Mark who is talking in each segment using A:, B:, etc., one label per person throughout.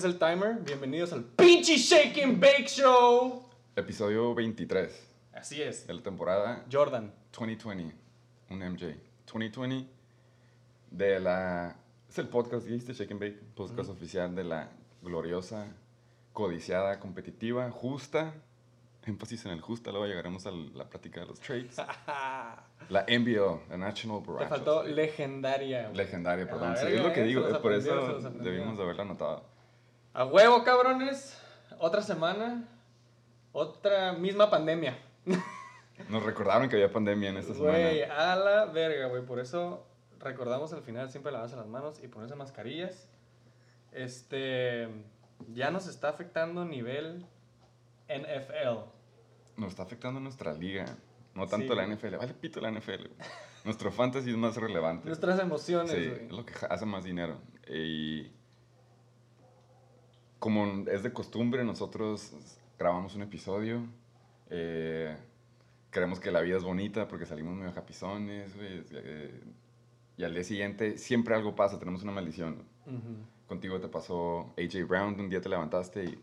A: es el timer. Bienvenidos al pinche Shake and Bake Show.
B: Episodio 23
A: Así es.
B: de la temporada
A: Jordan.
B: 2020. Un MJ. 2020 de la... Es el podcast, dijiste Shake and Bake, podcast oficial de la gloriosa, codiciada, competitiva, justa. Énfasis en el justa, luego llegaremos a la plática de los trades. La NBO, la National
A: Te
B: Barrage
A: faltó
B: League.
A: legendaria.
B: Legendaria, perdón. Sí, es lo que
A: eh,
B: digo,
A: los
B: por eso debimos de haberlo anotado.
A: A huevo, cabrones. Otra semana. Otra misma pandemia.
B: Nos recordaron que había pandemia en esta semana.
A: Güey, a la verga, güey. Por eso recordamos al final siempre lavarse las manos y ponerse mascarillas. Este. Ya nos está afectando nivel NFL.
B: Nos está afectando nuestra liga. No tanto
A: Sí.
B: la NFL. Vale, pito la NFL. güey. Nuestro fantasy es más relevante.
A: Nuestras emociones,
B: Sí,
A: güey.
B: es lo que hace más dinero. Y como es de costumbre, nosotros grabamos un episodio. eh, creemos que la vida es bonita porque salimos medio japizones, güey. eh, y al día siguiente siempre algo pasa, tenemos una maldición.
A: Ujú.
B: Contigo te pasó AJ Brown, un día te levantaste y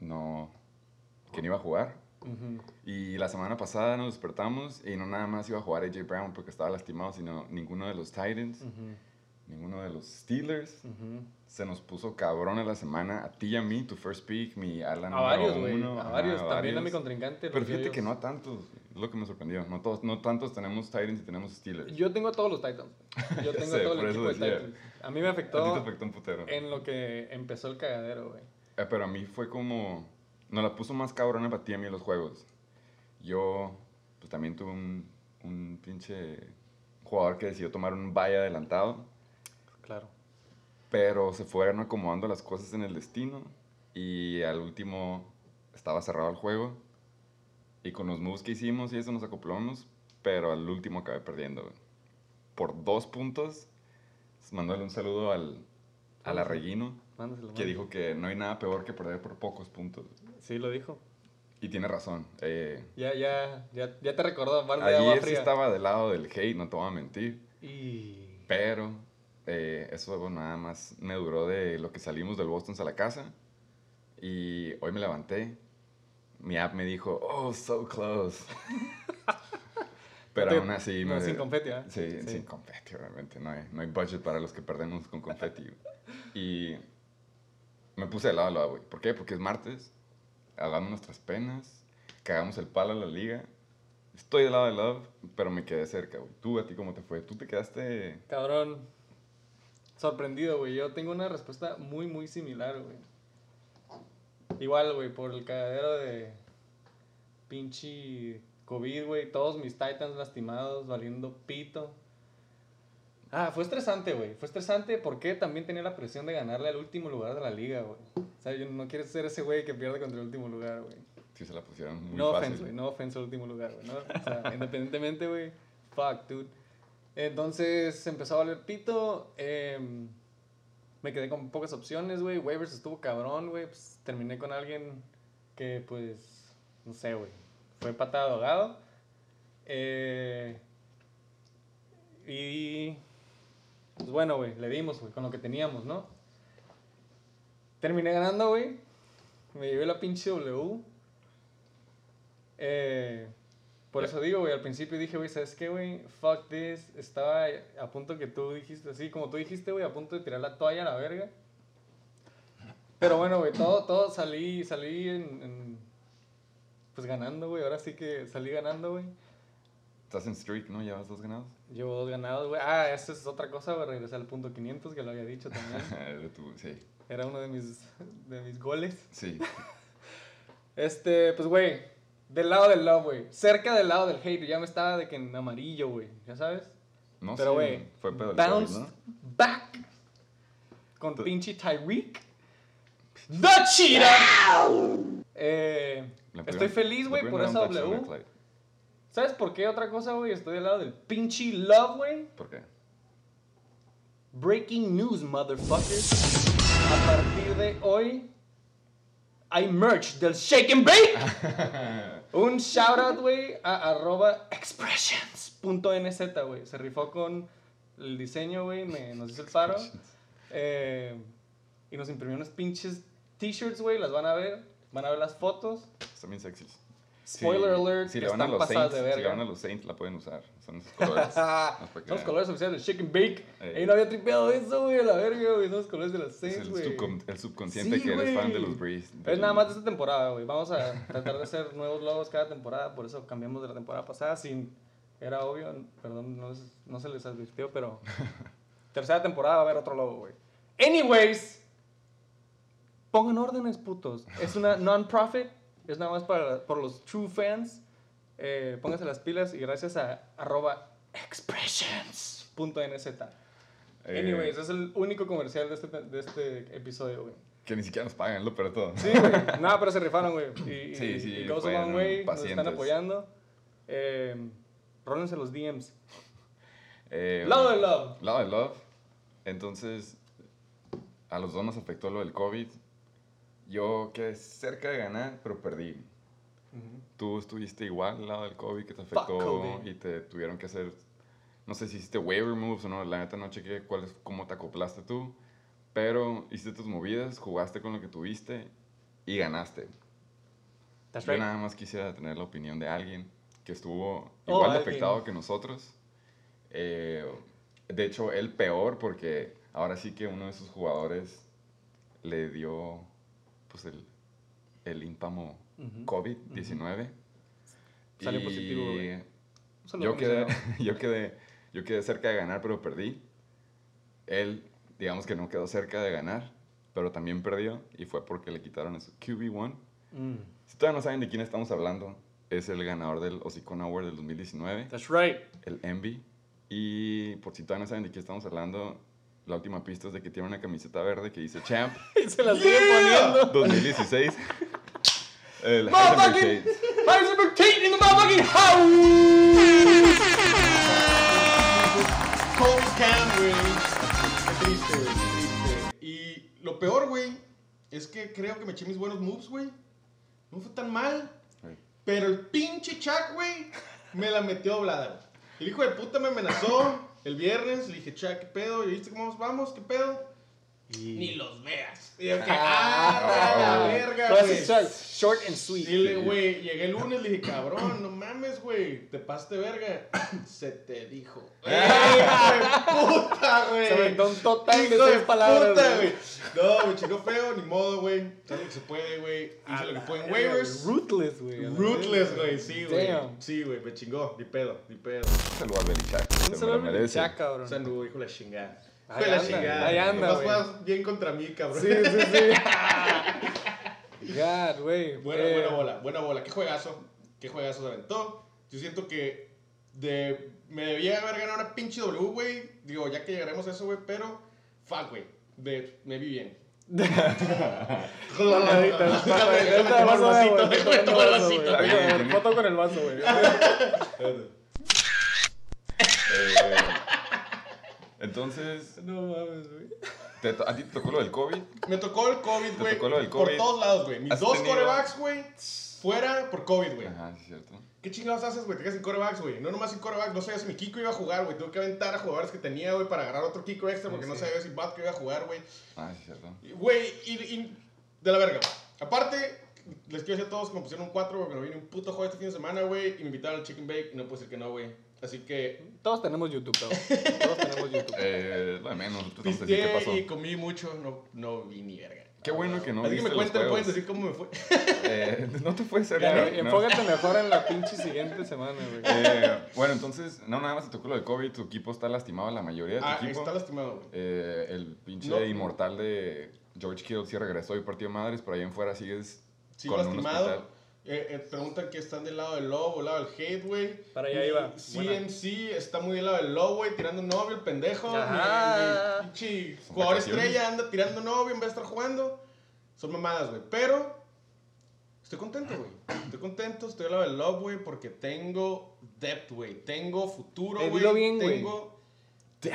B: no, que no iba a jugar.
A: Ujú.
B: Y la semana pasada nos despertamos y no nada más iba a jugar AJ Brown porque estaba lastimado, sino ninguno de los Titans,
A: Ujú.
B: Ninguno de los Steelers. Se nos puso cabrón a la semana, a ti y a mí, tu first pick, mi Alan
A: A varios, güey. A varios. También a mi contrincante.
B: Pero fíjate que no a tantos, es lo que me sorprendió. No, todos, no tantos tenemos Titans y tenemos Steelers.
A: Yo tengo a todos los Titans. Yo tengo
B: sé,
A: todo el equipo de. Titans. A mí me
B: a ti te
A: afectó
B: afectó un putero.
A: en lo que empezó el cagadero, güey.
B: Eh, pero a mí fue como. Nos la puso más cabrona para ti y a mí los juegos. Yo, pues también tuve un, un pinche jugador que decidió tomar un bye adelantado.
A: Claro.
B: Pero se fueron acomodando las cosas en el destino. Y al último estaba cerrado el juego. Y con los moves que hicimos y eso nos acoplamos. Pero al último acabé perdiendo. güey. Por dos puntos. Mandándole un saludo al, al Arreguino.
A: Mándaselo.
B: Que dijo que no hay nada peor que perder por pocos puntos.
A: Sí, lo dijo.
B: Y tiene razón. Eh,
A: Ya, ya, ya, ya te recordó. Balde de
B: ayer
A: agua
B: sí estaba del lado del hate, no te voy a mentir.
A: Y...
B: Pero eh, eso bueno, nada más me duró de lo que salimos del Boston a la casa. Y hoy me levanté. Mi app me dijo, oh, so close. Pero aún así
A: no,
B: me...
A: sin confeti, ¿ah?
B: Sí,
A: Sí.
B: sin confeti, obviamente. No hay, no hay budget para los que perdemos con confeti. y me puse de lado a lado, güey. ¿Por qué? Porque es martes. Hagamos nuestras penas. Cagamos el palo a la liga. Estoy del lado de Love, pero me quedé cerca, güey. ¿Tú, a ti cómo te fue? ¿Tú te quedaste...?
A: Cabrón. Sorprendido, güey. Yo tengo una respuesta muy, muy similar, güey. Igual, güey, por el cagadero de pinche COVID, güey. Todos mis Titans lastimados, valiendo pito. Ah, fue estresante, güey. Fue estresante porque también tenía la presión de ganarle al último lugar de la liga, güey. O sea, yo no quiero ser ese güey que pierde contra el último lugar, güey.
B: Sí, se la pusieron muy
A: No
B: fácil.
A: offense, güey. No offense al último lugar, güey. ¿no? O sea, independientemente, güey. Fuck, dude. Entonces empezó a valer pito. em, me quedé con pocas opciones, güey. Waivers estuvo cabrón, güey. Pues, terminé con alguien que, pues, no sé, güey. Fue patada de ahogado. Eh, y, pues bueno, güey, le dimos, güey, con lo que teníamos, ¿no? Terminé ganando, güey. Me llevé la pinche W. Eh, por eso digo, güey, al principio dije, güey, ¿sabes qué, güey? Fuck this. Estaba a punto que tú dijiste, así como tú dijiste, güey, a punto de tirar la toalla a la verga. Pero bueno, güey, todo, todo salí, salí en, en- pues ganando, güey. Ahora sí que salí ganando, güey.
B: Estás en streak, ¿no? Llevas dos ganados.
A: Llevo dos ganados, güey. Ah, esa es otra cosa, güey. Regresé al punto 500, que lo había dicho también.
B: De tu- sí,
A: Era uno de mis, de mis goles.
B: sí.
A: Este, pues, güey, del lado del love, güey. Cerca del lado del hate. Ya me estaba de que en amarillo, güey. ¿Ya sabes?
B: No
A: Pero,
B: sé,
A: güey,
B: fue pedo del COVID,
A: bounced
B: ¿no?
A: back con
B: Tú-
A: pinche Tyreek. ¡The Cheetah! Eh, estoy feliz, güey, por esa W. ¿Sabes por qué otra cosa, güey? Estoy del lado del pinche love, güey.
B: ¿Por qué?
A: Breaking news, motherfuckers. A partir de hoy, hay merch del Shake and Bake. Un shout out, güey, a arroba expressions.nz, güey. Se rifó con el diseño, güey, me- nos hizo el paro. Eh, y nos imprimió unas pinches t-shirts, güey, las van a ver, van a ver las fotos.
B: Están bien sexys.
A: Spoiler
B: Si-
A: alert,
B: Si le van a
A: están
B: los
A: pasadas
B: Saints,
A: de
B: si le
A: verga.
B: van a los Saints, la pueden usar. Son esos colores.
A: Son los colores oficiales Shake and Bake.
B: Eh.
A: Ey, no había tripeado eso, güey, a la verga, güey. Son los colores de
B: Es
A: Saints,
B: el,
A: güey.
B: subcon- el subconsciente
A: Sí,
B: que eres fan de los Breeze.
A: Es nada más de esta temporada, güey. Vamos a tratar de hacer nuevos logos cada temporada, por eso cambiamos de la temporada pasada. Sin, era obvio, perdón, no, no se les advirtió, pero tercera temporada va a haber otro logo, güey. Anyways, pongan órdenes, putos. Es una non-profit, es nada más para por los true fans. Eh, pónganse las pilas y gracias a arroba expressions.nz.
B: Eh,
A: Anyways, es el único comercial de este, de este episodio, güey.
B: Que ni siquiera nos pagan, lo peor de todo.
A: Sí, güey. Nada, pero se rifaron, güey. Y, y,
B: Sí, sí,
A: y goes way. Nos están apoyando. Eh, rólense los DMs.
B: Eh,
A: Lado de love.
B: Lado de Love. Entonces, a los dos nos afectó lo del COVID. Yo quedé cerca de ganar, pero perdí. Tú estuviste igual al lado del COVID que te afectó y te tuvieron que hacer, no sé si hiciste waiver moves o no, la neta no chequé cuál es, cómo te acoplaste tú, pero hiciste tus movidas, jugaste con lo que tuviste y ganaste.
A: That's
B: Yo
A: right.
B: nada más quisiera tener la opinión de alguien que estuvo
A: Oh,
B: igual de
A: alguien.
B: afectado que nosotros. Eh, de hecho, él peor porque ahora sí que uno de sus jugadores le dio pues el, el ímpamo
A: Ujú.
B: COVID-19.
A: Salió
B: Y
A: positivo, güey. Un saludo
B: Yo quedé, yo, quedé, yo quedé cerca de ganar, pero perdí. Él, digamos que no quedó cerca de ganar, pero también perdió y fue porque le quitaron su QB1.
A: Mm,
B: Si todavía no saben de quién estamos hablando, es el ganador del Osicon Award del 2019,
A: That's right.
B: el Envy. Y por si todavía no saben de quién estamos hablando, la última pista es de que tiene una camiseta verde que dice Champ
A: Y se la sigue poniendo.
B: 2016. el Heisenberg
A: Motherfucking
B: Shades.
A: Heisenberg Tate in the motherfucking house.
C: Cold Cam, güey. Qué triste, güey. qué triste. Y lo peor, güey, es que creo que me eché mis buenos moves, güey. No fue tan mal. Pero el pinche Chuck, güey, me la metió doblada. El hijo de puta me amenazó el viernes. Le dije, Chuck, ¿qué pedo? ¿Y viste cómo vamos? ¿Qué pedo? Ni los veas. Y yo que, ah, la verga, güey.
A: Short and sweet.
C: Y le, güey, llegué el lunes, le dije, cabrón, no mames, güey, te pasaste verga. Se te dijo. ¡Eh, hijo de puta, güey!
A: Se aventó un total de seis palabras,
C: puta,
A: güey.
C: No, me chingó feo, ni modo, güey. Sabes lo que se puede, güey. Hice lo que pude en waivers.
A: Ruthless, güey.
C: Ruthless, güey, sí, güey. Sí, güey, me chingó, ni pedo, ni pedo.
B: Un saludo al Belichak.
A: Un saludo al Belichick, cabrón.
C: Saludo, hijo de la chingada.
A: Ahí
C: de la
A: anda,
C: chingada.
A: ahí anda,
C: Nomás juegas bien contra mí, cabrón.
A: Sí, sí, sí. God, güey.
C: Buena,
A: Eh,
C: buena bola, buena bola. Qué juegazo, qué juegazo se aventó. Yo siento que de, me debía haber ganado una pinche W, güey. Digo, ya que llegaremos a eso, güey, pero fuck, güey. Me vi bien.
A: Foto con el vaso, güey.
B: Entonces,
A: No mames, güey.
B: ¿a ti te tocó lo del COVID?
C: Me tocó el COVID, güey.
B: tocó lo del
C: Por
B: COVID.
C: todos lados, güey. Mis
B: ¿Has
C: dos
B: tenido-
C: corebacks, güey, fuera por COVID, güey.
B: Ajá, sí, es cierto.
C: ¿Qué chingados haces, güey? Te quedas sin corebacks, güey. No nomás sin corebacks, no sabía si mi Kiko iba a jugar, güey. Tuve que aventar a jugadores que tenía, güey, para agarrar otro Kiko extra porque
A: Sí,
C: no sabía si Batco iba a jugar, güey.
B: Ah, sí, es cierto.
C: Güey, y, y de la verga. Aparte, les quiero decir a todos que me pusieron un 4 porque me vine un puto juego este fin de semana, güey. Y me invitaron al Chicken Bake y no puedo decir que no, güey. Así que
A: Todos tenemos YouTube, cabrón. Todos tenemos YouTube.
B: Eh, lo de menos, decir qué pasó.
C: y comí mucho, no, no vi ni verga.
B: Qué bueno que no
C: Así que me
B: juegos.
C: pueden decir cómo me fue.
B: Eh, no te puede ser ¿no?
A: Enfócate mejor en la pinche siguiente semana, güey.
B: Eh, bueno, entonces, no, nada más te tocó lo del COVID, tu equipo está lastimado, la mayoría de tu
C: Ah,
B: equipo.
C: está lastimado, güey.
B: Eh, el pinche
C: No.
B: inmortal de George Kittle sí regresó y partió madres, pero ahí en fuera sigues
C: Sigo
B: con un
C: lastimado.
B: hospital.
C: Eh, eh, preguntan que están del lado del lobo o del lado del hate, güey.
A: Para allá
C: Y
A: iba.
C: CNC está muy del lado del lobo, güey, tirando novio, el pendejo.
A: Ajá.
C: Mi, mi pinche jugador estrella anda tirando novio en vez de estar jugando. Son mamadas, güey. Pero estoy contento, güey. Estoy contento, estoy del lado del lobo, güey, porque tengo depth, güey. Tengo futuro,
A: Eh,
C: güey. Tengo.
A: Güey.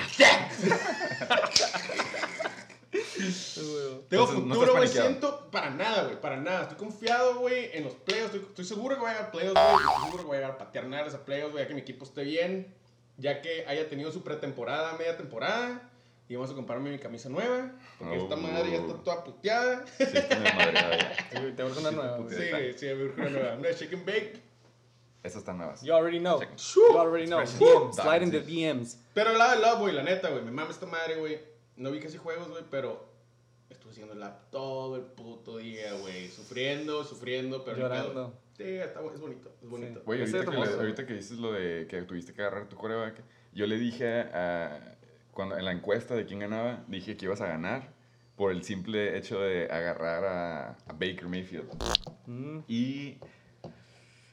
C: Tengo
B: Entonces, no
C: futuro, güey.
B: paniqueado.
C: siento para nada, güey. Para nada. Estoy confiado, güey, en los playoffs. Estoy, estoy seguro que voy a llegar a playoffs, güey. Estoy seguro que voy a llegar a paternales a playoffs, güey, ya que mi equipo esté bien. Ya que haya tenido su pretemporada, media temporada. Y vamos a comprarme mi camisa nueva. Porque
B: Oh.
C: esta madre ya está toda puteada.
B: Sí, está ya.
A: Sí, te urge una nueva.
C: Sí, güey, sí, me urge una nueva. Una and bake.
B: Esas están nuevas.
A: You already know. You already know.
B: Uh,
A: slide in the
B: sí.
A: DMs.
C: Pero lado del love, güey, la neta, güey. Me mama esta madre, güey. No vi casi juegos, güey, pero estuve haciendo el lab todo el puto día, güey. Sufriendo, sufriendo, pero.
A: Llorando.
C: Sí, está, es bonito, es bonito.
B: Güey, ahorita,
A: es
B: que, le- ahorita que dices lo de que tuviste que agarrar tu coreback, yo le dije a, cuando, en la encuesta de quién ganaba, dije que ibas a ganar por el simple hecho de agarrar a, a Baker Mayfield.
A: Mm.
B: Y.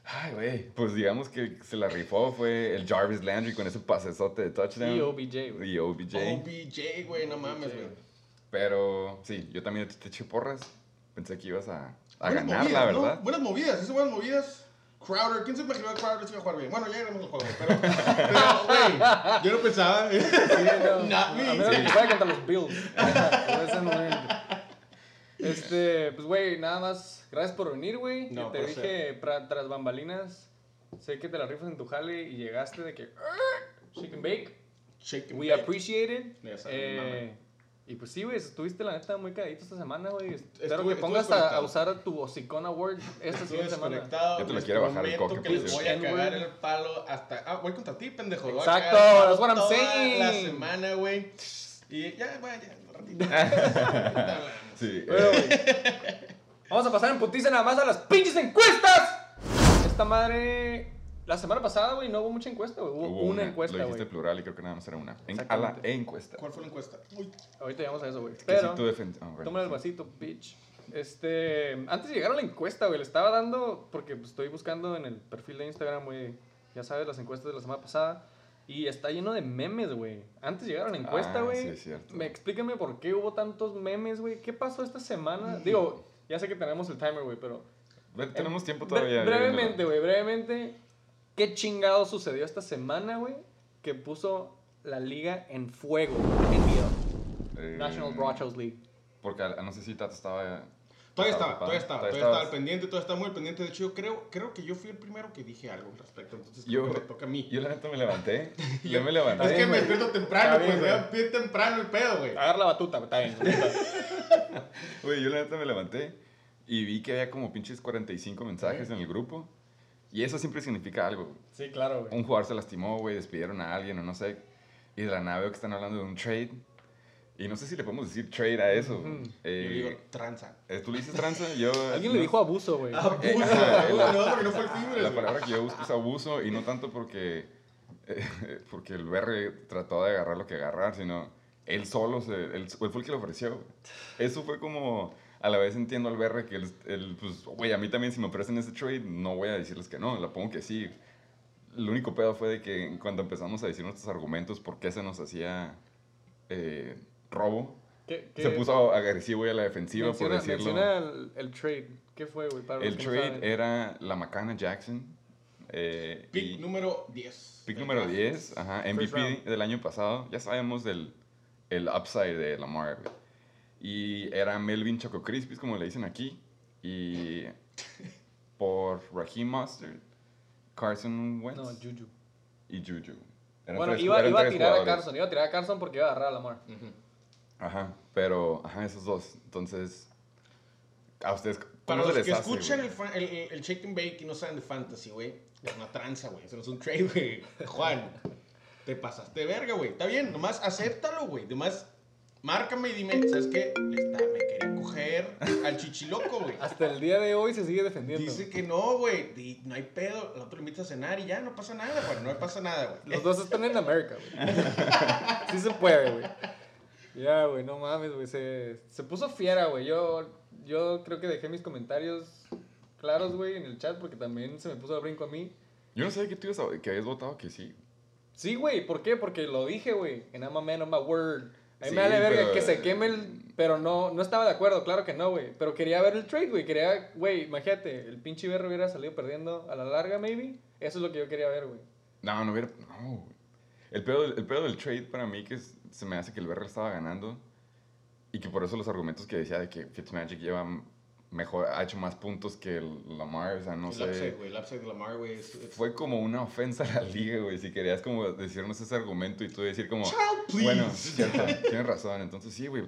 B: Ay, güey. Pues digamos que se la rifó fue el Jarvis Landry con ese pasesote de touchdown.
A: Y OBJ, güey.
B: Y OBJ.
C: OBJ, güey, no mames, güey.
B: Pero sí, yo también te, eché porras. Pensé que ibas a, a
C: Buenas
B: ganar,
C: movidas,
B: la
C: ¿no?
B: verdad.
C: Buenas movidas, hizo buenas movidas. Crowder, ¿quién se imaginó que Crowder se iba a jugar bien? Bueno, ya llegamos al juego, pero, pero, güey, yo no pensaba.
A: Sí, no.
C: Not
A: A
C: me.
A: menos que juegue contra los Bills. En ese momento. Este, pues, güey, nada más. Gracias por venir, güey.
C: No,
A: te dije pra- tras bambalinas. Sé que te la rifas en tu jale y llegaste de que. Chicken bake.
C: Shake and
A: We
C: bake.
A: appreciate it.
C: Sabes,
A: Eh, y pues sí, güey, estuviste la neta muy cagadito esta semana, güey. Espero
C: Estuve-
A: que pongas a, a usar tu Hocicón Award esta
C: Estuve
A: siguiente semana.
B: Ya te lo
C: les
B: quiere bajar el coque,
C: que les voy a cagar el palo hasta... Ah, voy contra ti, pendejo.
A: Exacto, that's what I'm
C: toda
A: saying.
C: la semana, güey. Y ya, bueno, ya, un ratito.
B: Sí.
A: Bueno, güey. Vamos a pasar en putiza nada más a las pinches encuestas. Esta madre. La semana pasada, güey, no hubo mucha encuesta, güey. Hubo, una, encuesta,
B: Lo dijiste
A: güey.
B: plural y creo que nada más era una. En- a la encuesta.
C: ¿Cuál fue la encuesta? Uy.
A: Ahorita llegamos a eso, güey.
B: Que
A: Pero.
B: si tú ah, bueno,
A: Tómale el vasito, bitch. Este. Antes de llegar a la encuesta, güey, le estaba dando. Porque pues, estoy buscando en el perfil de Instagram, güey. Ya sabes, las encuestas de la semana pasada. Y está lleno de memes, güey. Antes de llegar a la encuesta,
B: Ah,
A: güey.
B: sí, es cierto.
A: me explícame por qué hubo tantos memes, güey. ¿Qué pasó esta semana? Digo, ya sé que tenemos el timer, güey, pero.
B: Ve- Tenemos tiempo
A: Bre-
B: todavía.
A: brevemente, güey, brevemente. ¿Qué chingado sucedió esta semana, güey? Que puso la liga en fuego. NBA.
B: Eh,
A: National Broadcast League.
B: Porque no sé si Tato estaba.
C: Todavía
B: estaba
C: estaba, todavía estaba, todavía estaba al pendiente, todavía estaba muy al pendiente. De hecho, yo creo, creo que yo fui el primero que dije algo al respecto. Entonces,
B: Yo-
C: me toca a mí.
B: Yo la neta me levanté. Yo me
C: es
B: levanté.
C: que me despierto temprano,
A: bien,
C: pues,
A: güey.
C: ya bien temprano el pedo, güey.
A: Agarra la batuta, está bien.
B: Güey, yo la neta me levanté y vi que había como pinches 45 mensajes en el grupo. Y eso siempre significa algo. güey.
A: Sí, claro, güey.
B: Un jugador se lastimó, güey, despidieron a alguien o no sé. Y de la nada veo que están hablando de un trade. Y no sé si le podemos decir trade a eso.
A: Ujú.
B: Eh,
C: Yo digo, tranza.
B: eh, ¿Tú le dices tranza? Yo,
A: Alguien
B: no-
A: le dijo abuso, güey.
C: Abuso,
B: Eh,
C: abuso,
B: ajá,
C: no, porque no fue el Fibres,
B: La palabra que yo busco es abuso y no tanto porque, eh, porque el BR trató de agarrar lo que agarrar, sino él solo, se, él, él fue el que lo ofreció. Eso fue como, a la vez entiendo al BR que él, él, pues, güey, a mí también si me ofrecen ese trade, no voy a decirles que no, la pongo que sí. El único pedo fue de que cuando empezamos a decir nuestros argumentos, por qué se nos hacía eh, robo,
A: ¿Qué, qué-
B: se puso agresivo y a la defensiva,
A: menciona,
B: por decirlo.
A: menciona el, el trade. ¿Qué fue, güey? Para los
B: El
A: no
B: trade era la Macana Jackson. eh,
C: Pick
B: y-
C: número 10.
B: pick
C: del
B: número
C: draft.
B: 10, ajá, MVP del año pasado. Ya sabemos del el upside de Lamar. güey. Y era Melvin Choco Crispis, como le dicen aquí. Y por Raheem Mustard, Carson Wentz
A: No, Juju.
B: y Juju. Eran
A: Bueno,
B: tres-
A: iba, iba a tirar a. Carson. Iba a tirar a Carson porque iba a agarrar a Lamar.
C: Ujú.
B: Ajá, pero, ajá, esos dos. Entonces, a ustedes, ¿cómo
C: Para los
B: les
C: que
B: hace,
C: escuchan el, el, el, el shake and bake y no saben de fantasy, güey, es una tranza, güey. Eso no es un trade, güey. Juan, te pasaste de verga, güey. Está bien, nomás acéptalo, güey. Nomás márcame y dime, ¿sabes qué? Le está, me quería coger al chichiloco, güey.
A: Hasta el día de hoy se sigue defendiendo.
C: Dice que no, güey. No hay pedo. El otro invita a cenar y ya, no pasa nada, güey. No pasa nada, güey.
A: Los dos están en América, güey. Sí se puede, güey. Ya, güey, no mames, güey. Se, se puso fiera, güey. Yo, yo creo que dejé mis comentarios claros, güey, en el chat porque también se me puso al brinco a mí.
B: Yo no sabía que tú ibas a- que habías votado que sí.
A: Sí, güey, ¿por qué? Porque lo dije, güey. En I'm a man of my word. A mí
B: Sí,
A: me vale verga
B: pero-
A: que se queme el... Pero no, no estaba de acuerdo, claro que no, güey. Pero quería ver el trade, güey. Quería, güey, imagínate, el pinche Berro hubiera salido perdiendo a la larga, maybe. Eso es lo que yo quería ver, güey.
B: No, no hubiera. No, güey. El pedo, el pedo del trade para mí que se me hace que el BR estaba ganando y que por eso los argumentos que decía de que Fitzmagic lleva mejor, ha hecho más puntos que el Lamar, o sea, no
C: el
B: sé.
C: upside, güey. El upside de Lamar, güey. es- es-
B: Fue como una ofensa a la liga, güey. Si querías como decirnos ese argumento y tú decir como...
C: Child, please.
B: Bueno, cierto, tienes razón. Entonces sí, güey,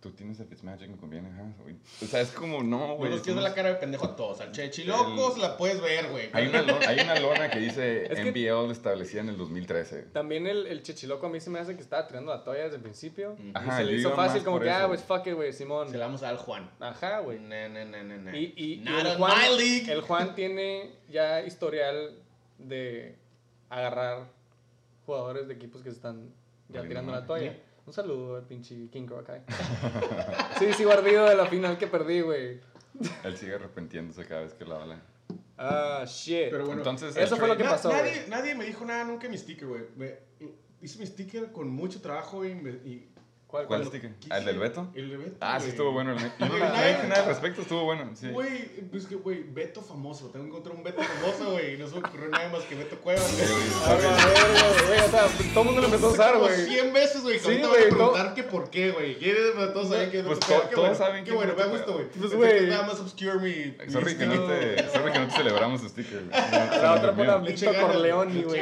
B: tú, tienes el Fitzmagic, me conviene. ajá, güey. O sea, es como, no, güey.
C: nos quieres la cara de pendejo a todos. Al Chechilocos la puedes ver, güey.
B: Hay una, lona, hay una lona que dice
A: Es que-
B: NBL establecida en el 2013.
A: También el, el chichiloco a mí se me hace que estaba tirando la toalla desde el principio. Y
B: Ajá,
A: se le hizo fácil como que, ah, pues fuck it, güey, Simón.
C: Se la damos al Juan.
A: Ajá, güey.
C: No, no, no, no, no.
A: Y, y, y el, Juan,
C: my league.
A: el Juan tiene ya historial de agarrar jugadores de equipos que se están ya tirando la toalla. Un saludo al pinche King Croc ahí. sí, sigo ardido de la final que perdí, güey.
B: Él sigue arrepintiéndose cada vez que la habla.
A: Ah, shit.
C: Pero bueno,
B: Entonces,
A: Eso fue lo que
C: Na-
A: pasó,
C: Nadie, me dijo nada nunca en mi sticker, güey. Me- Hice mi sticker con mucho trabajo y, me- y
A: ¿Cuál,
B: ¿Cuál
A: cuál?
B: sticker?
C: quise-
B: ¿Ah, ¿El del Beto?
C: El del Beto.
B: Ah, sí
C: güey.
B: estuvo bueno. el- Yo no,
C: Güey,
B: no
C: nadie-
B: dije nada al respecto, estuvo bueno. Sí.
C: Güey, pues que, güey, Beto famoso. Tengo que encontrar un Beto famoso, güey. Y no se me ocurrió nada más que Beto Cuevas,
B: Sí,
C: güey.
B: güey,
A: Ah, verga, güey, o sea, todo el mundo lo empezó a usar, güey.
C: 100 veces, güey. que
A: Sí, güey,
C: preguntar que por qué, güey. ¿Quieres? Pero todos saben que es
B: Pues
C: Beto
B: to-
C: Cuevas. Qué
B: todos
C: bueno,
B: saben
C: Qué
B: quién
C: bueno, me gusta, güey.
A: Pues, güey.
C: que Nada más obscure mi. mi
B: Sorry que, no te, que celebramos tu sticker. güey.
A: La otra pone a
B: durmió.
A: Vito Corleone, güey.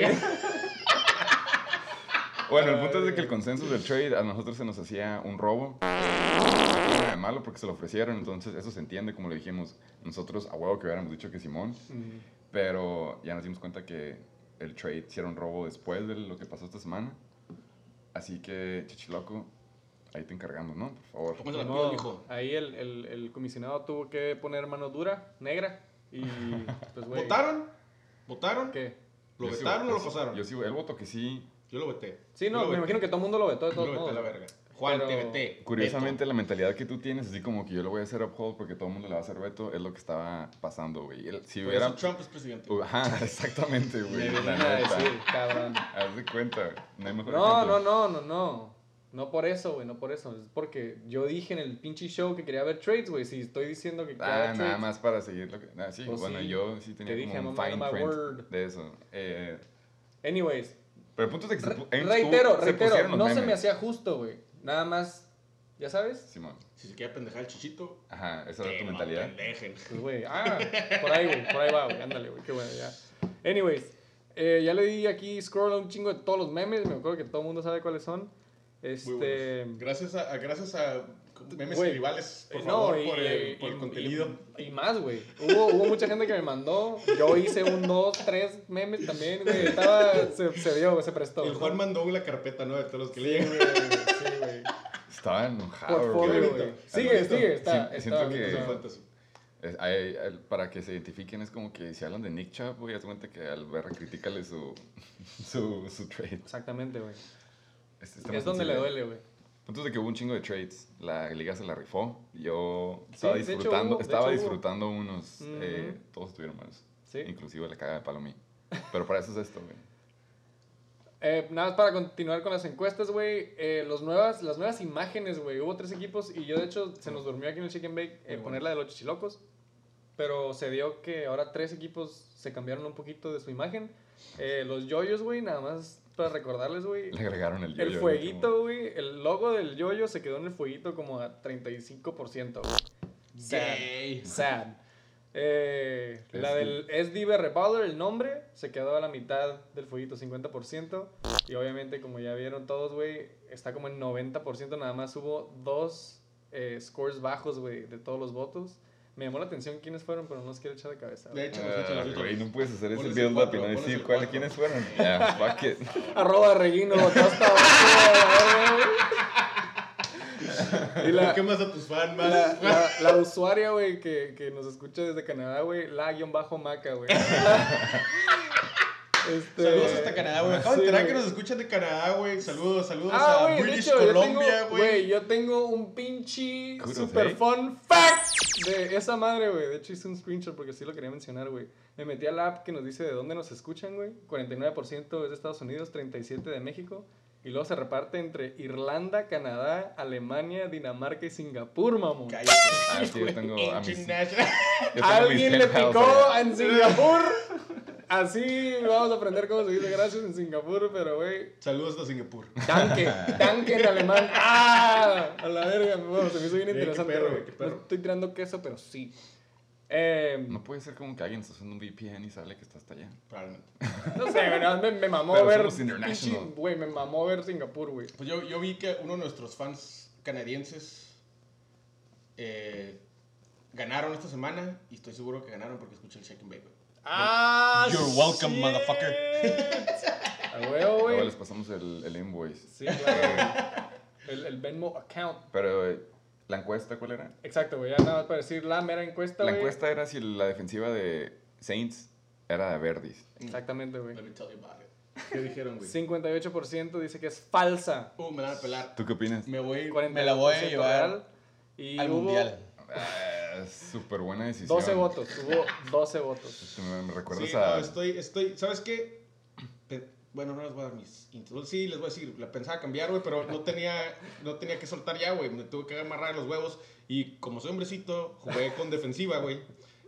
B: Bueno, el punto es de que el consenso del trade a nosotros se nos hacía un robo. Nada de malo porque se lo ofrecieron, entonces eso se entiende, como le dijimos. Nosotros a huevo que hubiéramos dicho que Simón,
A: Mm.
B: pero ya nos dimos cuenta que el trade sí era un robo después de lo que pasó esta semana. Así que, Chichiloco, ahí te encargamos, ¿no? Por favor.
C: ¿Cómo se
A: Ni
C: la
A: modo,
C: pido, mijo?
A: Ahí el, el, el comisionado tuvo que poner mano dura, negra. Y pues, güey.
C: ¿Votaron? ¿Votaron?
A: ¿Qué?
C: ¿Lo
B: Yo sí-
C: vetaron o
B: yo
C: lo
B: sí-
C: pasaron?
B: Yo sí, él voto que sí.
C: Yo lo veté.
A: Sí, no, me
C: veté.
A: imagino que todo el mundo lo vetó de
C: Yo
A: todos
C: lo veté a la
A: modos.
C: verga. Juan,
A: Pero-
C: te veté.
B: Curiosamente, la mentalidad que tú tienes, así como que yo lo voy a hacer uphold porque todo el mundo le va a hacer veto, es lo que estaba pasando, güey. Si
C: Por
B: hubiera...
C: eso Trump es presidente.
B: Uh, Ajá, exactamente,
A: Me
B: güey.
A: venía
B: la
A: a
B: neta.
A: decir, cabrón.
B: Haz de cuenta, no hay mejor
A: No,
B: ejemplo.
A: no, no, no, no. No por eso, güey, no por eso. Es porque yo dije en el pinche show que quería ver trades, güey. Si estoy diciendo que quería
B: Ah,
A: ver
B: nada
A: trades.
B: más para seguir lo que... Ah, sí,
A: Pues
B: bueno,
A: sí.
B: yo sí tenía
A: Te dije,
B: como un
A: I'm a
B: fine print
A: word.
B: de eso. Eh,
A: Anyways,
B: pero el punto es de que
A: re- reitero,
B: se
A: reitero. No se me hacía justo, güey. Nada más, ¿ya sabes?
B: Simón.
C: Si se quiere pendejar el chichito,
B: Ajá, esa era tu
C: lo
B: mentalidad.
C: pendejen.
A: Pues, güey, ah, por ahí, güey, por ahí va, güey. Ándale, güey, qué bueno, ya. Anyways, eh, ya le di aquí scroll a un chingo de todos los memes. Me acuerdo que todo el mundo sabe cuáles son. Este.
C: Gracias a, a- gracias a memes
A: Güey,
C: tribales, por
A: Eh,
C: favor,
A: y-
C: por el,
A: y-
C: por el
A: y-
C: contenido.
A: Y, y más, güey. Hubo, hubo mucha gente que me mandó. Yo hice un, dos, tres memes también, güey. Estaba, se, se dio, se prestó.
C: el Juan mandó una carpeta, ¿no? De todos los que
A: Sí,
C: le
A: güey.
C: llegan.
A: Sí, güey.
B: Estaba enojado,
A: Portfolio,
B: güey.
A: Sigue, sigue. Está,
B: Sí,
A: está
B: siento que-. Es- hay- el- para que se identifiquen es como que si hablan de Nick Chubb, güey, haz cuenta que al ver, critícale su, su, su trade.
A: Exactamente, güey.
B: Es, está más
A: Es donde le duele, güey.
B: Punto es de que hubo un chingo de trades. La liga se la rifó. Yo estaba
A: hecho
B: disfrutando,
A: hubo,
B: estaba
A: hecho hubo.
B: disfrutando unos.
A: Ujú.
B: eh, todos estuvieron malos.
A: Sí.
B: Inclusive la caga de palo a mí. Pero para eso es esto, güey.
A: Eh, nada más para continuar con las encuestas, güey. Eh, los nuevas, las nuevas imágenes, güey. Hubo tres equipos y yo, de hecho, se nos durmió aquí en el Chicken Bake eh,
C: Muy
A: poner la de los chichilocos. Pero se dio que ahora tres equipos se cambiaron un poquito de su imagen. Eh, los yoyos, güey, nada más para recordarles, güey.
B: Le agregaron el
A: El
B: yo-yo,
A: fueguito, güey. El logo del yoyo se quedó en el fueguito como a 35%, güey. Sad.
C: Yay.
A: Sad. Eh, la
B: SD.
A: del SDB Reballer, el nombre, se quedó a la mitad del fueguito, 50%. Y obviamente, como ya vieron todos, güey, está como en 90%. Nada más hubo dos eh, scores bajos, güey, de todos los votos. Me llamó la atención quiénes fueron, pero no los quiero echar de cabeza.
C: De hecho,
B: Ah, güey, no puedes hacer ese build up y decir cuál, quiénes fueron. Ya, fuck it.
A: Arroba Reguino, hasta. Y la,
C: ¿Qué más a tus fans, más?
A: La, la, la usuaria, güey, que, que nos escucha desde Canadá, güey, la guion bajo maca, güey. Este-
C: Saludos hasta Canadá, güey. Acabo de
A: Sí,
C: enterar que nos escuchan de Canadá, güey. Saludos, saludos
A: Ah,
C: a
A: güey, de
C: British
A: hecho, yo tengo,
C: Columbia,
A: güey,
C: güey.
A: yo tengo un pinche super
B: eh.
A: fun fact de esa madre, güey. De hecho, hice un screenshot porque sí lo quería mencionar, güey. Me metí al app que nos dice de dónde nos escuchan, güey. 49% es de Estados Unidos, 37% de México. Y luego se reparte entre Irlanda, Canadá, Alemania, Dinamarca y Singapur, mamón.
C: Cállate.
B: Ah, sí, yo tengo a mis-
C: International.
B: yo tengo mis
A: ¿Alguien le picó en Singapur? Así vamos a aprender cómo se dice gracias en Singapur, pero güey.
C: Saludos a Singapur.
A: Tanque, tanque en alemán. ¡Ah! A la verga, bueno, se me hizo bien
C: Eh, qué
A: interesante.
C: perro, qué perro.
A: No estoy tirando queso, pero sí. Eh,
B: No puede ser como que alguien está usando un VPN y sale que está hasta allá.
C: Probablemente.
A: no sé, más me, me mamó
B: Pero
A: ver. Güey, me mamó ver Singapur, güey.
C: Pues yo, yo vi que uno de nuestros fans canadienses eh, ganaron esta semana y estoy seguro que ganaron porque escuché el Shake and Bake, güey.
A: Ah,
C: You're welcome,
A: shit.
C: motherfucker.
A: A huevo,
B: Luego
A: güey.
B: les pasamos el, el invoice.
A: Sí, claro. El, el Venmo account.
B: Pero, eh, ¿la encuesta cuál era?
A: Exacto, güey. Ya nada más para decir la mera encuesta,
B: La
A: güey.
B: encuesta era si la defensiva de Saints era de Verdis.
A: Exactamente, güey.
C: Let me tell you about it. ¿Qué dijeron, güey?
A: 58% dice que es falsa.
C: Uh, me la van a pelar.
B: ¿Tú qué opinas?
C: Me voy,
A: 42%
C: me la voy a llevar
A: real. Y
C: al
A: hubo
C: mundial.
B: Ah, Súper buena decisión.
A: 12 votos. Hubo 12 votos.
B: Me, recuerdas
C: Sí,
B: a...
C: no, estoy, estoy, ¿sabes qué? Bueno, no les voy a dar mis intros. Sí, les voy a decir, la pensaba cambiar, güey, pero no tenía, no tenía que soltar ya, güey. Me tuve que amarrar los huevos. Y como soy hombrecito, jugué con defensiva, güey.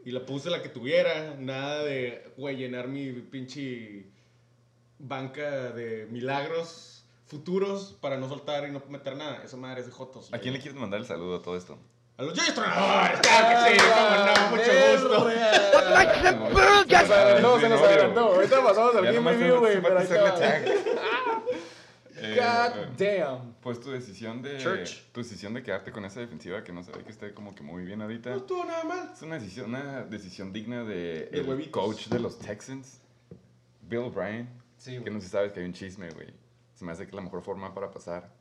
C: Y la puse la que tuviera. Nada de, güey, llenar mi pinche banca de milagros futuros para no soltar y no meter nada. Esa madre es de Jotos.
B: ¿A quién le quieres mandar el saludo a todo esto?
C: A los Joyos Tronadores, claro que sí, cómo no, mucho gusto.
A: Se nos adelantó, se nos adelantó. Ahorita pasamos al
B: Ya
A: Game Review, güey. Pero
B: tag. Eh,
A: God damn.
B: Pues tu decisión de...
A: Church.
B: Tu decisión de quedarte con esa defensiva que no se ve que esté como que muy bien ahorita.
C: No estuvo nada mal.
B: Es una decisión, una decisión digna de,
C: De
B: el
C: huevitos.
B: coach de los Texans, Bill O'Brien.
A: Sí,
B: Que no sé si sabes que hay un chisme, güey. Se me hace que la mejor forma para pasar.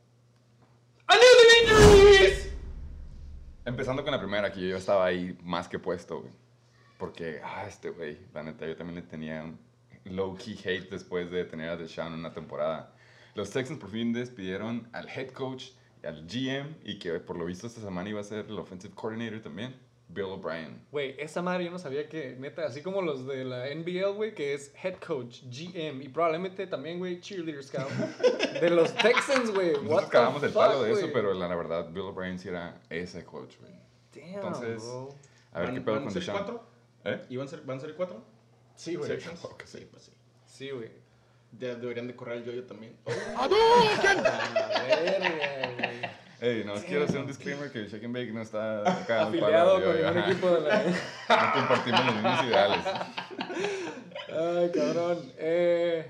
A: ¡I knew the!
B: Empezando con la primera, que yo estaba ahí más que puesto, güey. Porque, ah, este güey, la neta, yo también le tenía un low-key hate después de tener a Deshaun una temporada. Los Texans por fin despidieron al head coach, al GM, y que por lo visto esta semana iba a ser el offensive coordinator también, Bill O'Brien.
A: Güey, esa madre yo no sabía que, neta, así como los de la NBL, güey, que es head coach, GM y probablemente también, güey, cheerleader scout. De los Texans, güey. What
B: Nosotros cagamos el palo de eso, pero la, la verdad, Bill O'Brien sí era ese coach, güey.
A: Damn,
B: Entonces,
A: bro.
B: A ver
C: ¿Van-
B: qué pedo
C: van
B: con
C: a ser
B: Deshaun.
C: cuatro?
B: ¿Eh?
C: ¿Y van a ser, van a ser cuatro?
A: Sí, güey.
B: Sí.
C: Pues sí.
A: Sí, güey.
C: Ya deberían de correr al yo-yo también.
A: Verga, güey.
B: Ey, no, quiero hacer un disclaimer que Shake and Bake no está acá
A: Afiliado con ningún equipo de la...
B: No compartimos los mismos ideales.
A: Ay, cabrón. Eh,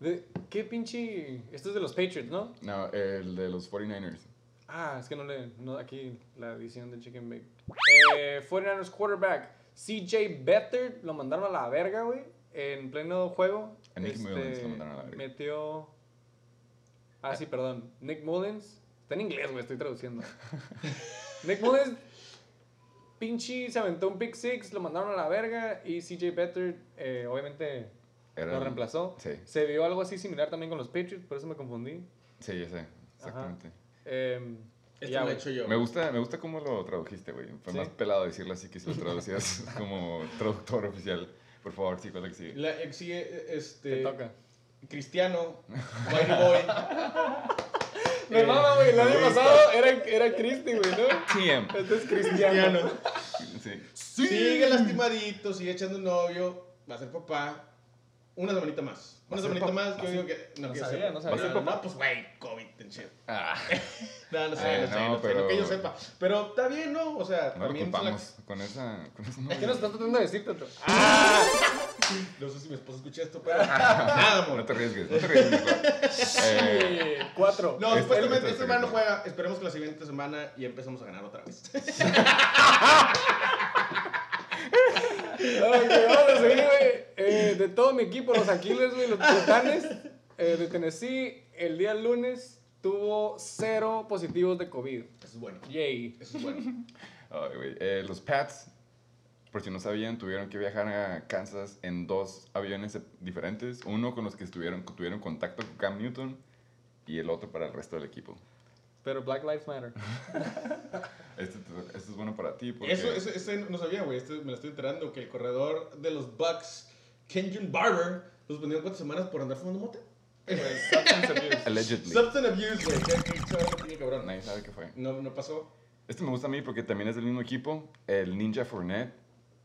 A: de- ¿Qué pinche...? Esto es de los Patriots, ¿no?
B: No, el de los 49ers.
A: Ah, es que no le... No, aquí la edición de Chicken Bake. Eh, 49ers quarterback. CJ Beathard lo mandaron a la verga, güey. En pleno juego.
B: A Nick Mullins lo mandaron a la verga.
A: Metió... Ah, sí, perdón. Nick Mullins. Está en inglés, güey, estoy traduciendo. Nick Mullins, pinche, se aventó un pick six, lo mandaron a la verga. Y CJ Beathard, eh, obviamente,
B: Era
A: lo reemplazó.
B: Sí,
A: Se vio algo así similar también con los Patriots, por eso me confundí.
B: sí, ya sé. Exactamente.
A: Eh,
C: Este
A: ya,
C: lo he hecho yo.
B: Me gusta, me gusta cómo lo tradujiste, güey. Fue
A: Sí.
B: más pelado decirlo así que si lo traducías como traductor oficial. Por favor, sí, ¿cuál es la que sigue?
C: La que sigue, este...
A: Te toca.
C: Cristiano, Whitey Boy.
A: Me mama, güey. El año pasado era, era Cristi, güey, ¿no?
B: TM.
A: Este es Cristiano.
C: Cristiano.
B: Sí.
C: Sigue lastimadito, sigue echando un novio, va a ser papá. Una semanita más.
B: ¿Va
C: Una semanita más, yo digo que...
A: No
C: que
A: sabía, no sabía.
B: ¿Va a ser
C: No,
B: papá?
C: no, pues güey, COVID and shit.
B: Ah,
C: No, no sé, no sé,
B: no,
C: no sé, no que yo sepa. Pero está bien, ¿no? O sea,
B: no
C: también
B: con esa... Con esa
A: ¿Qué nos estás tratando de decir, Tato?
C: No sé si mi esposa escucha esto, pero... Nada, amor.
B: No te arriesgues, no te arriesgues. Eh,
A: cuatro.
C: No,
B: Este-
C: supuestamente
B: este-
C: esta semana no juega. Esperemos que la siguiente semana ya empezamos a ganar otra vez.
A: Vamos a seguir, güey. Eh, de todo mi equipo, los Aquiles, güey, los Titanes eh, de Tennessee, el día lunes tuvo cero positivos de COVID.
C: Eso es bueno.
A: Yay.
C: Eso es bueno.
B: Ay, güey. Eh, los Pats, por si no sabían, tuvieron que viajar a Kansas en dos aviones diferentes. Uno con los que estuvieron, tuvieron contacto con Cam Newton y el otro para el resto del equipo.
A: Pero Black Lives Matter.
B: Este, este es bueno para ti porque...
C: Eso, eso, eso no sabía, güey. Este me lo estoy enterando. Que el corredor de los Bucks, Kenyon Barber, los pusieron cuatro semanas por andar fumando mote.
A: Substance abuse.
B: Allegedly.
C: Substance abuse, güey. ¿Qué, qué, qué, qué cabrón?
B: Nadie sabe qué fue.
C: No, no pasó.
B: Este me gusta a mí porque también es del mismo equipo. El Ninja Fournette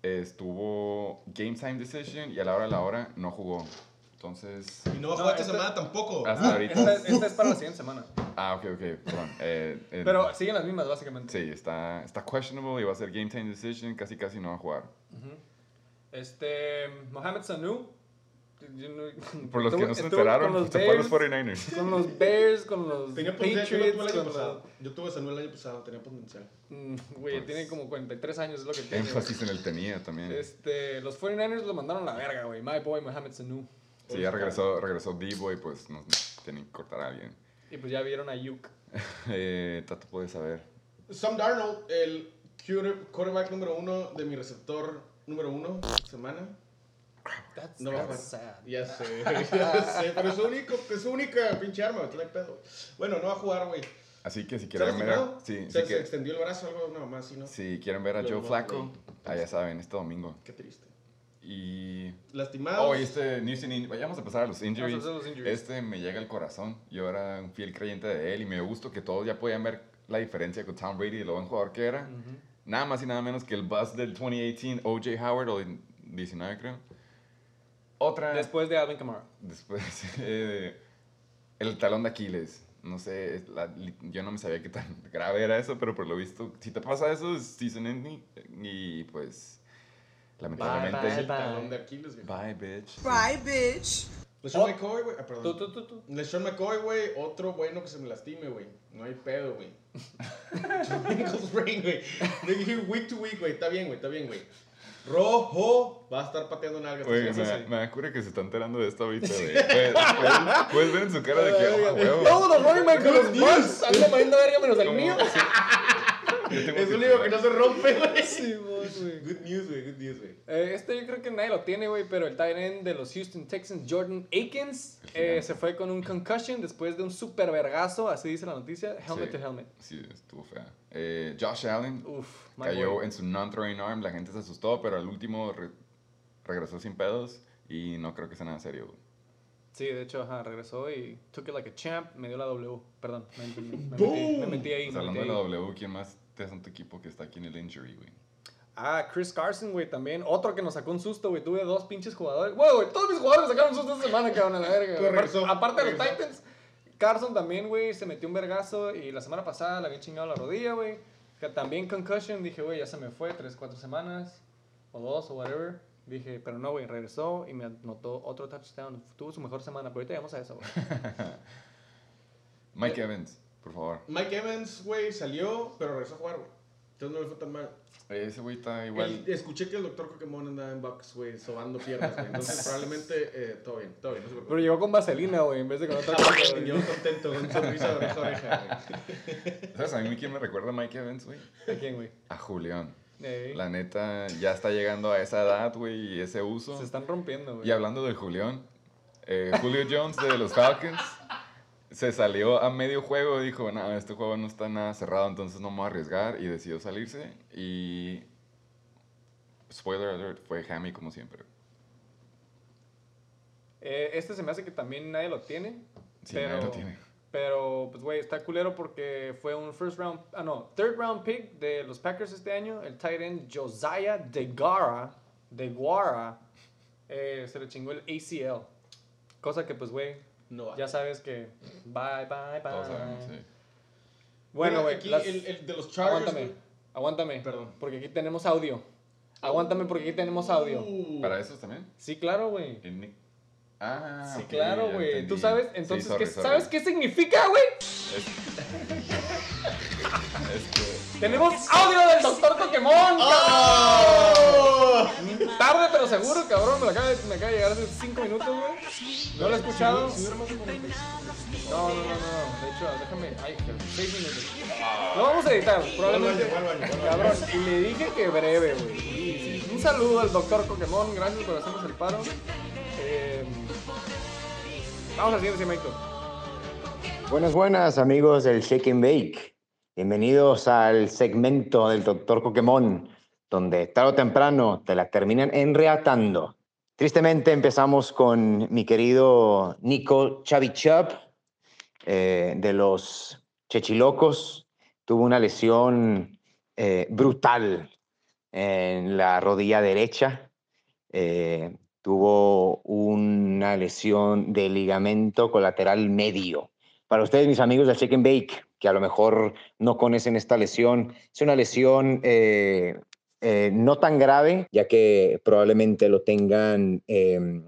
B: estuvo game time decision y a la hora de la hora no jugó. Entonces,
C: Y no va a
A: No,
C: jugar esta
A: este-
C: semana tampoco.
B: hasta ahorita.
A: Esta, esta es para la siguiente semana.
B: Ah, ok, ok, perdón. Eh, eh,
A: Pero siguen las mismas, básicamente.
B: Sí, está, está questionable y va a ser game time decision, casi casi no va a jugar.
A: Este, Mohamed Sanu. no-
B: Por los que no se enteraron,
A: con los
B: se fue a los
A: Bears,
B: 49ers.
A: Con los Bears, con los
C: Tenía potencial, yo
A: Patriots.
C: tuve el año pasado. Yo tuve a Samuel el año pasado, tenía potencial.
A: Mm, Güey,
B: Pues,
A: tiene como 43 años, es lo que tiene.
B: Énfasis en el tenía también.
A: Este, los 49ers lo mandaron a la verga, güey. My boy Mohamed Sanu.
B: Sí, ya regresó, regresó Debo y pues nos tienen que cortar a alguien.
A: Y pues ya vieron a Yuk.
B: Eh, Tato puede saber.
C: Sam Darnold, el quarter- quarterback número uno de mi receptor número uno semana.
A: That's,
C: No va a
A: that's
C: jugar.
A: sad.
C: Ya sé, ya sé, pero es su, único, es su única pinche arma, no hay pedo. Bueno, no va a jugar, güey.
B: Así que si
C: ¿Está
B: quieren ver, a- sí,
C: se,
B: si,
C: se
B: que-
C: extendió el brazo, algo, no, más, ¿sí, no?
B: si quieren ver a Joe Flacco,
C: güey.
B: ah, ya saben, este domingo.
C: Qué triste.
B: Y...
C: Lastimado.
B: Oh, y este News and In- Vayamos a empezar a los injuries.
A: hacer los injuries.
B: Este me llega al corazón. Yo era un fiel creyente de él y me gustó que todos ya podían ver la diferencia con Tom Brady y lo buen jugador que era. Nada más y nada menos que el bust del 2018 O.J. Howard, o el 19 creo. Otra...
A: Después de Alvin Kamara.
B: Después, eh, el talón de Aquiles. No sé, la- yo no me sabía qué tan grave era eso, pero por lo visto, si te pasa eso, es season ending. Y pues, lamentablemente.
A: bye,
C: el talón de Aquiles, güey.
B: Bye, bitch.
D: Bye, bitch.
C: LeSean
A: Oh.
C: McCoy, güey. Ah,
A: Tú,
C: perdón.
A: tú, tú, tú.
C: LeSean McCoy, güey. Otro bueno que se me lastime, güey. No hay pedo, güey. Güey. Week to week, güey. Está bien, güey. Está bien, güey. Rojo va a estar pateando nalgas.
B: Oye, me, me da cura que se está enterando de esto ahorita, güey. Puedes, puedes- puedes ver en su cara de que, oh,
A: güey.
B: huevo.
A: Todos los running backs de los Bucks andan verga menos el mío.
C: Es el único que no se rompe, güey.
A: Sí, vos, güey.
C: Good news, güey. Good news, güey.
A: Eh, este yo creo que nadie lo tiene, güey, pero el tight end de los Houston Texans, Jordan Akins, eh, se fue con un concussion después de un super vergazo, así dice la noticia, helmet
B: Sí.
A: to helmet.
B: Sí, estuvo fea. Eh, Josh Allen
A: Uf,
B: cayó
A: boy.
B: en su non-throwing arm, la gente se asustó, pero al último re- regresó sin pedos y no creo que sea nada serio. güey.
A: Sí, de hecho, ajá, regresó y took it like a champ, me dio la W, perdón, me, me- me metí, me metí ahí.
B: Pues
A: me
B: hablando
A: metí
B: de la
A: ahí.
B: W, ¿quién más en tu equipo que está aquí en el injury, güey?
A: Ah, Chris Carson, güey, también, otro que nos sacó un susto, güey, tuve dos pinches jugadores, güey, güey, todos mis jugadores me sacaron un susto esta semana, cabrón, a la verga.
C: Regresó,
A: Aparte de los. Titans, Carson también, güey, se metió un vergazo y la semana pasada le había chingado la rodilla, güey. También concussion, dije, güey, ya se me fue, tres, cuatro semanas, o dos, o whatever. Dije, pero no, güey, regresó y me anotó otro touchdown. Tuvo su mejor semana, pero ahorita llegamos a eso, güey.
B: Mike Evans, por favor.
C: Mike Evans, güey, salió, pero regresó a jugar, güey. Entonces no le fue tan mal.
B: Ese güey está igual.
C: El- escuché que el doctor Pokémon andaba en box, güey, sobando piernas, güey. Entonces probablemente eh, todo bien, todo bien. No se
A: Pero llegó con vaselina, güey, en vez de con otra
C: Ah,
A: cosa.
C: yo contento, con sonrisa de oreja a oreja, güey.
B: ¿Sabes a mí quién me recuerda a Mike Evans, güey?
A: ¿A quién, güey?
B: A Julián. La neta, ya está llegando a esa edad, güey, y ese uso.
A: Se están rompiendo, güey.
B: Y hablando de Julián, eh, Julio Jones de los Falcons se salió a medio juego y dijo, no, este juego no está nada cerrado, entonces no me voy a arriesgar y decidió salirse y... Spoiler alert, fue Hammy como siempre.
A: Eh, este se me hace que también nadie lo tiene.
B: Sí,
A: pero,
B: nadie lo tiene.
A: Pero, pues, güey, está culero porque fue un first round, ah, no, third round pick de los Packers este año. El tight end Josiah DeGara, DeGuara, eh, se le chingó el ACL. Cosa que, pues, güey,
C: No va.
A: ya sabes que bye, bye, bye.
B: Todos sabemos, sí.
A: Bueno, güey,
C: aquí
A: las-
C: el, el de los Chargers.
A: aguántame, aguántame.
C: Perdón.
A: Porque aquí tenemos audio. Aguántame porque aquí tenemos audio.
C: Uh,
B: ¿Para esos también?
A: Sí, claro, güey.
B: Ah,
A: Sí, claro, güey. ¿Tú sabes?
B: Sí,
A: Entonces,
B: sorry,
A: ¿qué,
B: sorry.
A: ¿sabes qué significa, güey?
B: Este,
A: Tenemos audio del doctor Pokémon,
C: ¡Oh!
A: Tarde pero seguro, cabrón. Me acaba, de, me acaba de llegar hace 5 minutos, güey. No lo he escuchado.
C: Si dura más de 45.
A: No, no, no, no. De hecho, déjame. Ay, 6 minutos. Lo vamos a editar, probablemente. Cabrón, y le dije que breve, güey. Un saludo al doctor Pokémon. Gracias por hacernos el paro. Eh, vamos al siguiente segmento.
E: Buenas, buenas amigos del Shake and Bake. Bienvenidos al segmento del Doctor Pokémon, donde tarde o temprano te la terminan enreatando. Tristemente empezamos con mi querido Nico Chavichup eh, de los Chechilocos. Tuvo una lesión eh, brutal en la rodilla derecha. Eh, tuvo una lesión de ligamento colateral medio. Para ustedes, mis amigos del Chicken Bake, que a lo mejor no conocen esta lesión, es una lesión eh, eh, no tan grave, ya que probablemente lo tengan em,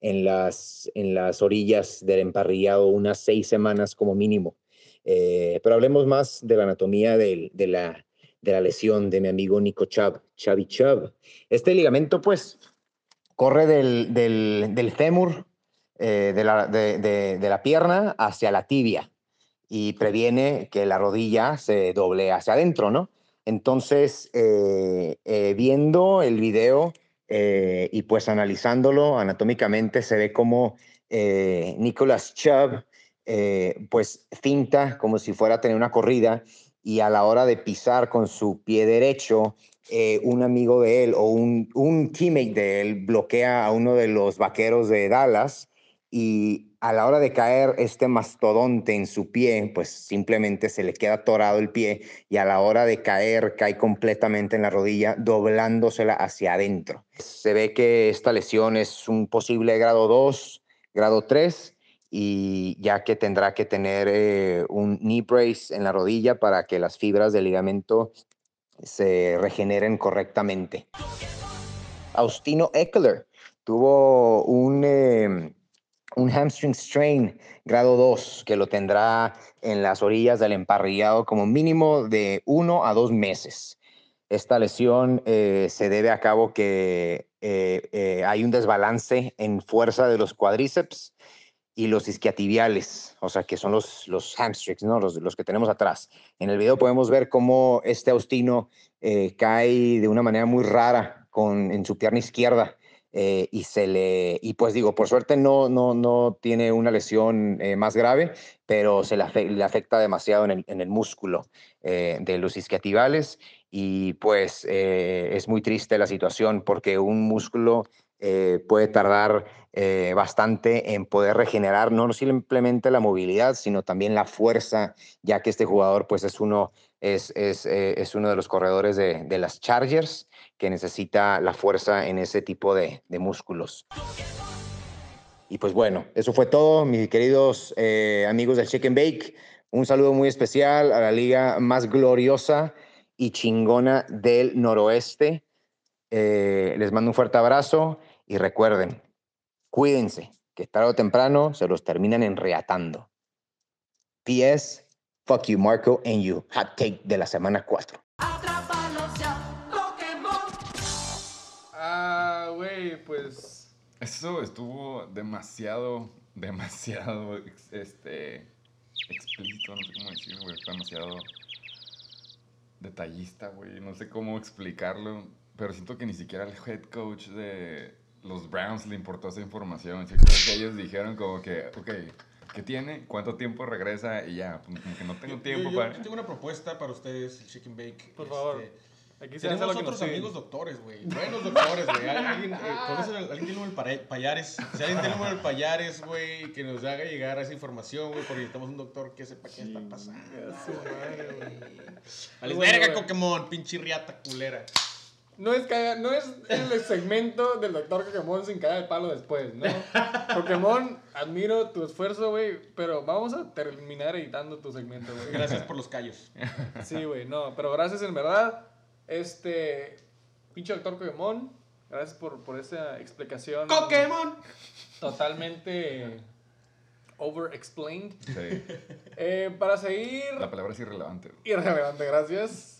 E: en, las, en las orillas del emparrillado unas seis semanas como mínimo. Eh, pero hablemos más de la anatomía de, la, de la lesión de mi amigo Nico Chubb, Chubby Chubb. Este ligamento, pues, corre del, del, del fémur, eh, de, la, de, la pierna hacia la tibia y previene que la rodilla se doble hacia adentro, ¿no? Entonces, eh, viendo el video y pues analizándolo anatómicamente, se ve como Nicolas Chubb eh, pues finta como si fuera a tener una corrida y a la hora de pisar con su pie derecho, eh, un amigo de él o un, un teammate de él bloquea a uno de los vaqueros de Dallas y a la hora de caer este mastodonte en su pie, pues simplemente se le queda atorado el pie y a la hora de caer cae completamente en la rodilla, doblándosela hacia adentro. Se ve que esta lesión es un posible grado 2, grado 3 y ya que tendrá que tener eh, un knee brace en la rodilla para que las fibras del ligamento se regeneren correctamente. Austino Eckler tuvo un, em, un hamstring strain grado 2 que lo tendrá en las orillas del emparrillado como mínimo de uno a dos meses. Esta lesión eh, se debe a cabo que eh, hay un desbalance en fuerza de los cuádriceps y los isquiatibiales, o sea, que son los, los hamstrings, ¿no? Los, los que tenemos atrás. En el video podemos ver cómo este Austino eh, cae de una manera muy rara con, en su pierna izquierda eh, y se le, y pues digo, por suerte no, no, no tiene una lesión eh, más grave, pero se le, afecta demasiado en el, en el músculo de los isquiativales. Y pues es muy triste la situación porque un músculo puede tardar eh, bastante en poder regenerar no simplemente la movilidad, sino también la fuerza, ya que este jugador pues es uno, es, es, eh, es uno de los corredores de, de, las Chargers que necesita la fuerza en ese tipo de, de músculos. Y pues bueno, eso fue todo, mis queridos eh, amigos del Chicken Bake. Un saludo muy especial a la liga más gloriosa y chingona del noroeste. les mando un fuerte abrazo y recuerden, Cuídense, que tarde o temprano se los terminan enreatando. P.S. Fuck you, Marco, and you. Hot take de la semana 4.
A: Ah, güey, pues.
B: Eso estuvo demasiado, demasiado, este, explícito, no sé cómo decirlo, güey. Demasiado detallista, güey. No sé cómo explicarlo, pero siento que ni siquiera el head coach de, los Browns le importó esa información. que ellos dijeron como que, ok, ¿qué tiene? ¿Cuánto tiempo regresa? Y ya, pues, como que no tengo tiempo
C: yo,
B: para...
C: Yo tengo una propuesta para ustedes, el Chicken Bake.
A: Por favor.
C: Este,
A: Aquí se
C: tenemos
A: que
C: otros
A: nos
C: amigos doctores, güey. Buenos doctores, güey. Alguien, eh, ¿conocen a alguien tiene un pa- payares? Si alguien tiene un payares, güey, que nos haga llegar a esa información, güey, porque necesitamos un doctor que sepa qué está pasando.
A: Bueno,
C: verga. Pokémon, pinche riata culera.
A: No es, caga- no es el segmento del doctor Pokémon sin caer el palo después, ¿no? Pokémon, admiro tu esfuerzo, güey, pero vamos a terminar editando tu segmento, güey.
C: Gracias por los callos.
A: Sí, güey, no, pero gracias en verdad. Este, pinche doctor Pokémon, gracias por, por esa explicación.
C: ¡Pokémon!
A: Totalmente over-explained.
B: Sí,
A: Eh, para seguir...
B: la palabra es irrelevante.
A: Irrelevante, gracias.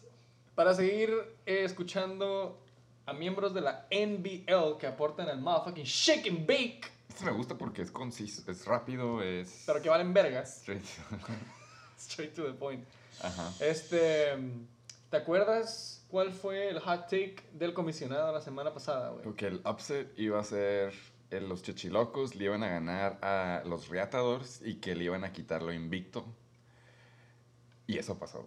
A: Para seguir eh, escuchando a miembros de la NBL que aportan al motherfucking shake and bake,
B: Este me gusta porque es conciso, es rápido, es...
A: pero que valen vergas.
B: Straight.
A: Straight to the point.
B: Ajá.
A: Este, ¿te acuerdas cuál fue el hot take del comisionado la semana pasada, güey?
B: Porque el upset iba a ser eh, los chichilocos le iban a ganar a los Reatadores y que le iban a quitar lo invicto. Y eso pasó.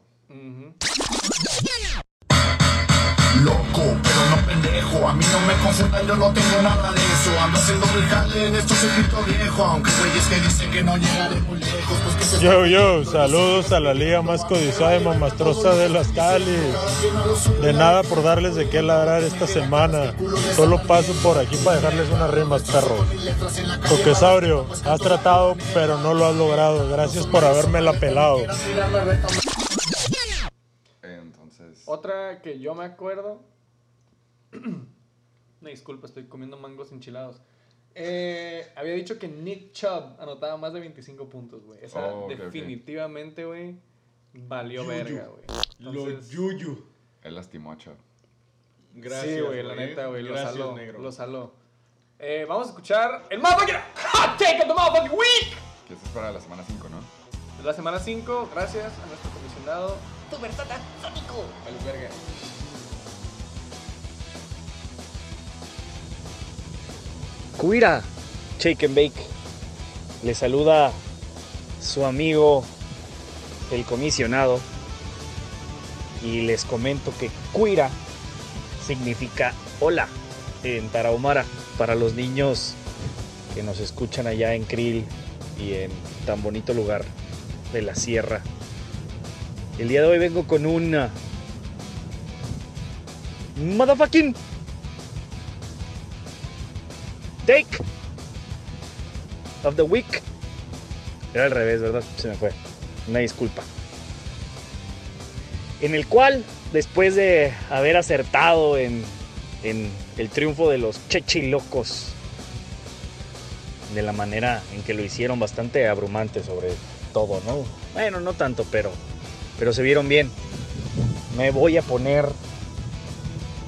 D: Loco, pero no pendejo, A mí no me confundan, yo no tengo nada de eso. Ando haciendo mi jale en estos equipos viejo. Aunque güeyes que dicen que no llegaré muy lejos, pues que se
F: Yo, yo, saludos a la liga más codiciada y mamastrosa de las Calis. De nada por darles de qué ladrar esta semana. Solo paso por aquí para dejarles unas rimas, perros. Coquesaurio, has tratado, pero no lo has logrado. Gracias por haberme la pelado.
A: Otra que yo me acuerdo. Me disculpa, estoy comiendo mangos enchilados. Eh, había dicho que Nick Chubb anotaba más de 25 puntos, güey. Esa
B: Oh,
A: definitivamente, güey, valió
C: Yuyu.
A: verga, güey.
C: Lo yuyu.
B: Él lastimó a Chubb.
C: Gracias.
A: sí, güey, la neta, güey, lo saló.
C: negro.
A: Lo saló. Eh, vamos a escuchar el motherfucking hot take of the motherfucking week.
B: Que eso es para la semana 5, ¿no?
A: Es la semana 5, gracias a nuestro comisionado.
G: Cuira, Shake and Bake. Le saluda su amigo el comisionado y les comento que Cuira significa hola en Tarahumara para los niños que nos escuchan allá en Krill y en tan bonito lugar de la sierra. El día de hoy vengo con un motherfucking take of the week. Era al revés, ¿verdad? Se me fue. Una disculpa. En el cual, después de haber acertado en, en el triunfo de los chechilocos, de la manera en que lo hicieron bastante abrumante sobre todo, ¿no? Bueno, no tanto, pero, pero se vieron bien. Me voy a poner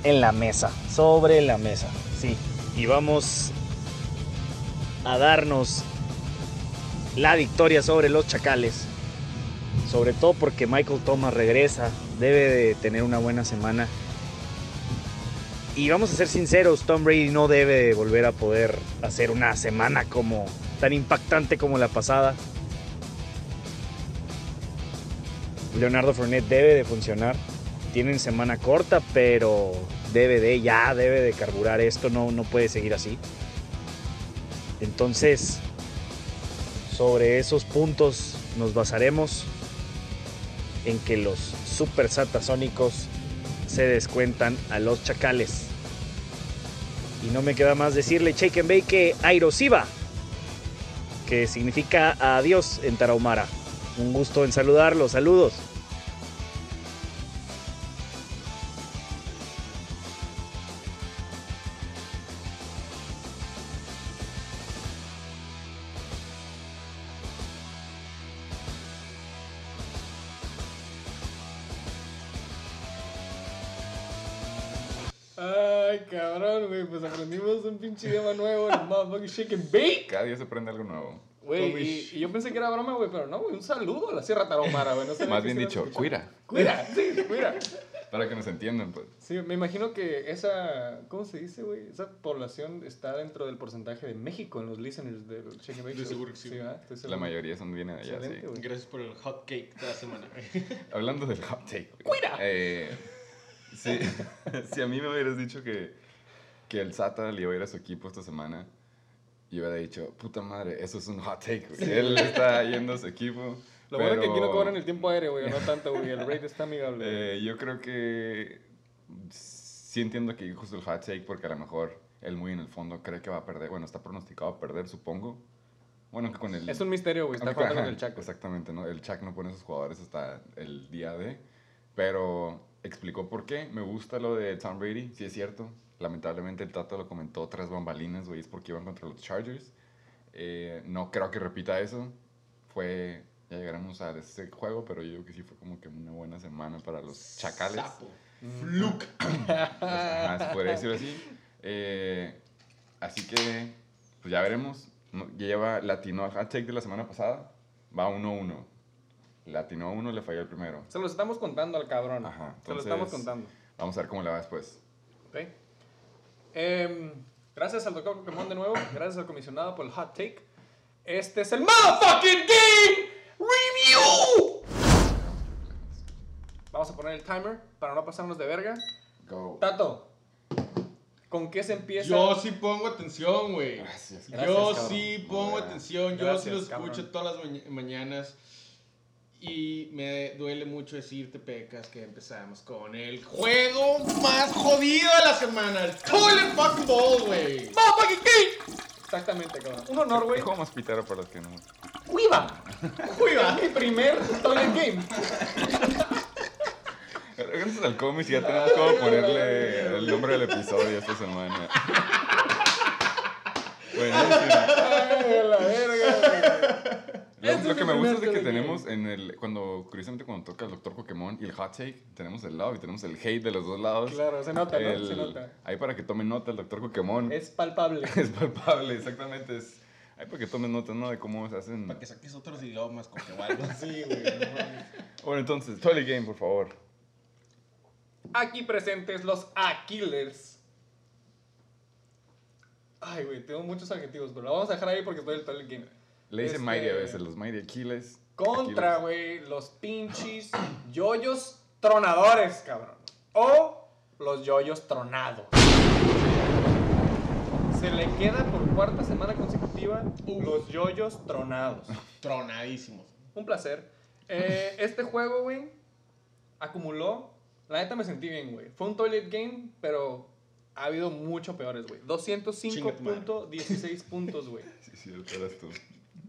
G: en la mesa, sobre la mesa, sí. Y vamos a darnos la victoria sobre los Chacales. Sobre todo porque Michael Thomas regresa, debe de tener una buena semana. Y vamos a ser sinceros, Tom Brady no debe de volver a poder hacer una semana como tan impactante como la pasada. Leonardo Fournette debe de funcionar. Tienen semana corta, pero debe de, ya debe de carburar esto, no, no puede seguir así. Entonces, sobre esos puntos nos basaremos en que los super satasónicos se descuentan a los chacales. Y no me queda más decirle Shake and Bake Airosiva, que significa adiós en Tarahumara. Un gusto en saludarlos, saludos.
A: Ay, cabrón, güey, pues aprendimos un pinche idioma nuevo, el motherfucking shake and bake.
B: Cada día se aprende algo nuevo.
A: Güey, y, y yo pensé que era broma, güey, pero no, güey, un saludo a la Sierra Tarahumara, güey. No sabía
B: Más bien dicho,
A: escuchar.
B: cuida.
A: Cuida, sí, cuida.
B: Para que nos entiendan, pues.
A: Sí, me imagino que esa, ¿cómo se dice, güey? Esa población está dentro del porcentaje de México en los listeners del and Bake.
C: De seguro que sí.
A: Estoy
B: La
A: seguro.
B: mayoría son vienen de allá,
A: Excelente,
B: sí.
A: güey.
C: Gracias por el hot cake de la semana.
B: Hablando del hot take. ¡Cuida! Eh, sí, si a mí me hubieras dicho que, que el Sata le iba a ir a su equipo esta semana, yo hubiera dicho, puta madre, eso es un hot take, güey. Él está yendo a su equipo.
A: Lo bueno es que aquí no
B: pero,
A: cobran el tiempo aéreo, güey, no tanto, güey. El rate está amigable.
B: eh, yo creo que sí entiendo que justo el hot take, porque a lo mejor él muy en el fondo cree que va a perder. Bueno, está pronosticado a perder, supongo. Bueno, que con el...
A: es un misterio, güey. Está jugando con el Chaco.
B: Exactamente, ¿no? El Chac no pone a sus jugadores hasta el día de. Pero explicó por qué. Me gusta lo de Tom Brady, sí es cierto. Lamentablemente el Tato lo comentó tras bambalinas, güey, es porque iban contra los Chargers. Eh, no creo que repita eso. Fue, ya llegaremos a ese juego, pero yo creo que sí fue como que una buena semana para los Chacales.
C: Sapo. Fluke.
B: Se podría decirlo así. Eh, así que, pues ya veremos. Lleva, latinó al hot take de la semana pasada. Va 1-1. Latinó a uno, le falló el primero.
A: Se los estamos contando al cabrón.
B: Ajá,
A: Se lo
B: entonces-
A: estamos contando.
B: Vamos a ver cómo le va después.
A: Ok. Em, gracias al doctor Pokémon de nuevo. Gracias al comisionado por el hot take. Este es el motherfucking game review. Vamos a poner el timer para no pasarnos de verga.
B: Go.
A: Tato, ¿Con qué se empieza?
C: Yo sí pongo atención, güey.
B: Gracias.
A: Gracias,
C: Yo
A: cabrón.
C: sí pongo atención, yo
A: Gracias,
C: sí lo escucho
A: cabrón.
C: todas las maña- mañanas. Y me duele mucho decirte, Pecas, que empezamos con el juego más jodido de la semana, el Toilet Fucking Ball, güey.
A: ¡Motherfucking game! Exactamente, cabrón. Un honor, güey.
B: Juego más pitero para los que no.
A: ¡Viva!
C: Juega.
A: Mi primer toilet game.
B: Gracias al cómic ya tenemos como ponerle el nombre del episodio esta semana. Buenísimo.
A: Ay, a la verga, güey.
B: Lo, que me gusta es de que tenemos en el. Cuando, curiosamente, cuando toca el Doctor Pokémon y el Hot Take, tenemos el love y tenemos el hate de los dos lados.
A: Claro, se nota, ¿no?
B: El-
A: Se nota.
B: Ahí para que tomen nota el Doctor Pokémon.
A: Es palpable.
B: Es palpable, exactamente. Es, ahí para que tomen nota, ¿no? De cómo se hacen.
C: Para que saques otros idiomas, con que o algo así.
A: Sí, güey. no.
B: Bueno, entonces, Toilet Game, por favor.
A: Aquí presentes los Aquilers. Ay, güey, tengo muchos adjetivos, pero lo vamos a dejar ahí porque estoy el toilet game.
B: Le dicen
A: Este-
B: Mighty a veces, los Mighty Aquiles.
A: Contra, güey, los pinches yoyos tronadores, cabrón. O los yoyos tronados. Se le queda por cuarta semana consecutiva los yoyos tronados.
C: Tronadísimos.
A: Un placer. Eh, este juego, güey, acumuló. La neta me sentí bien, güey. Fue un toilet game, pero ha habido mucho peores, güey.
C: Chinga tu madre.
A: 205.16 puntos, güey.
B: Sí, sí, eras tú.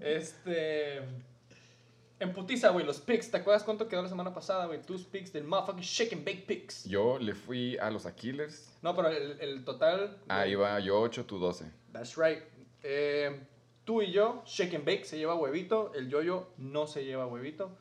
A: Este. En putiza, güey, los picks. ¿Te acuerdas cuánto quedó la semana pasada, güey? Tus picks del motherfucking shake and bake picks.
B: Yo le fui a los Aquilers.
A: No, pero el, el total.
B: Ahí va yo 8, tú 12.
A: That's right. Eh, tú y yo, shake and bake se lleva huevito. El yoyo no se lleva huevito.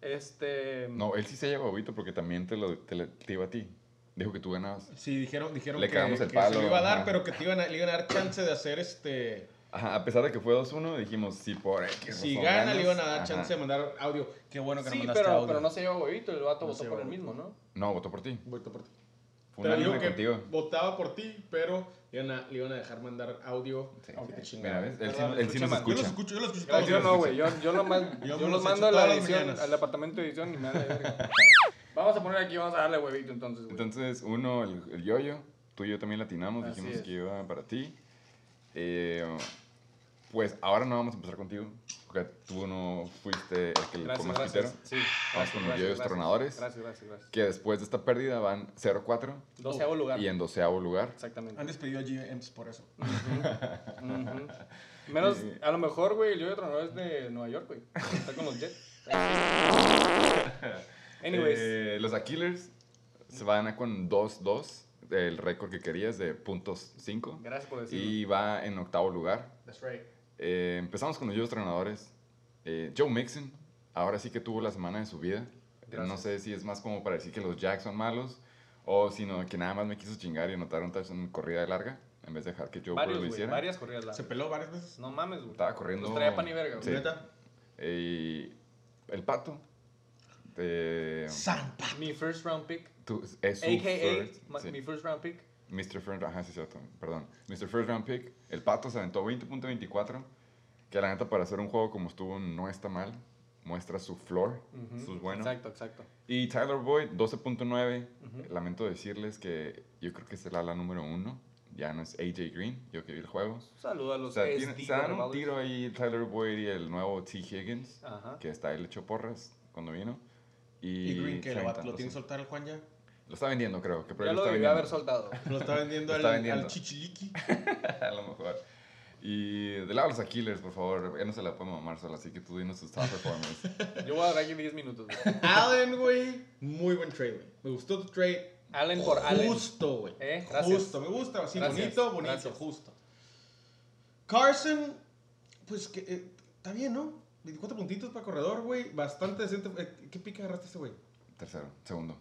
A: Este.
B: No, él sí se lleva huevito porque también te lo te, le- te iba a ti. Dijo que tú ganabas.
C: Sí, dijeron, dijeron
B: Le
C: que,
B: cagamos el
C: que
B: palo,
C: se lo iba a dar,
B: ajá.
C: pero que te iban a, le iban a dar chance de hacer este...
B: Ajá, a pesar de que fue 2-1, dijimos, sí, por X
C: Si gana,
B: ganas.
C: le iban a dar
B: Ajá.
C: chance de mandar audio. Qué bueno que
A: Sí,
C: no mandaste
A: pero,
C: audio.
A: pero no se lleva huevito. El vato
C: No
A: votó por el mismo, ¿no?
B: No, votó por ti.
C: Voto por ti.
B: Fue
C: Pero
B: un
C: digo
B: anime
C: que
B: contigo.
C: votaba por ti, pero le iban a, le iban a dejar mandar audio. aunque te
B: Mira. ¿ves? Él sí, él sí nos
A: mal.
C: Yo los
B: escucha.
C: escucho, yo los escucho
A: yo no, güey. Yo, yo, lo man-
C: Yo
A: yo los mando a la edición, al departamento de edición y me da. Vamos a poner aquí, vamos a darle huevito entonces, güey.
B: Entonces, uno, el, el yoyo. Tú y yo también latinamos.
A: Así
B: dijimos
A: es.
B: que iba para ti. Eh, pues ahora no vamos a empezar contigo. Porque tú no fuiste el que le fue
A: Gracias,
B: más
A: gracias.
B: pitero.
A: Sí.
B: Vamos con los
A: Gracias,
B: yoyos
A: gracias.
B: tronadores.
A: Gracias, gracias, gracias.
B: Que después de esta pérdida van 0-4
A: Doceavo lugar.
B: y en doceavo lugar.
A: Exactamente.
C: Han despedido a GMs por eso.
A: Ujú. Menos, a lo mejor, güey, el yoyo tronador es de Nueva York, güey. Está con los Jets. Anyways.
B: Eh, los Aquilers se van a con 2-2, el récord que querías de puntos 5.
A: Gracias por decirlo.
B: Y va en octavo lugar.
A: That's right.
B: Eh, empezamos con los entrenadores. Eh, Joe Mixon, ahora sí que tuvo la semana de su vida. Eh, No
A: Gracias.
B: sé si es más como para decir que los Jacks son malos o sino que nada más me quiso chingar y anotar un touchdown en corrida larga en vez de dejar que Joe
A: Varios,
B: lo hiciera.
A: Varias corridas largas.
C: Se peló varias veces.
A: No mames, güey.
B: Estaba corriendo.
A: Los traía pan y verga, güey.
B: Sí. Eh, el pato. de-
C: Santa.
A: Mi first round pick.
B: tu- es su
A: AKA
B: first, sí.
A: mi first round pick.
B: Mr. First, ajá, sí, cierto, perdón. Mr. First Round Pick, el Pato se aventó 20.24, que la neta para hacer un juego como estuvo no está mal, muestra su floor,
A: Ujú.
B: eso es bueno.
A: Exacto, exacto.
B: Y Tyler Boyd, 12.9, lamento decirles que yo creo que será la número uno, ya no es AJ Green, yo que vi el juego.
A: Saludos a
B: O
A: los
B: sea,
A: SD
B: tiene- se dan un tiro ahí Tyler Boyd y el nuevo T. Higgins,
A: Ajá.
B: que está ahí le echó porras cuando vino. Y,
C: ¿Y Green que lo, lo tiene que soltar el Juan ya?
B: Lo está vendiendo, creo. Que
A: Ya lo
B: está
A: debió haber
B: vendiendo.
A: soltado.
C: Lo está vendiendo,
B: Lo
C: al,
B: vendiendo.
C: al chichiliqui.
B: a lo mejor. Y de lado los Aquilers, por favor. Ya no se la puede mamar sola, así que tú dinos tus top performance.
A: Yo voy a dar aquí 10 minutos, güey.
C: Allen, güey. Muy buen trade, güey. Me gustó tu trade.
A: Allen por Allen.
C: Justo, güey.
A: Eh, gracias.
C: Justo, me gusta. Así,
A: Gracias,
C: bonito, bonito,
A: gracias.
C: justo. Carson, pues que eh, está bien, ¿no? 24 puntitos para corredor, güey. Bastante decente. Eh, ¿Qué pica agarraste este güey?
B: Tercero, segundo.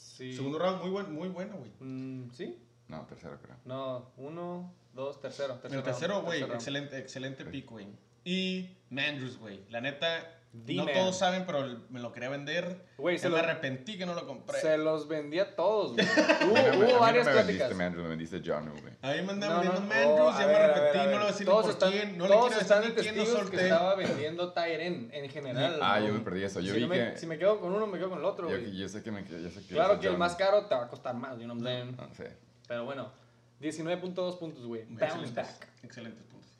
A: Sí.
C: Segundo round, muy, buen, muy bueno, güey.
A: Mm, ¿Sí?
B: No, tercero creo.
A: No, uno, dos, tercero. tercer
C: El tercero, güey, excelente, excelente pick, güey. Y Mandrews, güey. La neta,
A: The
C: no todos saben, pero me lo quería vender.
A: Güey,
C: Se me
A: lo-
C: arrepentí que no lo compré.
A: Se los vendía a todos, güey.
B: A mí
A: Hubo,
B: no a mí
A: hubo
B: no
A: varias
B: me
A: pláticas.
B: vendiste Mandrew, me vendiste John, güey.
C: Ahí me andaban
A: No,
C: vendiendo
A: no,
C: Mandrews,
A: oh,
C: ya
A: a
C: me
A: ver, a
C: arrepentí,
A: ver, a
C: no
A: ver.
C: lo voy a decir
A: todos
C: por
A: están,
C: quién, no le
A: todos
C: quiero
A: están
C: decir quién no
A: testigos que estaba vendiendo Tyren en general.
B: Ah,
A: ¿no?
B: yo me perdí eso. Yo
A: si,
B: vi
A: no me,
B: que.
A: si me quedo con uno, me quedo con el otro, güey.
B: yo sé que me yo sé que
A: Claro que el más caro te va a costar más, you know what I'm saying?
B: No sé.
A: Pero bueno, 19.2 puntos, güey. Bounce
C: Excelentes.
A: back.
C: Excelentes puntos.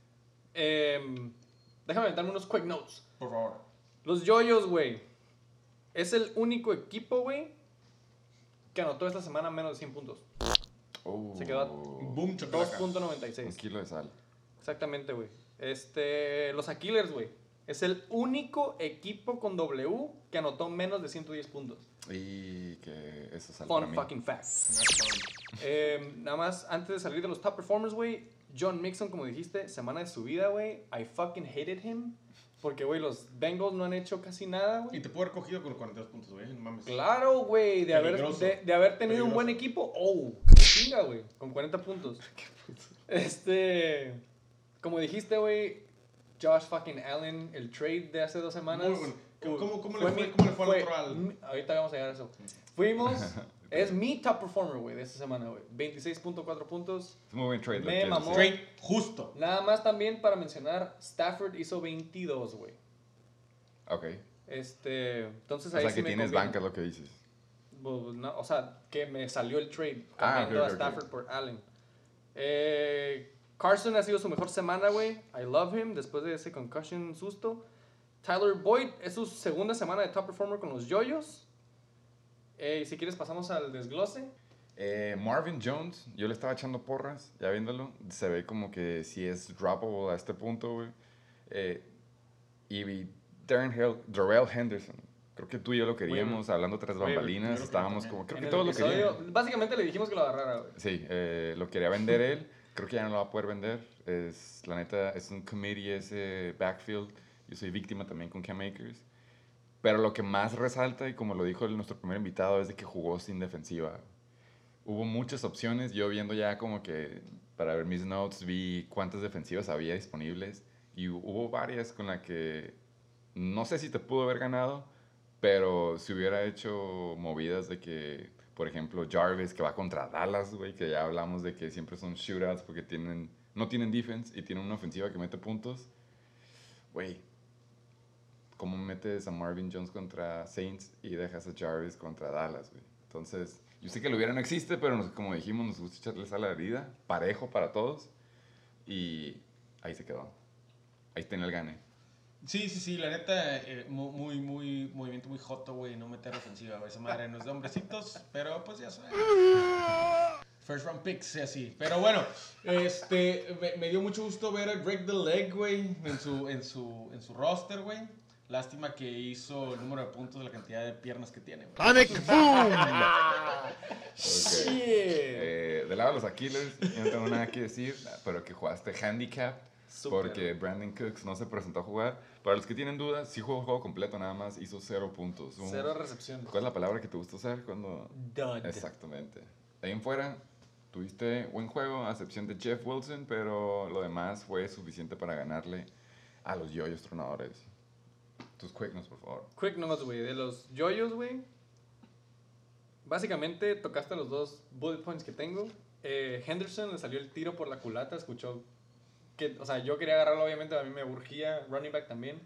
A: Em, déjame aventarme unos quick notes.
C: Por favor.
A: Los yoyos, güey. Es el único equipo, güey, que anotó esta semana menos de 100 puntos.
B: Oh,
A: Se quedó a
C: Boom, chocolate.
B: un
A: 2.96.
B: kilo de sal.
A: Exactamente, güey. Este, los Aquilers, güey. Es el único equipo con W que anotó menos de 110 puntos.
B: Y que eso sal para
A: Fun fucking fact. Eh, nada más, antes de salir de los top performers, güey, John Mixon, como dijiste, semana de su vida, güey. I fucking hated him. Porque, güey, los Bengals no han hecho casi nada,
C: Y
A: güey.
C: te puedo haber cogido con 42 puntos, güey. No mames.
A: Claro, güey, de haber, de, de haber tenido un buen equipo. Oh, qué chinga, güey, con 40 puntos. Este, como dijiste, güey, Josh fucking Allen, el trade de hace dos semanas.
C: Muy bueno. ¿Cómo- le fue-
A: mi-
C: cómo le fue al otro al-
A: Ahorita vamos a llegar a eso. Fuimos, es mi top performer, güey, de esta semana, güey. 26.4 puntos.
B: Es muy buen trade.
A: Me mamó.
C: Straight, justo.
A: Nada más también para mencionar, Stafford hizo 22, güey.
B: Ok.
A: Este, entonces
B: O
A: ahí
B: sea
A: sí
B: que
A: me
B: tienes
A: conviene.
B: banca, lo que dices.
A: Pues, no, o sea, que me salió el trade
B: Ah,
A: a Stafford por Allen. Eh, Carson ha sido su mejor semana, güey. I love him después de ese concussion susto. Tyler Boyd es su segunda semana de top performer con los Yoyos. Eh, si quieres pasamos al desglose.
B: Eh, Marvin Jones, yo le estaba echando porras, ya viéndolo. Se ve como que si es droppable a este punto, güey. Eh, y Darren Hill, Darrell Henderson. Creo que tú y yo lo queríamos, hablando tras bambalinas.
C: que
B: Estábamos como, creo que todos lo queríamos.
A: Básicamente le dijimos que lo agarrara, güey.
B: Sí, eh, lo quería vender él. Creo que ya no lo va a poder vender. Es, la neta, es un committee ese backfield. Yo soy víctima también con Cam Akers. Pero lo que más resalta, y como lo dijo nuestro primer invitado, es de que jugó sin defensiva. Hubo muchas opciones. Yo viendo ya como que para ver mis notes, vi cuántas defensivas había disponibles. Y hubo varias con las que no sé si te pudo haber ganado, pero si hubiera hecho movidas de que, por ejemplo, Jarvis que va contra Dallas, güey, que ya hablamos de que siempre son shootouts porque tienen, no tienen defense y tienen una ofensiva que mete puntos. Güey, ¿cómo metes a Marvin Jones contra Saints y dejas a Jarvis contra Dallas, güey? Entonces, yo sé que lo hubiera no existe, pero nos- como dijimos, nos gusta echarles a la herida, parejo para todos. Y ahí se quedó. Ahí está en el gane.
C: Sí, sí, sí, la neta, eh, mu- muy, muy, movimiento muy joto, güey, no meter ofensiva. Esa madre no es de hombrecitos, pero pues ya sabes. First round picks así. Pero bueno, este, me, me dio mucho gusto ver a Greg the Leg, güey, en su, en su, en su roster, güey. Lástima que hizo el número de puntos de la cantidad de piernas que tiene, güey.
B: Ok. Eh, del lado de los Aquilers, yo no tengo nada que decir, pero que jugaste handicap
A: Súper.
B: porque Brandon Cooks no se presentó a jugar. Para los que tienen dudas, sí jugó juego completo, nada más hizo cero puntos. Un-
A: Cero recepción.
B: ¿Cuál es la palabra que te gusta usar cuando...?
A: Dud.
B: Exactamente. De ahí en fuera, tuviste buen juego, a excepción de Jeff Wilson, pero lo demás fue suficiente para ganarle a los yoyos tronadores. Tus quickness, por favor.
A: Quick notes, güey. De los yoyos, güey. Básicamente tocaste los dos bullet points que tengo. Eh, Henderson le salió el tiro por la culata, escuchó que, o sea, yo quería agarrarlo, obviamente, a mí me urgía, running back también.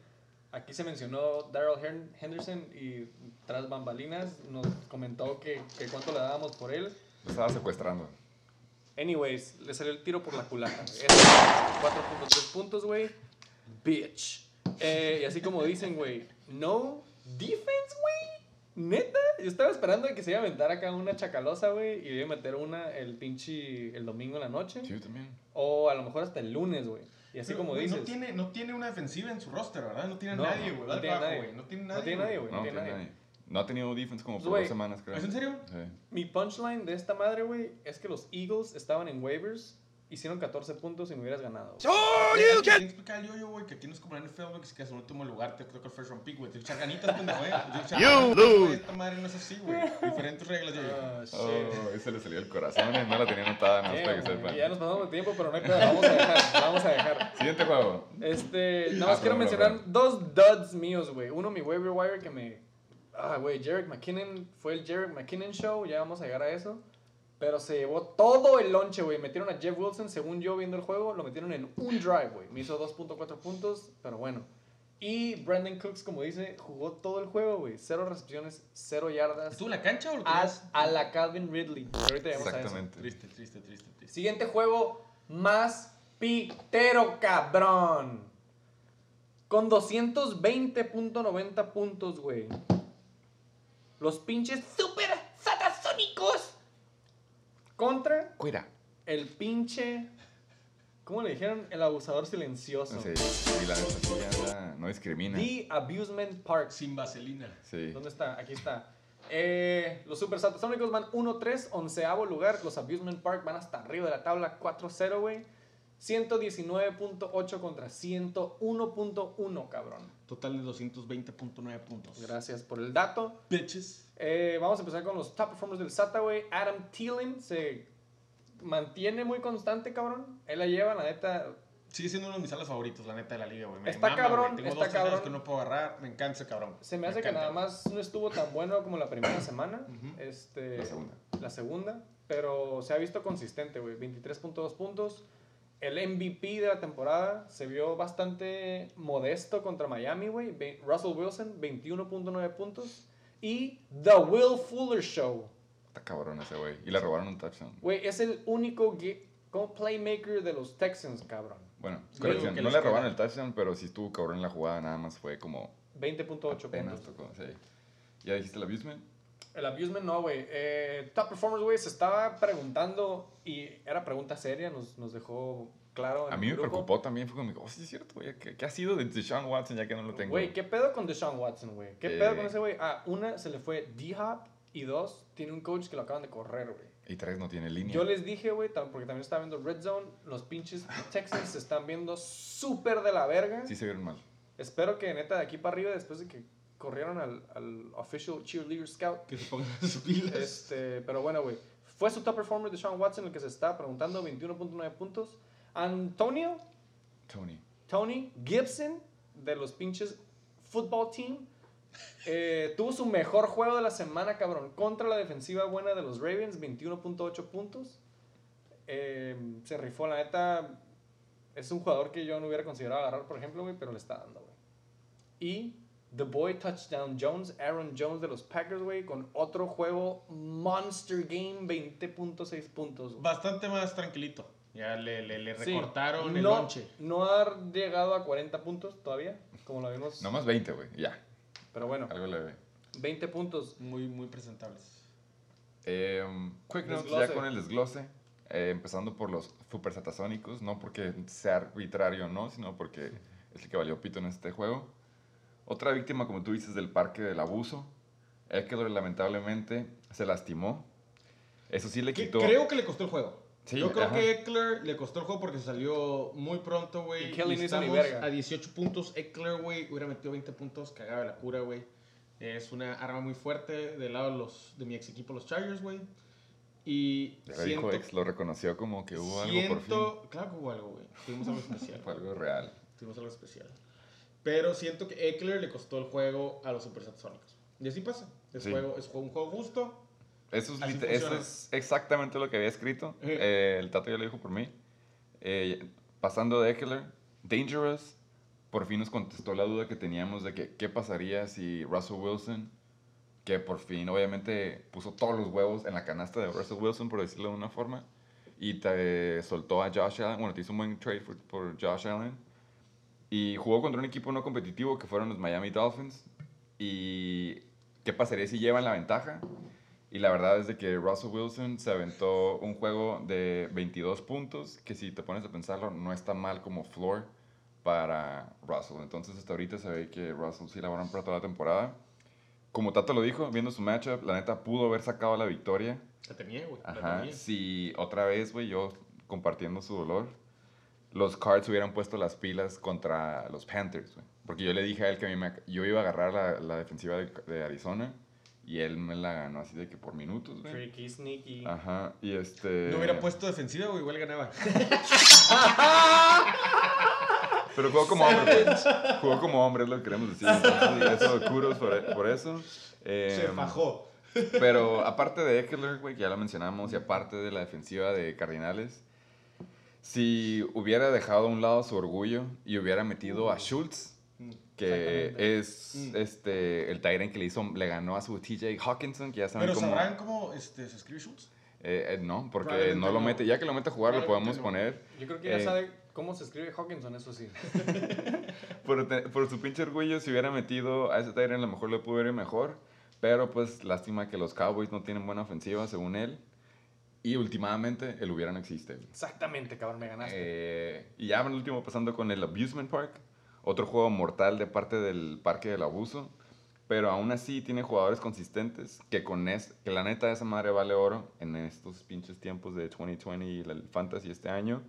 A: Aquí se mencionó Daryl Hen- Henderson y tras bambalinas nos comentó que, que cuánto le dábamos por él.
B: Lo estaba secuestrando.
A: Anyways, le salió el tiro por la culata. güey. Es 4.3 puntos, güey. Bitch. Eh, y así como dicen, güey, no defense, güey. Neta, yo estaba esperando de que se iba a aventar acá una chacalosa, güey, y iba a meter una el pinche el domingo en la noche.
B: Sí, yo también.
A: O a lo mejor hasta el lunes, güey. Y así
C: Pero,
A: como dices.
C: No tiene, no tiene una defensiva en su roster, ¿verdad? No tiene
A: No,
C: nadie,
A: no,
C: güey.
A: no
C: Dale
A: tiene nadie.
C: güey. No tiene
A: No
C: nadie.
A: tiene nadie,
C: güey.
B: No,
A: tiene
B: tiene
A: nadie.
B: nadie. No ha tenido defense como por dos semanas, creo.
C: ¿Es en serio?
B: Sí.
A: Mi punchline de esta madre, güey, es que los Eagles estaban en waivers, hicieron 14 puntos y me hubieras ganado.
C: Tienes que explicar al yo-yo, güey, que aquí no es como en el NFL, güey, que si quedas en último lugar te toca el first round pick, güey. Te ganitas, pendejo, eh. Te ganitas, güey. Esta madre no es así, güey. Diferentes reglas, yo-yo.
A: Ah, shit.
B: Oh, ese le salió el corazón, eh, no la tenía anotada, no para que sepan.
A: ya nos pasamos de tiempo, pero no hay pedo, vamos a dejar, vamos a dejar.
B: Siguiente juego.
A: Este, nada
B: Ah,
A: más quiero
B: perdón,
A: mencionar
B: perdón.
A: dos duds míos, güey. Uno, mi waiver wire que me... Ah, güey, Jarek McKinnon, fue el Jarek McKinnon show, ya vamos a llegar a eso. Pero se llevó todo el lonche, güey. Metieron a Jeff Wilson, según yo viendo el juego, lo metieron en un drive, güey. Me hizo 2.4 puntos, pero bueno. Y Brandon Cooks, como dice, jugó todo el juego, güey. Cero recepciones, cero yardas.
C: ¿Estuvo en la cancha o lo
A: A, la Calvin Ridley. Pero ahorita llegamos a eso.
B: Exactamente.
C: Triste, triste, triste, triste.
A: Siguiente juego, más pitero, cabrón. Con 220.90 puntos, güey. Los pinches super satasónicos. Contra
B: Cuida.
A: el pinche. ¿Cómo le dijeron? El abusador silencioso.
B: Sí, y la no discrimina.
A: The Abusement Park.
C: Sin vaselina.
B: Sí.
A: ¿Dónde está? Aquí está. Eh, los Super Satasónicos van 1-3, onceavo lugar. Los Abusement Park van hasta arriba de la tabla, 4-0, güey. 119.8 contra 101.1, cabrón.
C: Total de 220.9 puntos.
A: Gracias por el dato.
C: Bitches.
A: Eh, vamos a empezar con los top performers del SATA, güey. Adam Thielen se mantiene muy constante, cabrón. Él la lleva, la neta.
C: Sigue siendo uno de mis alas favoritos, la neta, de la liga, güey.
A: Está
C: mama,
A: cabrón.
C: Tengo
A: está
C: dos,
A: cabrón.
C: que no puedo agarrar. Me encanta ese cabrón.
A: Se me hace que nada más no estuvo tan bueno como la primera semana. Este,
B: La segunda.
A: La segunda. Pero se ha visto consistente, güey. 23.2 puntos. El MVP de la temporada se vio bastante modesto contra Miami, güey. Russell Wilson, 21.9 puntos. Y The Will Fuller Show.
B: Está cabrón ese güey. Y le robaron un touchdown.
A: Güey, es el único playmaker de los Texans, cabrón.
B: Bueno, corrección, no le
C: queda.
B: robaron el touchdown, pero sí estuvo cabrón en la jugada. Nada más fue como
A: 20.8
B: apenas
A: puntos.
B: tocó. Sí. ¿Ya dijiste el abusement?
A: El abusement no, güey. Eh, top performers, güey, se estaba preguntando y era pregunta seria, nos, nos dejó claro. en
B: A mí me
A: grupo.
B: preocupó también. Fue como, oh, sí es cierto, güey. ¿Qué, qué ha sido de Deshaun Watson ya que no lo tengo?
A: Güey, ¿qué pedo con Deshaun Watson, güey? ¿Qué
B: Eh.
A: pedo con ese güey? Ah, una, se le fue D-Hop y dos, tiene un coach que lo acaban de correr, güey.
B: Y tres no tiene línea.
A: Yo les dije, güey, porque también estaba viendo Red Zone, los pinches Texans se están viendo súper de la verga.
B: Sí se vieron mal.
A: Espero que neta de aquí para arriba, después de que corrieron al, al official cheerleader scout,
C: Que se pongan sus pilas.
A: Este, pero bueno, güey. Fue su top performer de Sean Watson el que se está preguntando, 21.9 puntos. Antonio,
B: Tony.
A: Tony Gibson, de los pinches football team, eh, tuvo su mejor juego de la semana, cabrón, contra la defensiva buena de los Ravens, 21.8 puntos. Eh, se rifó, la neta. Es un jugador que yo no hubiera considerado agarrar, por ejemplo, güey, pero le está dando, güey. Y The Boy Touchdown Jones, Aaron Jones de los Packers, güey, con otro juego Monster Game, 20.6 puntos.
C: Bastante más tranquilito. Ya le, le, le
A: Sí,
C: recortaron el
A: no,
C: lonche.
A: No ha llegado a 40 puntos todavía, como lo vimos.
B: No más 20, güey. Ya.
A: Pero bueno,
B: Algo leve.
A: 20 puntos.
C: Muy, muy presentables.
B: Eh, quick notes
A: Desglose.
B: ya con el desglose. Eh, empezando por los super satasónicos. No porque sea arbitrario o no, sino porque es el que valió pito en este juego. Otra víctima, como tú dices, del parque del abuso. Eckler lamentablemente se lastimó. Eso sí le quitó.
C: creo que le costó el juego.
B: Sí,
C: Yo creo
B: ajá.
C: que Eckler le costó el juego porque se salió muy pronto, güey.
A: Y Kelly no hizo ni
C: estamos
A: verga.
C: a 18 puntos. Eckler, güey, hubiera metido 20 puntos. Cagaba la cura, güey. Es una arma muy fuerte del lado de, los, de mi ex equipo, los Chargers, güey. Y siento,
B: ex, lo reconoció como que hubo algo por fin.
C: siento, claro que hubo algo, güey. Tuvimos algo especial.
B: Fue algo real.
C: Tuvimos algo especial. Pero siento que Eckler le costó el juego a los Supersatsónicos. Y así pasa. Es,
B: Sí.
C: juego, es un juego justo.
B: Eso es, eso exactamente lo que había escrito.
C: Eh.
B: El Tato ya lo dijo por mí. Eh, pasando de Eckler, Dangerous por fin nos contestó la duda que teníamos de que qué pasaría si Russell Wilson, que por fin obviamente puso todos los huevos en la canasta de Russell Wilson, por decirlo de una forma, y te soltó a Josh Allen, bueno, te hizo un buen trade por, por Josh Allen, y jugó contra un equipo no competitivo que fueron los Miami Dolphins, y qué pasaría si llevan la ventaja. Y la verdad es de que Russell Wilson se aventó un juego de 22 puntos, que si te pones a pensarlo, no está mal como floor para Russell. Entonces hasta ahorita se ve que Russell sí la van para toda la temporada. Como Tato lo dijo, viendo su matchup, la neta pudo haber sacado la victoria.
C: La tenía, güey.
B: Ajá.
C: tenía.
B: Si otra vez, güey, yo compartiendo su dolor, los Cards hubieran puesto las pilas contra los Panthers, güey. Porque yo le dije a él que a mí me- yo iba a agarrar la, la defensiva de, de Arizona y él me la ganó así de que por minutos, güey.
A: Tricky, sneaky.
B: Ajá, y este...
C: No hubiera puesto defensiva, güey, igual ganaba.
B: Pero jugó como hombre, pues. Jugó como hombre, es lo que queremos decir. Entonces, eso, kudos por, por eso.
C: Se
B: Em,
C: fajó.
B: Pero aparte de Eckler, güey, que ya lo mencionamos, y aparte de la defensiva de Cardinales, si hubiera dejado a un lado su orgullo y hubiera metido a Schultz, que es
C: Mm.
B: este el Tyrant que le hizo le ganó a su TJ Hawkinson, que ya saben
C: Pero
B: cómo
C: sabrán cómo este, se escribe Schultz.
B: eh, eh, no, porque no lo
C: no.
B: mete, ya que lo mete a jugar lo podemos poner
A: Yo creo que ya
B: Eh,
A: sabe cómo se escribe Hawkinson, eso sí.
B: por, te- por su pinche orgullo si hubiera metido a ese Tyrant a lo mejor le pudo ir mejor, pero pues lástima que los Cowboys no tienen buena ofensiva según él. Y últimamente el hubiera no existe.
A: Exactamente, cabrón, me ganaste.
B: Eh, y ya en el último pasando con el Abusement Park, otro juego mortal de parte del Parque del Abuso, pero aún así tiene jugadores consistentes que con es, que la neta esa madre vale oro en estos pinches tiempos de 2020 y el Fantasy este año.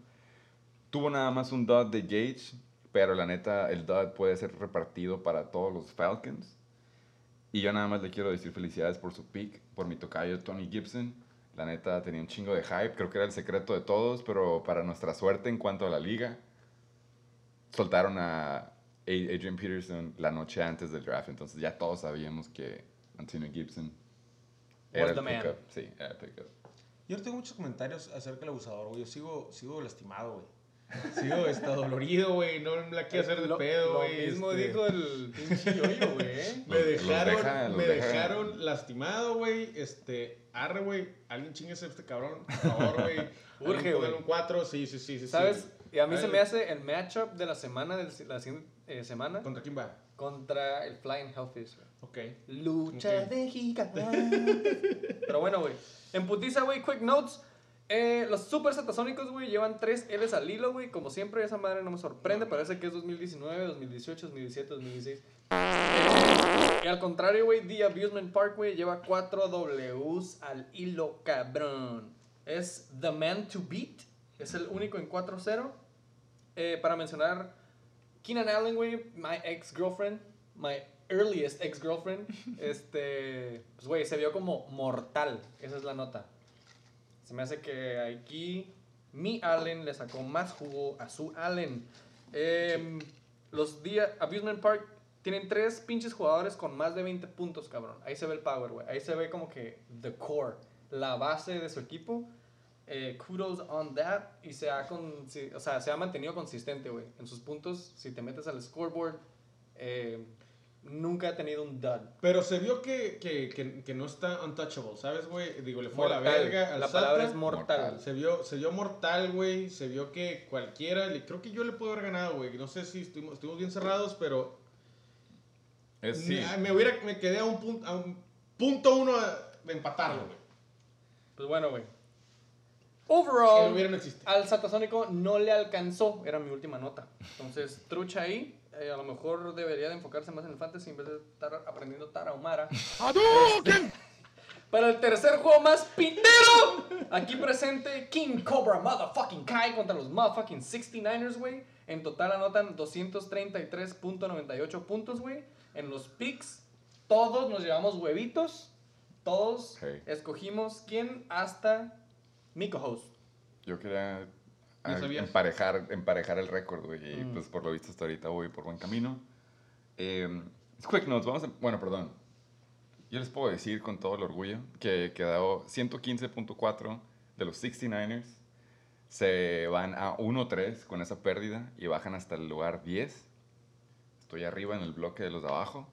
B: Tuvo nada más un dot de Gage, pero la neta el dot puede ser repartido para todos los Falcons. Y yo nada más le quiero decir felicidades por su pick, por mi tocayo Tony Gibson. La neta tenía un chingo de hype, creo que era el secreto de todos, pero para nuestra suerte en cuanto a la liga, soltaron a Adrian Peterson la noche antes del draft, entonces ya todos sabíamos que Antonio Gibson era el pickup. Sí, era el pickup.
C: Yo tengo muchos comentarios acerca del abusador, güey. Yo sigo, sigo lastimado, güey. Sigo está dolorido, güey. No me la quiero hacer de
A: Lo-
C: pedo,
A: Lo
C: güey.
A: mismo
C: este.
A: dijo el pinche yoyo, güey.
C: Me dejaron,
B: deja-
C: me
B: deja-
C: dejaron lastimado, güey. Este, arre, güey. Alguien chinguese a este cabrón, por favor, güey.
A: Urge, güey.
C: un 4, sí, sí, sí, sí.
A: ¿Sabes?
C: sí,
A: Y a mí se me hace el matchup de la semana, de la siguiente eh, semana,
C: ¿Contra quién va?
A: contra el Flying Hellfish.
C: Ok.
A: Lucha de gigantes. Pero bueno, güey. En putiza, güey, quick notes. Eh, los super satasónicos, güey, llevan 3 L's al hilo, güey. Como siempre, esa madre no me sorprende. Parece que es 2019, 2018, 2017, 2016. Y al contrario, güey, The Abusement Park, güey, lleva 4 W's al hilo, cabrón. Es The Man to Beat. Es el único en 4-0. Eh, para mencionar, Keenan Allen, güey, my ex-girlfriend, my earliest ex-girlfriend, este, pues, güey, se vio como mortal. Esa es la nota. Se me hace que aquí mi Allen le sacó más jugo a su Allen. Em, los días, Abusement Park tienen tres pinches jugadores con más de 20 puntos, cabrón. Ahí se ve el power, güey. Ahí se ve como que the core, la base de su equipo. Eh, kudos on that. Y se ha, con, o sea, se ha mantenido consistente, güey. En sus puntos, si te metes al scoreboard, eh, nunca ha tenido un dud.
C: Pero se vio que, que, que, que no está untouchable, ¿sabes, güey? Digo, le fue a la
A: Mortal.
C: verga al
A: La
C: Sata.
A: palabra es mortal.
B: Mortal.
C: Se vio, se vio mortal, güey. Se vio que cualquiera. le- Creo que yo le puedo haber ganado, güey. No sé si estuvimos, estuvimos bien cerrados, pero.
B: Es, sí,
C: Me, me hubiera, me quedé a un, punto a un punto uno de empatarlo, güey.
A: Pues bueno, güey. Overall,
C: no
A: al Satasónico no le alcanzó, era mi última nota. Entonces, trucha ahí. eh, a lo mejor debería de enfocarse más en el fantasy en vez de estar aprendiendo Tarahumara. Este, para el tercer juego más pitero, aquí presente King Cobra Motherfucking Kai contra los Motherfucking 69ers, güey. En total anotan 233.98 puntos, güey. En los picks, todos nos llevamos huevitos. Todos
B: Hey.
A: escogimos quién hasta Miko Host.
B: yo quería
C: ¿No
B: ah, emparejar, emparejar el récord, güey, y
A: Mm.
B: pues por lo visto hasta ahorita voy por buen camino. Eh, quick notes, vamos a, bueno, perdón. Yo les puedo decir con todo el orgullo que quedó 115.4 de los 69ers. Se van a 1-3 con esa pérdida y bajan hasta el lugar 10. Estoy arriba en el bloque de los de abajo.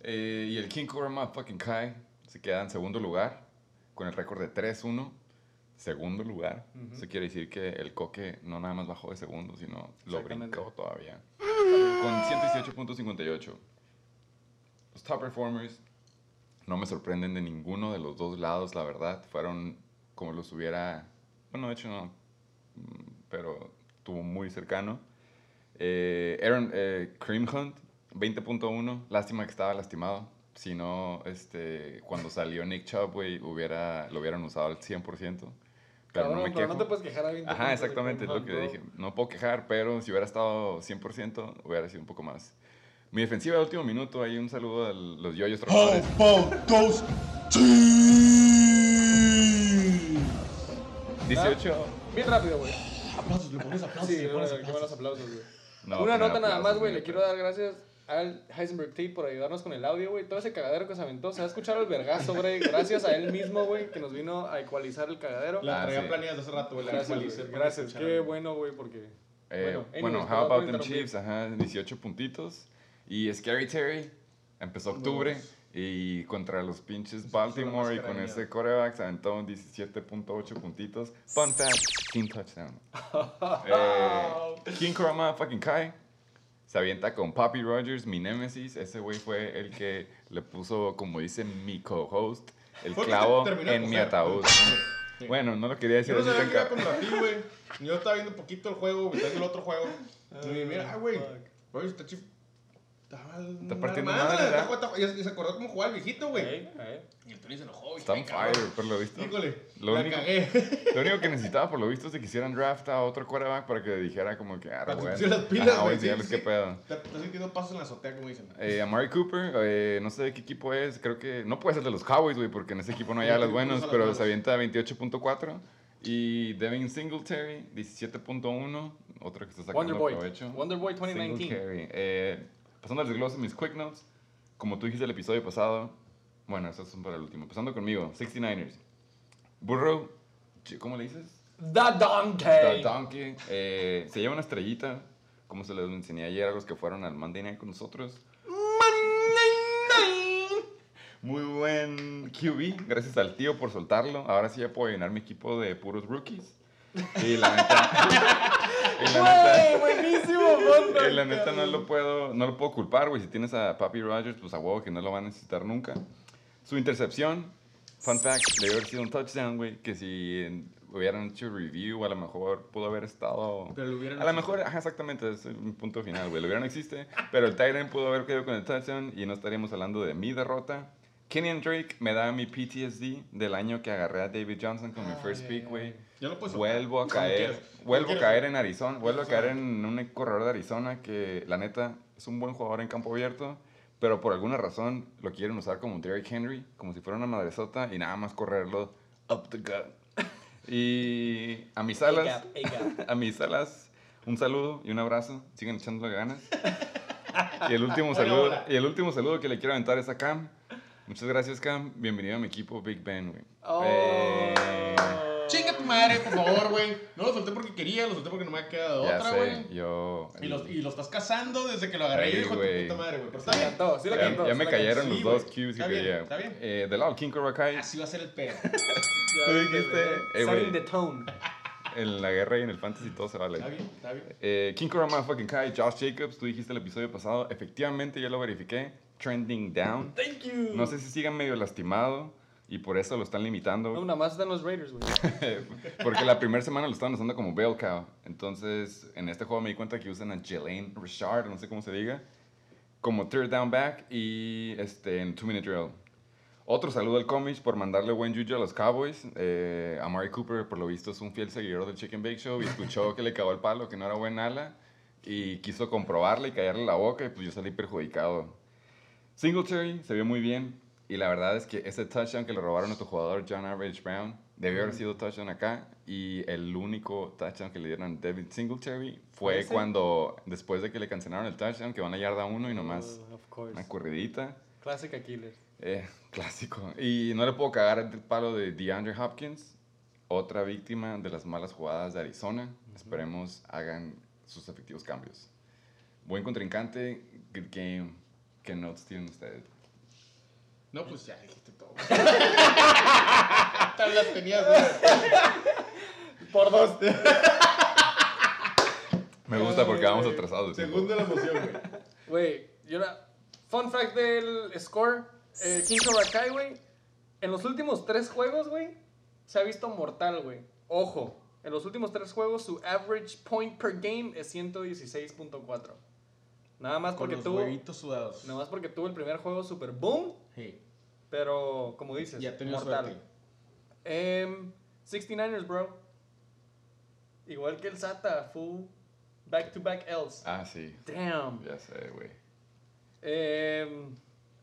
B: Eh, y el King Cobra fucking Kai se queda en segundo lugar con el récord de 3-1. Segundo lugar. Eso quiere decir que el coque no nada más bajó de segundo, sino lo brincó todavía. Con 118.58. Los top performers no me sorprenden de ninguno de los dos lados, la verdad. Fueron como los hubiera... Bueno, de hecho no. mm, Pero estuvo muy cercano. Eh, Aaron eh, Cream Hunt, 20.1. Lástima que estaba lastimado. Si no, este, cuando salió Nick Chubb, güey, hubiera, lo hubieran usado al 100%. Pero
A: Cabrón,
B: no me
A: pero
B: quejo.
A: no te puedes quejar a 20
B: Ajá, exactamente, es lo que dije. No puedo quejar, pero si hubiera estado 100%, hubiera sido un poco más. Mi defensiva de último minuto, ahí un saludo a los yoyos trabajadores.
D: How about those
B: 18.
A: Bien rápido, güey.
C: Aplausos, le pones aplausos.
A: Sí,
C: le pones aplausos.
A: aplausos, güey.
B: No,
A: Una nota nada más, güey. Le quiero dar gracias al Heisenberg Tate por ayudarnos con el audio, güey. Todo ese cagadero que se aventó. Se va a escuchar el vergazo, güey. Gracias a él mismo, güey, que nos vino a ecualizar el cagadero.
C: La
B: Ah,
C: traía
B: sí.
C: planeada hace rato, güey.
A: Gracias, Gracias.
C: escucharla.
A: Qué bueno, güey, porque...
B: Eh,
A: Bueno,
B: bueno, how about them. Chiefs? Ajá, 18 puntitos. Y Scary Terry empezó octubre y contra los pinches Baltimore y con ese coreback se aventó 17.8 puntitos. Fun fact, sin touchdown. Eh, King Kurama fucking Kai se avienta con Poppy Rogers, mi némesis. Ese güey fue el que le puso, como dice mi co-host, el clavo
C: terminó
B: en mi ataúd. Bueno, no lo quería decir
C: Yo no sabía que ti, güey. Yo estaba viendo un poquito el juego, estaba viendo el otro juego. Y mira, ah, güey. Güey, está chif... Estaba
B: Está partiendo madre,
C: está-
B: ¿verdad?
C: está- Y se acordó cómo jugaba el viejito, güey.
A: Ey, ey.
C: Y el Tony se enojó, güey.
B: Está
C: cabrón.
B: fire, pero lo visto.
C: Híjole,
B: Lo
C: la
B: único-
C: cagué.
B: Lo único que necesitaba, por lo visto, es que hicieran draft a otro quarterback para que dijera como que, ah,
C: Para que pusieran las pilas, güey.
B: enseñarles
C: sí,
B: qué
C: sí.
B: pedo.
C: Está, está sintiendo pasos en la azotea, como dicen.
B: Eh, Amari Cooper, eh, no sé de qué equipo es, creo que no puede ser de los Cowboys, güey, porque en ese equipo no hay
C: No,
B: alas
C: las
B: pero
C: manos.
B: se avienta 28.4. Y Devin Singletary, 17.1, otro que está sacando
A: Wonderboy.
B: provecho.
A: Wonderboy 2019.
B: Singletary. Eh, pasando al desglose de mis quick notes, como tú dijiste el episodio pasado, bueno, esos son para el último. Pasando conmigo, 69ers. Burrow, ¿cómo le dices?
A: The Donkey.
B: The Donkey. eh, se lleva una estrellita, como se les enseñé ayer a los que fueron al Monday Night con nosotros. Muy buen QB, gracias al tío por soltarlo. Ahora sí ya puedo llenar mi equipo de puros rookies. Y la neta. Y la neta.
A: Güey, buenísimo, fun
B: y la neta no lo puedo, no lo puedo culpar, güey. Si tienes a Papi Rogers, pues a huevo que no lo va a necesitar nunca. Su intercepción, fun fact, debe haber sido un touchdown, güey. Que si hubieran hecho review, a lo mejor pudo haber estado.
C: Pero lo hubieran
B: A lo mejor, ajá, exactamente, es mi punto final, güey. Lo hubiera no existe, pero el Titan pudo haber quedado con el touchdown y no estaríamos hablando de mi derrota. Kenyan Drake me da mi PTSD del año que agarré a David Johnson con mi first pick, güey. Vuelvo a caer, vuelvo a caer en Arizona, vuelvo a caer en un corredor de Arizona que la neta es un buen jugador en campo abierto, pero por alguna razón lo quieren usar como Derrick Henry, como si fuera una madresota y nada más correrlo up the gut. Y a mis alas, a mis alas, un saludo y un abrazo, sigan echándole ganas. Y el último saludo, y el último saludo que le quiero aventar es a Cam. Muchas gracias Cam, bienvenido a mi equipo Big Ben, güey.
A: Oh.
B: Eh,
C: Chinga tu madre, por favor, güey. No lo solté porque quería, lo solté porque no me ha quedado
B: ya
C: otra, güey.
B: yo...
C: Y lo, y lo estás cazando desde que lo agarré. Yo hijo de puta madre, güey. Pero
A: Sí
C: está
A: le
C: bien.
A: cantó, sí le
B: Ya,
A: cantó.
B: ya
A: sí
B: me cayeron los
C: Sí,
B: dos cues que
C: Está bien,
B: quería.
C: está bien.
B: Eh, del lado, King Cobra Kai,
C: Así va a ser el pedo.
B: Tú dijiste, eh.
A: Setting the tone.
B: en la guerra y en el fantasy todo se vale.
C: Está bien, está bien.
B: Eh, King Cobra Motherfucking Kai, Josh Jacobs, tú dijiste el episodio pasado, efectivamente ya lo verifiqué, trending down.
A: Thank you.
B: No sé si sigan medio lastimado y por eso lo están limitando.
A: No, nada más están los Raiders, güey.
B: Porque la primera semana lo estaban usando como bell cow. Entonces, en este juego me di cuenta que usan a Jelaine Richard, no sé cómo se diga, como third down back y este, en two minute drill. Otro saludo al Comish por mandarle buen juju a los Cowboys. Eh, Amari Cooper, por lo visto, es un fiel seguidor del Chicken Bake Show y escuchó que le cagó el palo, que no era buen ala, y quiso comprobarle y callarle la boca, y pues yo salí perjudicado. Singletary se vio muy bien, y la verdad es que ese touchdown que le robaron a tu jugador, John Average Brown, debió haber sido touchdown acá, y el único touchdown que le dieron a David Singletary fue
A: ¿Ese?
B: cuando, después de que le cancelaron el touchdown, que van a yarda uno y nomás
A: Oh, course.
B: una corridita.
A: Classic Aquiles.
B: Eh, clásico. Y no le puedo cagar el palo de DeAndre Hopkins, otra víctima de las malas jugadas de Arizona. Esperemos hagan sus efectivos cambios. Buen contrincante, good game. ¿Qué notes tienen ustedes?
C: No, pues ya dijiste todo. Tablas tenías, güey.
A: Por dos.
B: Me gusta porque vamos atrasados.
C: Segundo la emoción, güey.
A: Güey, yo era. Fun fact del score: eh, King Kai, güey. En los últimos tres juegos, güey, se ha visto mortal, güey. Ojo, en los últimos tres juegos su average point per game es 116.4. Nada más porque tuvo.
C: huevitos sudados.
A: Nada más porque tuvo el primer juego super boom,
C: Hey,
A: pero como dices,
C: ya tenía
A: mortal.
C: suerte.
A: Em, 69ers, bro. Igual que el SATA, full back to back L's.
B: Ah, sí.
A: Damn.
B: Ya sé, güey.
A: Eh,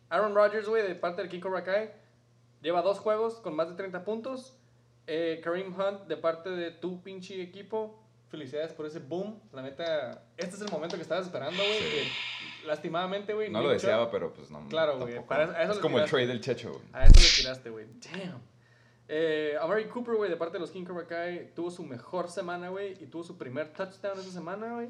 A: Aaron Rodgers, güey, de parte del King Cobra Kai, lleva dos juegos con más de 30 puntos. Eh, Kareem Hunt, de parte de tu pinche equipo, felicidades por ese boom. La neta, este es el momento que estabas esperando, güey.
B: Sí.
A: que Lastimadamente, güey.
B: No
A: Nick
B: lo deseaba,
A: Chubb-
B: pero pues no.
A: Claro, güey,
B: tampoco.
A: para eso- a eso
B: es como el trade del Checho, güey.
A: A eso le tiraste, güey. Damn. Eh, Amari Cooper, güey, de parte de los King Cobra Kai, tuvo su mejor semana, güey, y tuvo su primer touchdown esa semana, güey.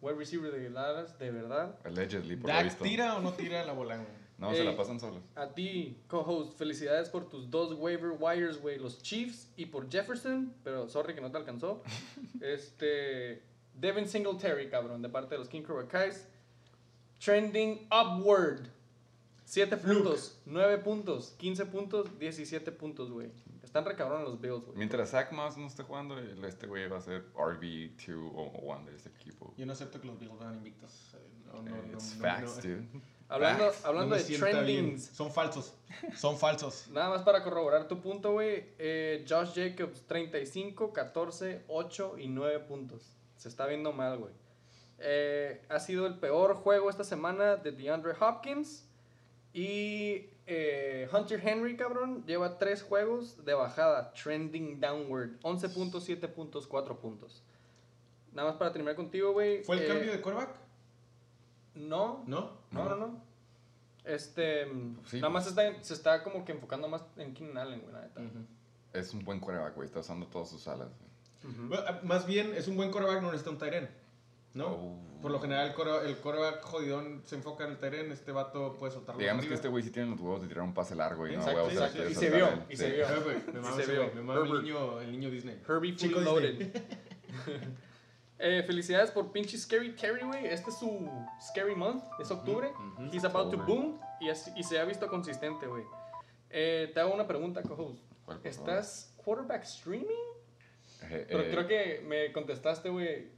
A: wide receiver de Dallas, de verdad.
B: Allegedly, por lo
C: ¿Dak
B: visto.
C: tira o no tira la bola, güey?
B: No, se la pasan solos.
A: A ti, co-host, felicidades por tus dos waiver wires, güey, los Chiefs y por Jefferson, pero sorry que no te alcanzó. este, Devin Singletary, cabrón, de parte de los King Cobra Kais. Trending upward. 7 puntos, 9 puntos, 15 puntos, 17 puntos, güey. Están recabrón los Bills, güey.
B: Mientras Zach Moss no esté jugando, este güey va a ser RB2 o 1 de este equipo.
C: Yo no acepto que los Bills van invictos. Eh, No, no, no,
B: It's
C: no,
B: facts,
C: no.
B: dude.
A: Hablando.
C: No
A: hablando
C: me
A: de
C: sienta bien.
A: trendings,
C: Son falsos. Son falsos.
A: Nada más para corroborar tu punto, güey. eh, Josh Jacobs, 35, 14, 8 y 9 puntos. Se está viendo mal, güey. Eh, ha sido el peor juego esta semana de DeAndre Hopkins. Y eh, Hunter Henry, cabrón, lleva 3 juegos de bajada, trending downward. 11 puntos, 7 puntos, 4 puntos. Nada más para terminar contigo, güey.
C: ¿Fue el
A: eh,
C: cambio de quarterback?
A: No,
C: ¿No?
A: no, no, no. Este,
B: Sí,
A: nada más
B: pues.
A: se está, se está como que enfocando más en Keenan Allen, güey, la neta.
B: Es un buen quarterback, güey. Está usando todas sus alas. güey.
C: Bueno, ah, Más bien, es un buen quarterback, no necesita un end, ¿no?
B: Oh.
C: Por lo general, el quarterback, el quarterback jodidón se enfoca en el end, este vato puede soltarlo.
B: Digamos que este güey sí tiene los huevos de tirar un pase largo y no
C: Exacto,
B: huevos de
C: exacto.
B: de
A: Y se vio,
B: él.
A: y
B: Sí.
A: se vio.
C: Eh, güey, me mama
A: se vio.
C: güey, me mama el niño, el niño Disney.
A: Herbie
C: Chico
A: loaded. Eh, felicidades por pinche Scary Terry, güey. Este es su Scary Month, es octubre. He's about to boom y, así- y se ha visto consistente, güey. Eh, te hago una pregunta, co-host.
B: ¿Cuál, por favor?
A: ¿Estás quarterback streaming?
B: Eh,
A: Pero creo que me contestaste, güey,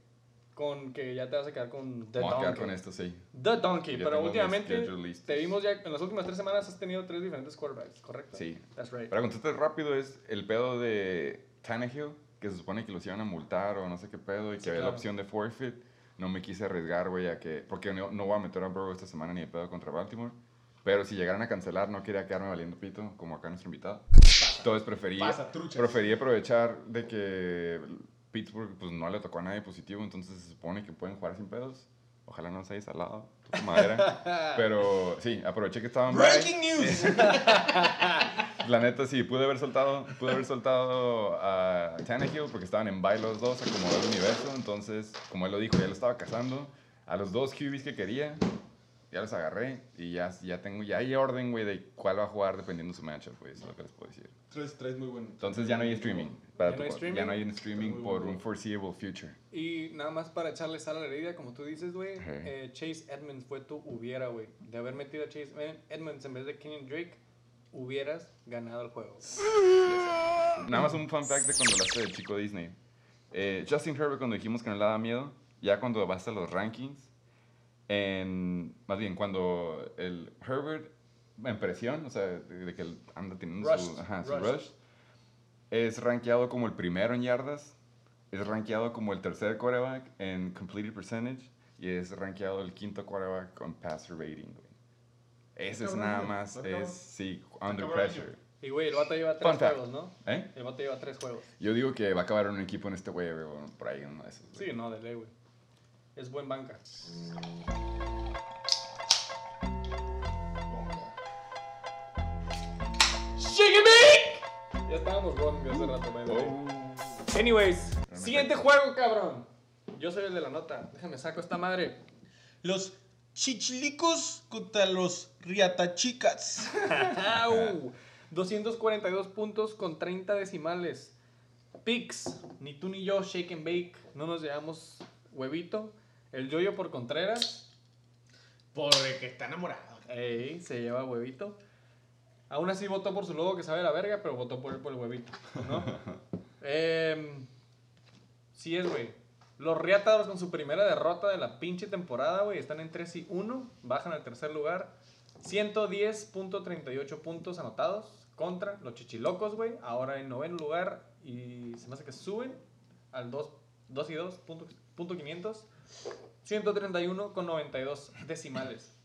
A: con que ya te vas a quedar con The
B: Vamos a quedar
A: Donkey.
B: con esto, sí.
A: The Donkey,
B: Ya
A: pero últimamente te vimos ya, en las últimas tres semanas has tenido tres diferentes quarterbacks, ¿correcto?
B: Sí.
A: That's right.
B: Para contestar rápido, es el pedo de Tannehill, que se supone que los iban a multar o no sé qué pedo, y que
A: Sí,
B: había
A: claro.
B: la opción de forfeit. No me quise arriesgar, güey, a que. Porque no, no voy a meter a Burrow esta semana ni de pedo contra Baltimore. Pero si llegaran a cancelar, no quería quedarme valiendo pito, como acá nuestro invitado. Entonces preferí,
C: Pasa,
B: preferí aprovechar de que Pittsburgh pues, no le tocó a nadie positivo, entonces se supone que pueden jugar sin pedos. Ojalá no se haya salado, madera. Pero sí, aproveché que estaban bye.
C: Breaking news.
B: La neta sí, pude haber soltado, pude haber soltado a Tannehill porque estaban en bye los dos, acomodó el universo, entonces, como él lo dijo, ya lo estaba cazando. A los dos QBs que quería, ya los agarré y ya, ya tengo, ya hay orden, güey, de cuál va a jugar dependiendo de su matchup, güey, eso es lo que les puedo decir.
C: Tres, tres muy bueno.
B: Entonces ya no hay streaming, para
A: Ya no hay streaming.
B: ya no hay streaming por
C: bueno.
B: un foreseeable future.
A: Y nada más para echarle sal a la herida, como tú dices, güey, eh, Chase Edmonds fue tu hubiera, güey. De haber metido a Chase Ed- Edmonds en vez de Kenyon Drake, hubieras ganado el juego.
B: Nada más un fun fact de cuando hablaste del chico Disney. Eh, Justin Herbert, cuando dijimos que no le daba miedo, ya cuando vas a los rankings, en, más bien cuando el Herbert en presión, o sea, de, que él anda teniendo
A: Rushed,
B: su, ajá, su rush, es rankeado como el primero en yardas, es rankeado como el tercer quarterback en completed percentage y es rankeado el quinto quarterback con passer rating. güey. Ese es nada
C: güey.
B: más, es, sí, under pressure.
A: Y, güey, el vato lleva tres juegos, ¿no?
B: ¿Eh?
A: El vato lleva tres juegos.
B: Yo digo que va a acabar un equipo en este güey, güey, por ahí, uno de esos. güey.
A: Sí, no, de ley, güey. Es buen banca. Ya estábamos wrong hace rato, way.
B: Oh.
A: Anyways, siguiente juego, cabrón. Yo soy el de la nota. Déjame saco esta madre.
C: Los chichilicos contra los riatachicas.
A: ¡Au! 242 puntos con 30 decimales. Pix, ni tú ni yo, shake and bake. No nos llevamos huevito. El yoyo por Contreras.
C: Por el que está enamorado.
A: Ey, se lleva huevito. Aún así votó por su logo que sabe la verga, pero votó por, por el huevito, ¿no? Em, sí es, güey. Los Riatados con su primera derrota de la pinche temporada, güey, están en 3 y 1, bajan al tercer lugar. 110.38 puntos anotados contra los Chichilocos, güey. Ahora en noveno lugar y se me hace que suben al 2, 2 y 2, punto, punto 500. 131 con 92 decimales.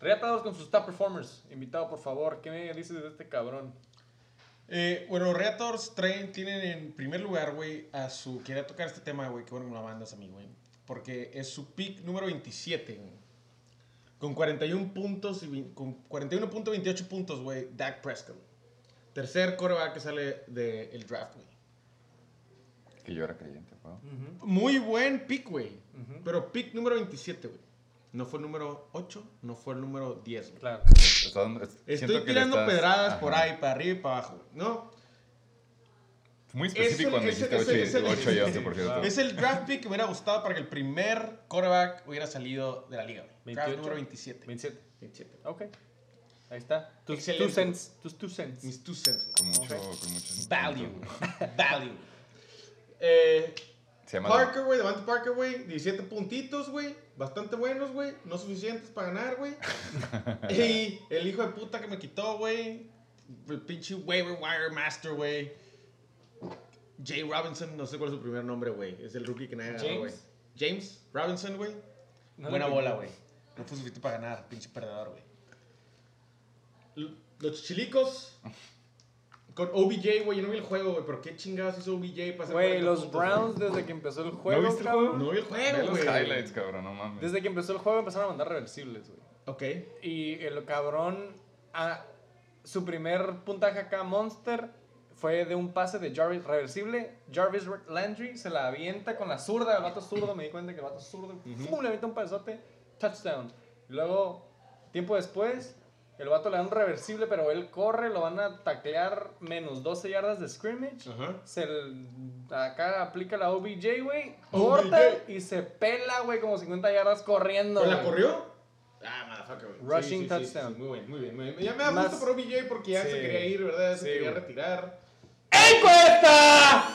A: Reatados con sus top performers. Invitado, por favor. ¿Qué me dices de este cabrón?
C: Eh, bueno, Reators traen, tienen en primer lugar, güey, a su... Quería tocar este tema, güey, qué bueno que me lo mandas a mí, güey. Porque es su pick número 27, güey. Con 41 puntos, y con 41.28 puntos, güey, Dak Prescott. Tercer coreback que sale del draft, güey.
B: que yo era creyente, weón.
C: Muy buen pick, güey. Pero pick número 27, güey. No fue el número 8, no fue el número 10, güey.
A: Claro.
C: Estoy tirando
B: estás-
C: pedradas
B: Ajá.
C: por ahí, para arriba y para abajo, güey. ¿no?
B: Muy
C: Es
B: específico cuando
C: es el-
B: dijiste
C: es el-
B: 8
C: es el-
B: 8 y 11, por cierto.
C: Es el draft pick que me hubiera gustado para que el primer quarterback hubiera salido de la liga, güey. Draft
A: 28.
C: número 27.
A: 27.
C: 27.
A: Ok. Ahí está. Tus
C: Excelente.
A: two cents. Tus two cents.
C: Mis two cents.
B: Con mucho, con mucho
C: Value. Value. Eh,
B: Se llama
C: Parker, güey, Devante Parker, güey, 17 puntitos, güey, bastante buenos, güey, no suficientes para ganar, güey. y el hijo de puta que me quitó, güey, el pinche waiver wire master, güey. Jay Robinson, no sé cuál es su primer nombre, güey, es el rookie que nadie ganó, güey.
A: James.
C: Robinson, güey.
A: No
C: Buena bola, güey. No fue suficiente para ganar, pinche perdedor, güey. Los chilicos con OBJ, güey, yo no vi el juego, güey, pero qué chingados hizo OBJ para hacer
A: Güey,
C: 40
A: los
C: puntos,
A: Browns desde que empezó el juego,
B: viste el juego?
C: No vi el
B: Ve
C: juego,
B: los
C: güey.
B: highlights, cabrón, no mames.
A: Desde que empezó el juego empezaron a mandar reversibles, güey.
C: Ok.
A: Y el cabrón, ah, su primer puntaje acá, Monster, fue de un pase de Jarvis reversible. Jarvis Landry se la avienta con la zurda, el vato zurdo, me di cuenta que el vato zurdo, ¡pum! le avienta un pasote, touchdown. Y luego, tiempo después, el vato le da un reversible, pero él corre, lo van a taclear menos 12 yardas de scrimmage.
C: Ajá.
A: Se acá aplica la OBJ, güey,
C: OBJ.
A: corta y se pela, güey, como 50 yardas corriendo.
C: ¿Pero la
A: güey.
C: corrió? Ah, motherfucker, güey.
A: Rushing touchdown.
C: muy bien, muy bien, muy bien. Ya me da
A: Más-
C: gusto por OBJ porque ya
A: Sí.
C: se quería ir, ¿verdad? Se
A: Sí,
C: quería
A: güey.
C: retirar.
A: ¡Encuesta!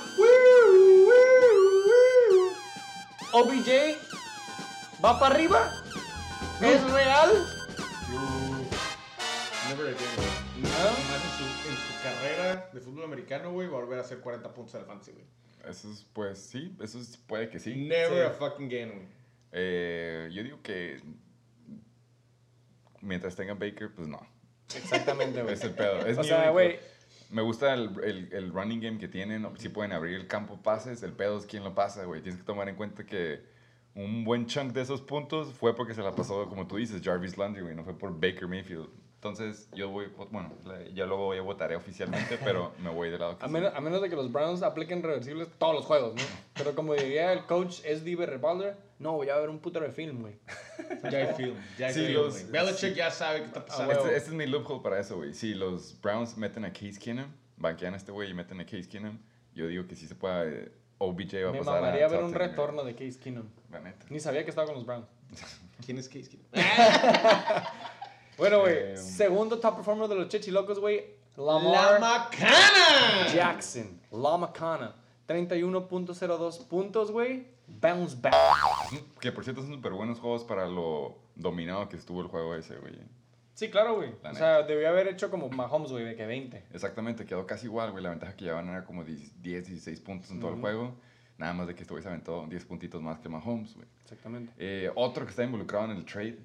A: OBJ va para arriba. ¿Es real?
C: Never again. Nada más en su, en su carrera de fútbol americano, güey, va a volver a hacer 40 puntos al fantasy, güey.
B: Eso es, pues sí, eso es- puede que sí.
C: Never
A: Sí.
C: a fucking again, güey.
B: Eh, yo digo que mientras tenga Baker, pues no.
A: Exactamente, güey.
B: Es el pedo. Es
A: O sea, güey,
B: Me gusta el, el, el running game que tienen. Si pueden abrir el campo pases, el pedo es quién lo pasa, güey. Tienes que tomar en cuenta que un buen chunk de esos puntos fue porque se la pasó, como tú dices, Jarvis Landry, güey. No fue por Baker Mayfield. Entonces, yo voy, bueno, ya luego voy a votaré oficialmente, pero me voy del lado que
A: a
B: sí.
A: menos, a menos de que los Browns apliquen reversibles todos los juegos, ¿no? Pero como diría el coach SD Revolver, no, voy a ver un puto de film, güey.
C: Ya hay film, ya hay
B: Sí,
C: film,
B: los-.
C: Belichick ya sabe qué está pasando.
A: huevo.
B: Este, este es mi loophole para eso, güey. Si los Browns meten a Case Keenum, banquean a este güey y meten a Case Keenum, yo digo que sí se puede. OBJ va a
A: Me
B: pasar
A: mamaría
B: a
A: ver un
B: 10, güey.
A: retorno de Case Keenum.
B: La neta.
A: Ni sabía que estaba con los Browns.
C: ¿Quién es Case Keenum?
A: Bueno, güey,
B: Eh,
A: segundo top performer de los Chechilocos, güey,
C: ¡La
A: Lamar
C: Macana!
A: Jackson, La Macana. 31.02 puntos, güey. Bounce back.
B: Que por cierto son súper buenos juegos para lo dominado que estuvo el juego ese, güey.
A: Sí, claro, güey.
B: La
A: O sea, debió haber hecho como Mahomes, güey, de que 20.
B: Exactamente, quedó casi igual, güey. La ventaja que llevaban era como 10, 16 puntos en todo el juego. Nada más de que este güey se aventó 10 puntitos más que Mahomes, güey.
A: Exactamente.
B: Eh, otro que está involucrado en el trade,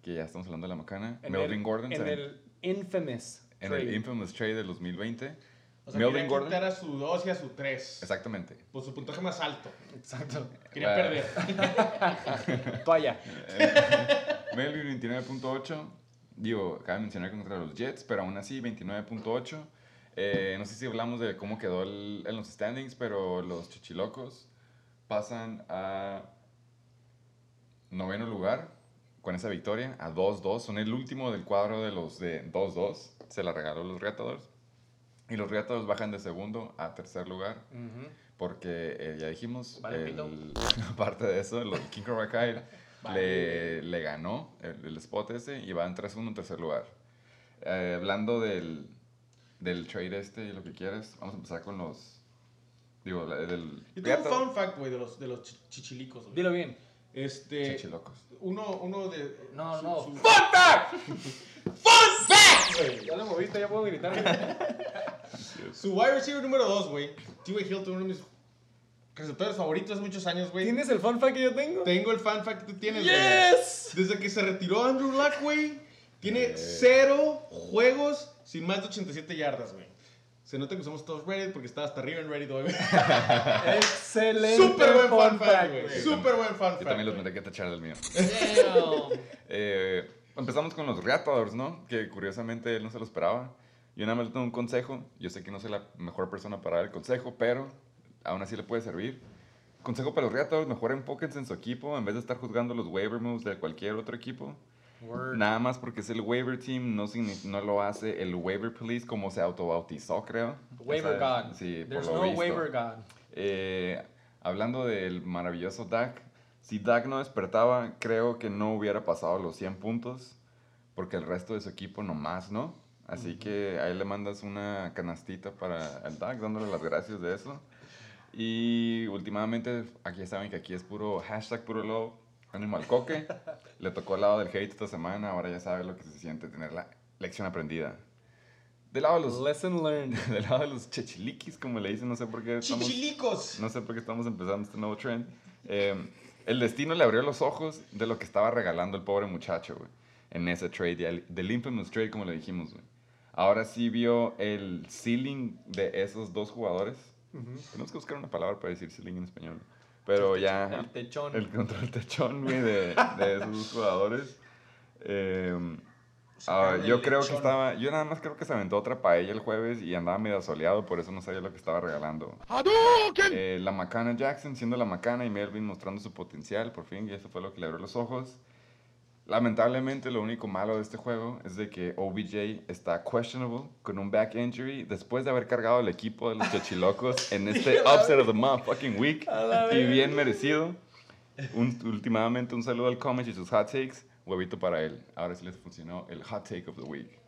B: que ya estamos hablando de la macana,
A: En
B: Melvin
A: el,
B: Gordon.
A: En el infamous
B: en
A: trade.
B: el infamous trade del 2020.
C: O sea,
B: Melvin
C: quería
B: Gordon.
C: a su 2 y a su 3.
B: Exactamente.
C: Por su puntaje más alto.
A: Exacto.
C: Quería perder.
A: Toalla.
B: Melvin 29.8. Digo, cabe mencionar que contra los Jets, pero aún así 29.8. Eh, no sé si hablamos de cómo quedó el- en los standings, pero los chichilocos pasan a noveno lugar con esa victoria, a 2-2. Son el último del cuadro de los de 2-2. Se la regaló los Reatadores. Y los Reatadores bajan de segundo a tercer lugar.
A: Ujú.
B: Porque eh, ya dijimos,
A: Vale,
B: el- aparte de eso, los King Cobra Kai le, le ganó el, el spot ese y van 3-1 en tercer lugar. Eh, hablando del, del trade este y lo que quieras, vamos a empezar con los... Digo, la- del...
C: Yo tengo un fun fact, güey, de los, de los chi- chichilicos. güey.
A: Dilo bien.
C: Este.
B: Chichilocos.
C: Uno, uno de.
A: No,
C: su-
A: no.
C: su-
A: ¡Fun fact! ¡Fun fact! güey! Ya lo moviste, ya puedo gritar.
C: Su wide receiver número 2, güey. T.Y. Hilton, uno de mis receptores favoritos hace muchos años, güey.
A: ¿Tienes el fun fact que yo tengo?
C: Tengo el fan fact que tú tienes, güey.
A: ¡Yes!
C: Desde que se retiró Andrew Luck, güey, tiene cero juegos sin más de 87 yardas, güey. Se nota que usamos todos Reddit porque estaba hasta arriba en Reddit hoy.
A: Excelente.
C: Súper buen
A: fun
C: fact, güey. Súper buen fun fact.
B: Yo también los
C: güey.
B: tendré que tachar del mío. Eh, empezamos con los Reatadores, ¿no? Que curiosamente él no se lo esperaba. Yo nada más le tengo un consejo. Yo sé que no soy la mejor persona para dar el consejo, pero aún así le puede servir. Consejo para los reatadores, mejor enfóquense en su equipo en vez de estar juzgando los waiver moves de cualquier otro equipo.
A: Word.
B: Nada más porque es el waiver team, no, no lo hace el waiver police como se autobautizó, creo.
A: Waiver God.
B: Sí, por
A: There's
B: lo
A: no
B: visto.
A: waiver God.
B: Eh, hablando del maravilloso Dak, si Dak no despertaba, creo que no hubiera pasado los 100 puntos, porque el resto de su equipo nomás, ¿no? Así que ahí le mandas una canastita para el Dak, dándole las gracias de eso. Y últimamente, aquí ya saben que aquí es puro hashtag puro love, animal coque. Le tocó al lado del hate esta semana, ahora ya sabe lo que se siente tener la lección aprendida. Del lado de los,
A: Lesson learned.
B: del lado de los chechiliquis, como le dicen, no sé por qué estamos...
C: Chichilicos.
B: No sé por qué estamos empezando este nuevo trend. Eh, el destino le abrió los ojos de lo que estaba regalando el pobre muchacho, güey. En ese trade, el- del infamous trade, como le dijimos, güey. Ahora sí vio el ceiling de esos dos jugadores. Tenemos que buscar una palabra para decir ceiling en español. Pero ya...
A: El techón.
B: El control techón, güey, de, de esos dos jugadores. Eh, ah, yo
C: el
B: creo que
C: lechón.
B: estaba... Yo nada más creo que se aventó otra paella el jueves y andaba medio soleado, por eso no sabía lo que estaba regalando. Eh, la Macana Jackson siendo la Macana y Melvin mostrando su potencial, por fin, y eso fue lo que le abrió los ojos. Lamentablemente, lo único malo de este juego es de que OBJ está questionable con un back injury después de haber cargado el equipo de los Chachilocos en este upset of the motherfucking week y bien merecido. Un, últimamente, un saludo al Comage y sus hot takes. Huevito para él. Ahora sí les funcionó el hot take of the week.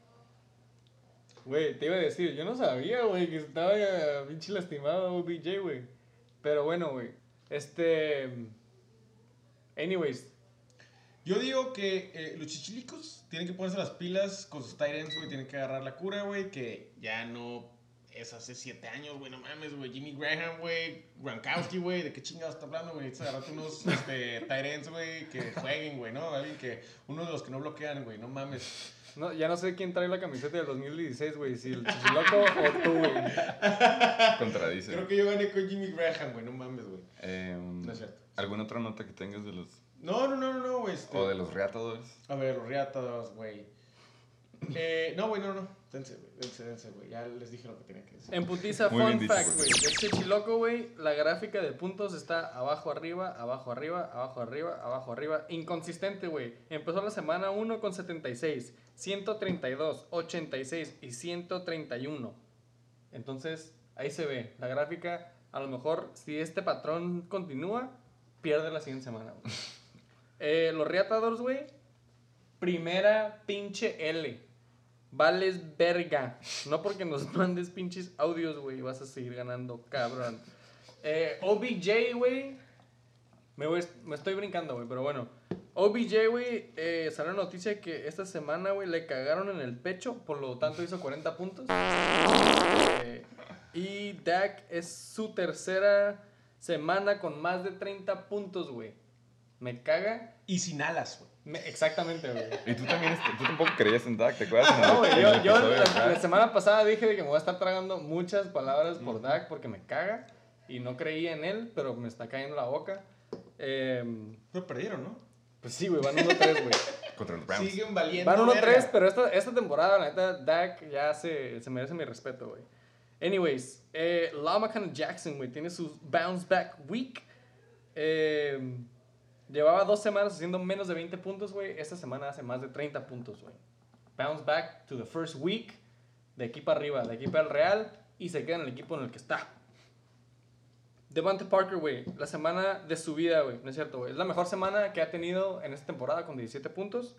A: Güey, te iba a decir, yo no sabía, güey, que estaba eh, pinche lastimado OBJ, güey. Pero bueno, güey. Este. Anyways,
C: Yo digo que eh, los chichilicos tienen que ponerse las pilas con sus ends, güey. Tienen que agarrar la cura, güey. Que ya no es hace siete años, güey. No mames, güey. Jimmy Graham, güey. Gronkowski, güey. ¿De qué chingados está hablando, güey? Necesitas agarrarte unos este, ends, güey. Que jueguen, güey, ¿no? Alguien que. Uno de los que no bloquean, güey. No mames.
A: no, ya no sé quién trae la camiseta del 2016, güey. Si el chichiloco o tú, güey.
B: Contradice.
C: Creo que yo gané con Jimmy Graham, güey. No mames, güey.
B: Eh,
C: No es cierto.
B: ¿Alguna otra nota que tengas de los...
C: No, no, no, no, no, güey. Este,
B: o de los reatadores?
C: A ver, los riatas, güey. Eh, no, güey, no, no. Dense, güey. Dense, dense, güey. Ya les dije lo que tenía que decir.
A: En putiza,
B: Muy
A: fun fact,
B: güey.
A: güey. El chichiloco, güey, la gráfica de puntos está abajo, arriba, abajo, arriba, abajo, arriba, abajo, arriba. Inconsistente, güey. Empezó la semana 1 con 76, 132, 86 y 131. Entonces, ahí se ve. La gráfica, a lo mejor, si este patrón continúa, pierde la siguiente semana, güey. Eh, los Reatadores, güey. Primera pinche L. Vales verga. No porque nos mandes pinches audios, güey. Vas a seguir ganando, cabrón. Eh, OBJ, güey. Me, me estoy brincando, güey, pero bueno. OBJ, güey, eh, salió la noticia que esta semana, güey, le cagaron en el pecho, por lo tanto hizo 40 puntos. Eh, y Dak es su tercera semana con más de 30 puntos, güey. Me caga.
C: Y sin alas, güey.
A: Me- exactamente, güey.
B: Y tú también, tú tampoco creías en Dak, ¿te acuerdas?
A: No, güey, yo, yo la, semana pasada dije de que me voy a estar tragando muchas palabras por Dak porque me caga y no creía en él, pero me está cayendo la boca.
C: Pero perdieron, ¿no?
A: pues sí, güey, van 1-3, güey.
B: Contra los Browns.
C: Siguen valiendo.
A: Van 1-3,
C: verga.
A: pero esta, esta temporada, la neta, Dak ya se, se merece mi respeto, güey. Anyways, eh, Lamacan Jackson, güey, tiene su bounce back week. Em, llevaba dos semanas haciendo menos de 20 puntos, güey. Esta semana hace más de 30 puntos, güey. Bounce back to the first week. De equipo arriba, de equipo al real. Y se queda en el equipo en el que está. Devante Parker, güey. La semana de su vida, güey. No es cierto, güey. Es la mejor semana que ha tenido en esta temporada con 17 puntos.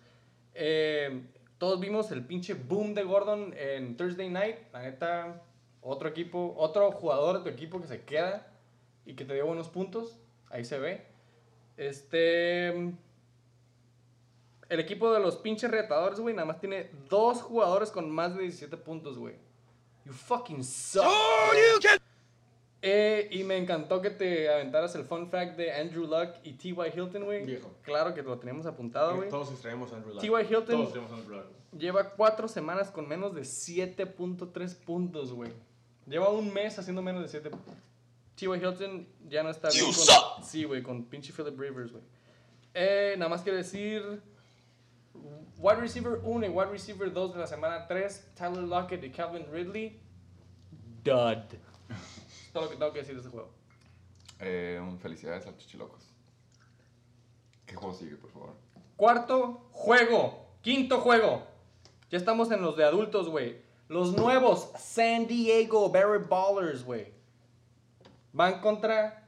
A: Eh, todos vimos el pinche boom de Gordon en Thursday Night. La neta, otro equipo, otro jugador de tu equipo que se queda y que te dio buenos puntos. Ahí se ve. Este. El equipo de los pinches retadores, güey, nada más tiene dos jugadores con más de 17 puntos, güey. You fucking suck. Eh, y me encantó que te aventaras el fun fact de Andrew Luck y T.Y. Hilton, güey. Claro que lo teníamos apuntado, güey.
C: Todos extraemos a Andrew Luck.
A: T.Y. Hilton
C: Todos extraemos a Andrew Luck.
A: lleva cuatro semanas con menos de 7.3 puntos, güey. Lleva un mes haciendo menos de 7. T.Y. Hilton ya no está bien con... Sí, güey, con pinche Philip Rivers, güey. Eh, nada más quiero decir... Wide receiver 1 y wide receiver 2 de la semana 3, Tyler Lockett y Calvin Ridley. Dud. Es todo lo que tengo que decir de ese juego.
B: Eh, un felicidades a Chichilocos. ¿Qué juego sigue, por favor?
A: Cuarto juego. Quinto juego. Ya estamos en los de adultos, güey. Los nuevos San Diego Barry Ballers, güey. Van contra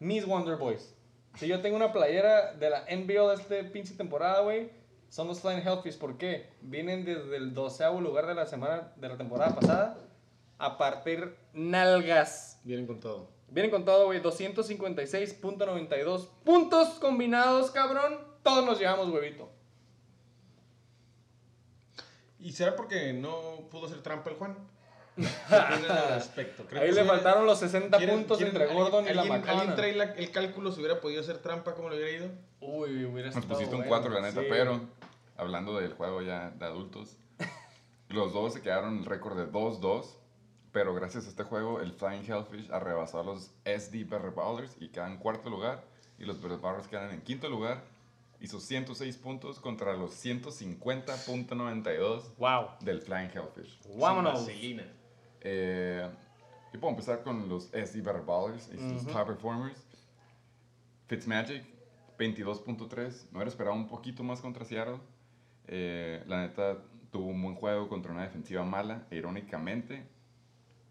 A: Miss Wonder Boys. Si yo tengo una playera de la NBL de este pinche temporada, güey, son los Flying Hellfish. ¿Por qué? Vienen desde el doceavo lugar de la semana de la temporada pasada a partir nalgas.
C: Vienen con todo.
A: Vienen con todo, güey. 256.92 puntos combinados, cabrón. Todos nos llevamos, huevito.
C: ¿Y será porque no pudo hacer trampa el Juan? ¿Qué opinan al respecto? ¿Creen
A: Ahí
C: que
A: le faltaron los 60
C: ¿Quieren-
A: puntos
C: quieren-
A: entre Gordon y la
C: alguien- ¿Alguien trae la- el cálculo si hubiera podido hacer trampa? ¿Cómo le hubiera ido?
A: Uy, hubiera
B: Nos
A: estado
B: pusiste un
A: bueno,
B: 4, la neta,
A: sí.
B: pero hablando del juego ya de adultos, los dos se quedaron el récord de 2-2, pero gracias a este juego el Flying Hellfish arrebasó a los SD Better Ballers y quedan en cuarto lugar, y los Better Ballers quedan en quinto lugar, hizo 106 puntos contra los 150.92
A: Wow.
B: del Flying Hellfish.
A: Vámonos.
C: Vaselina.
B: Eh, yo puedo empezar con los SD Better Ballers y sus top performers. Fitzmagic, 22.3. Me hubiera esperado un poquito más contra Seattle. Eh, la neta, tuvo un buen juego contra una defensiva mala, e irónicamente.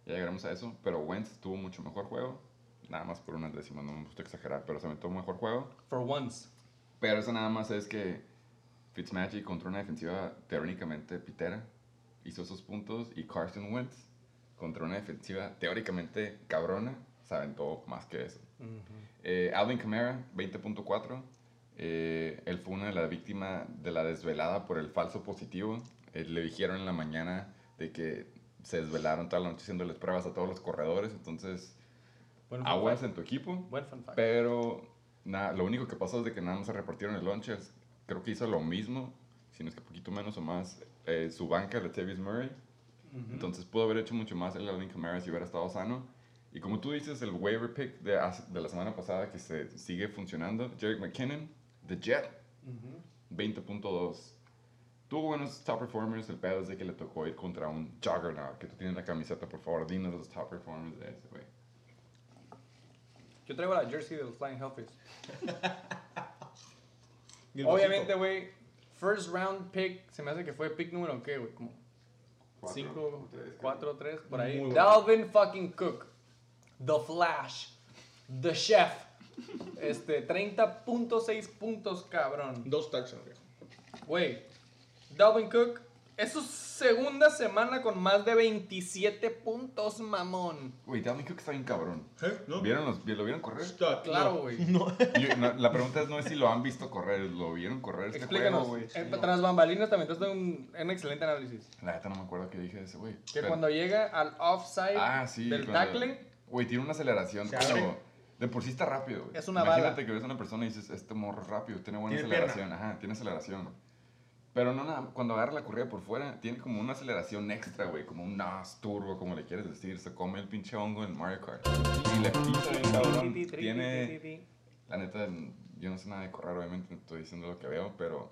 B: Ya llegaremos a eso. Pero Wentz tuvo mucho mejor juego. Nada más por unas décimas, no me gusta exagerar, pero se aventó un mejor juego.
A: For once.
B: Pero eso nada más es que Fitzmagic contra una defensiva teóricamente pitera hizo esos puntos y Carson Wentz contra una defensiva teóricamente cabrona se aventó más que eso. Eh, Alvin Kamara, 20.4. Eh, él fue una de las víctimas de la desvelada por el falso positivo. Eh, le dijeron en la mañana de que se desvelaron toda la noche haciéndoles pruebas a todos los corredores. Entonces, aguas en tu equipo.
A: Buen fun fact.
B: Pero nada, lo único que pasó es de que nada más se repartieron el lunches. Creo que hizo lo mismo, si no es que poquito menos o más, eh, su banca, Latavius Murray. Entonces pudo haber hecho mucho más el Alvin Kamara si hubiera estado sano. Y como tú dices, el waiver pick de, de la semana pasada que se sigue funcionando, Jerick McKinnon, The Jet, 20.2. Tuvo buenos top performers, el pedo es de que le tocó ir contra un Juggernaut, que tú tienes la camiseta, por favor, dinos los top performers de ese, güey.
A: Yo traigo la jersey de los Flying Hellfish. Obviamente, güey, first round pick, se me hace que fue pick número qué, güey, como 5,
B: tres, creo.
A: 4, 3, por ahí.
C: Muy bueno.
A: Dalvin fucking Cook, The Flash, The Chef. Este, 30.6 puntos, cabrón.
C: Dos touchdowns, viejo.
A: Güey, Dalvin Cook es su segunda semana con más de 27 puntos, mamón.
B: Güey, Dalvin Cook está bien cabrón.
C: ¿Eh? ¿No?
B: ¿Vieron los, ¿Lo vieron correr?
C: Stud,
A: Claro,
C: no.
A: güey.
B: Yo- no, la pregunta es no es si lo han visto correr, lo vieron correr este
A: Explícanos.
B: güey.
A: En- tras bambalinas también te un, un excelente análisis.
B: La neta no me acuerdo qué dije de ese güey.
A: Que
B: Pero-
A: cuando llega al offside
B: Ah, sí.
A: del
B: cuando-
A: tackling,
B: Güey, tiene una aceleración
C: abre.
B: De por sí está rápido, güey.
A: Es una
B: Imagínate
A: bala.
B: que ves a una persona y dices, este morro rápido, tiene buena
C: Tiene
B: aceleración. Ajá, tiene aceleración. Pero no nada, cuando agarra la corrida por fuera, tiene como una aceleración extra, güey. Como un NAS turbo, como le quieres decir. Se come el pinche hongo en Mario Kart. Y le pisa bien cabrón. Tiene... La neta, yo no sé nada de correr, obviamente, no estoy diciendo lo que veo, pero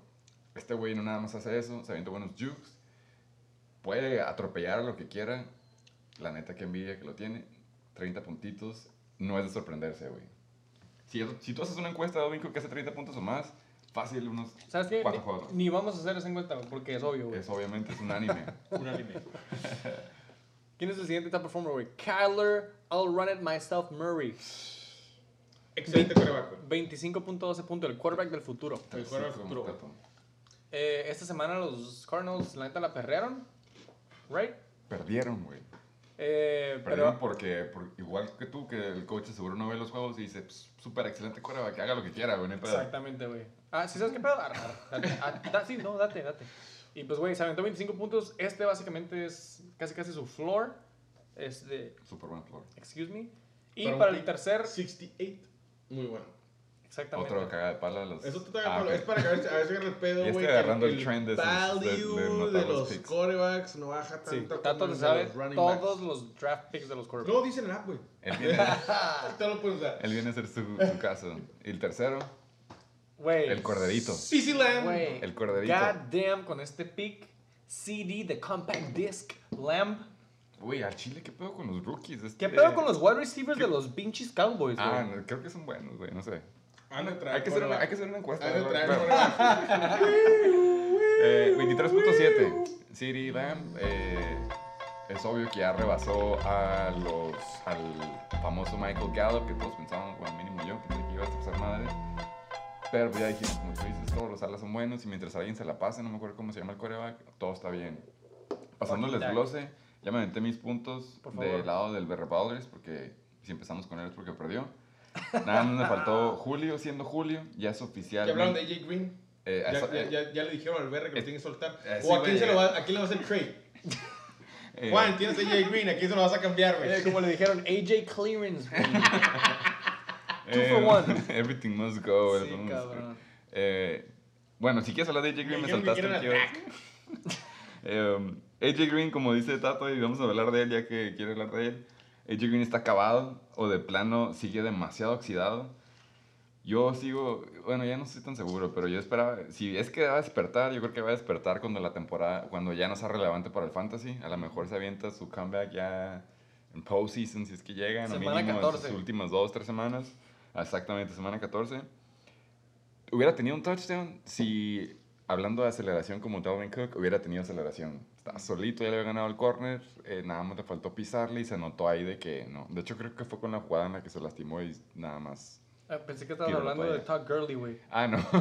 B: este güey no nada más hace eso, se avienta buenos jukes, puede atropellar lo que quiera, la neta que envidia que lo tiene, 30 puntitos, no es de sorprenderse, güey. Si, si tú haces una encuesta Cook que hace 30 puntos o más, fácil, unos
A: ¿sabes qué?
B: cuatro
A: Ni,
B: juegos.
A: ni vamos a hacer esa encuesta porque es obvio, güey.
B: Es obviamente es un anime.
C: Un anime.
A: ¿Quién es el siguiente top performer, güey? Kyler, I'll run it myself, Murray.
C: Excelente coreback, güey.
A: 25.12 puntos, el quarterback del futuro.
C: El jugador
B: Sí,
C: futuro.
A: Eh, esta semana los Cardinals, la neta, la perrearon. ¿Right?
B: Perdieron, güey.
A: Eh, pero
B: porque, por- igual que tú, que el coach seguro no ve los juegos y dice, "Pues, súper excelente coreback, que haga lo que quiera, güey, no hay pedo".
A: Exactamente, güey. Ah, ¿sí sabes qué pedo? Ah, ah, date, ah, da- sí, no, date, date. Y pues, güey, se aventó 25 puntos. Este básicamente es casi casi su floor. Es de,
B: Súper buen floor.
A: excuse me. Y
C: Para
A: para el tercer,
C: 68. Muy bueno.
A: Exactamente.
B: Otro caga de pala. Los...
C: Eso te
B: Ah,
C: Pablo,
B: ok.
C: es para que a veces, a veces agarre el pedo, güey.
B: estoy
C: que
B: agarrando el trend de esos- de- de
C: value de
B: los
C: los
B: picks.
C: corebacks no baja tanto.
A: Sí,
C: el de
A: sabe
C: los running
A: todos
C: backs.
A: los draft picks de los quarterbacks.
C: No, dicen el app, güey.
B: Él viene,
C: Te lo puedes usar.
B: él viene a hacer su, su caso. Y el tercero,
A: Güey.
B: el corderito.
C: CC Lamb.
A: Güey.
B: El corderito.
A: God damn, con este pick. CD, the compact disc, Lamb.
B: Uy, al Chile, ¿qué pedo con los rookies?
A: ¿Qué
B: Este-
A: pedo con los wide receivers de los pinches Cowboys, güey?
B: Ah, no, creo que son buenos, güey, no sé.
C: Traer
B: Hay que, hacer una,
C: quarterback.
B: hay que hacer una encuesta.
C: Han de
B: ¿no?
C: traer
B: Claro.
C: quarterback.
B: Eh, 23.7. CD Lamb eh, es obvio que ya rebasó a los, al famoso Michael Gallup, que todos pensábamos, bueno, mínimo yo, que iba a pasar madre. Pero pues ya dijimos, como tú dices, todos los alas son buenos y mientras alguien se la pase, no me acuerdo cómo se llama el coreback, todo está bien. Pasando el desglose, ya me aventé mis puntos del lado del Berre Ballers, porque si empezamos con él es porque perdió. Nada más me faltó Julio, siendo Julio, ya es oficial.
C: Ya hablaron de AJ Green.
B: Eh,
C: Ya,
B: eso-
C: ya,
B: eh,
C: ya, ya le dijeron al Berre que lo
B: eh,
C: tiene que soltar.
B: eh, sí,
C: o a quién,
B: güey.
C: se lo va, a quién le va a hacer trade.
B: eh,
C: Juan, tienes a AJ Green, ¿a quién se lo vas a cambiar, güey?
A: Eh, como le dijeron, AJ Clearance, güey. Two
B: Eh,
A: for one.
B: Everything must go.
A: Sí,
B: must go.
A: cabrón.
B: Eh, bueno, si quieres hablar de AJ Green, me
C: que
B: saltaste el. Eh, AJ Green, como dice Tato, y vamos a hablar de él ya que quiere hablar de él. AJ Green está acabado o de plano sigue demasiado oxidado. Yo sigo, bueno, ya no estoy tan seguro, pero yo esperaba, si es que va a despertar, yo creo que va a despertar cuando la temporada, cuando ya no sea relevante para el fantasy. A lo mejor se avienta su comeback ya en postseason, si es que llegan, o
A: Semana
B: mínimo en
A: 14.
B: sus últimas dos, tres semanas. Exactamente, semana 14. Hubiera tenido un touchdown si, hablando de aceleración como Dalvin Cook, hubiera tenido aceleración. Estaba solito, ya le había ganado el corner, eh, nada más le faltó pisarle y se notó ahí de que no. De hecho, creo que fue con la jugada en la que se lastimó y nada más
A: Ah, pensé que estabas hablando de. Todd Gurley, güey.
B: Ah, no,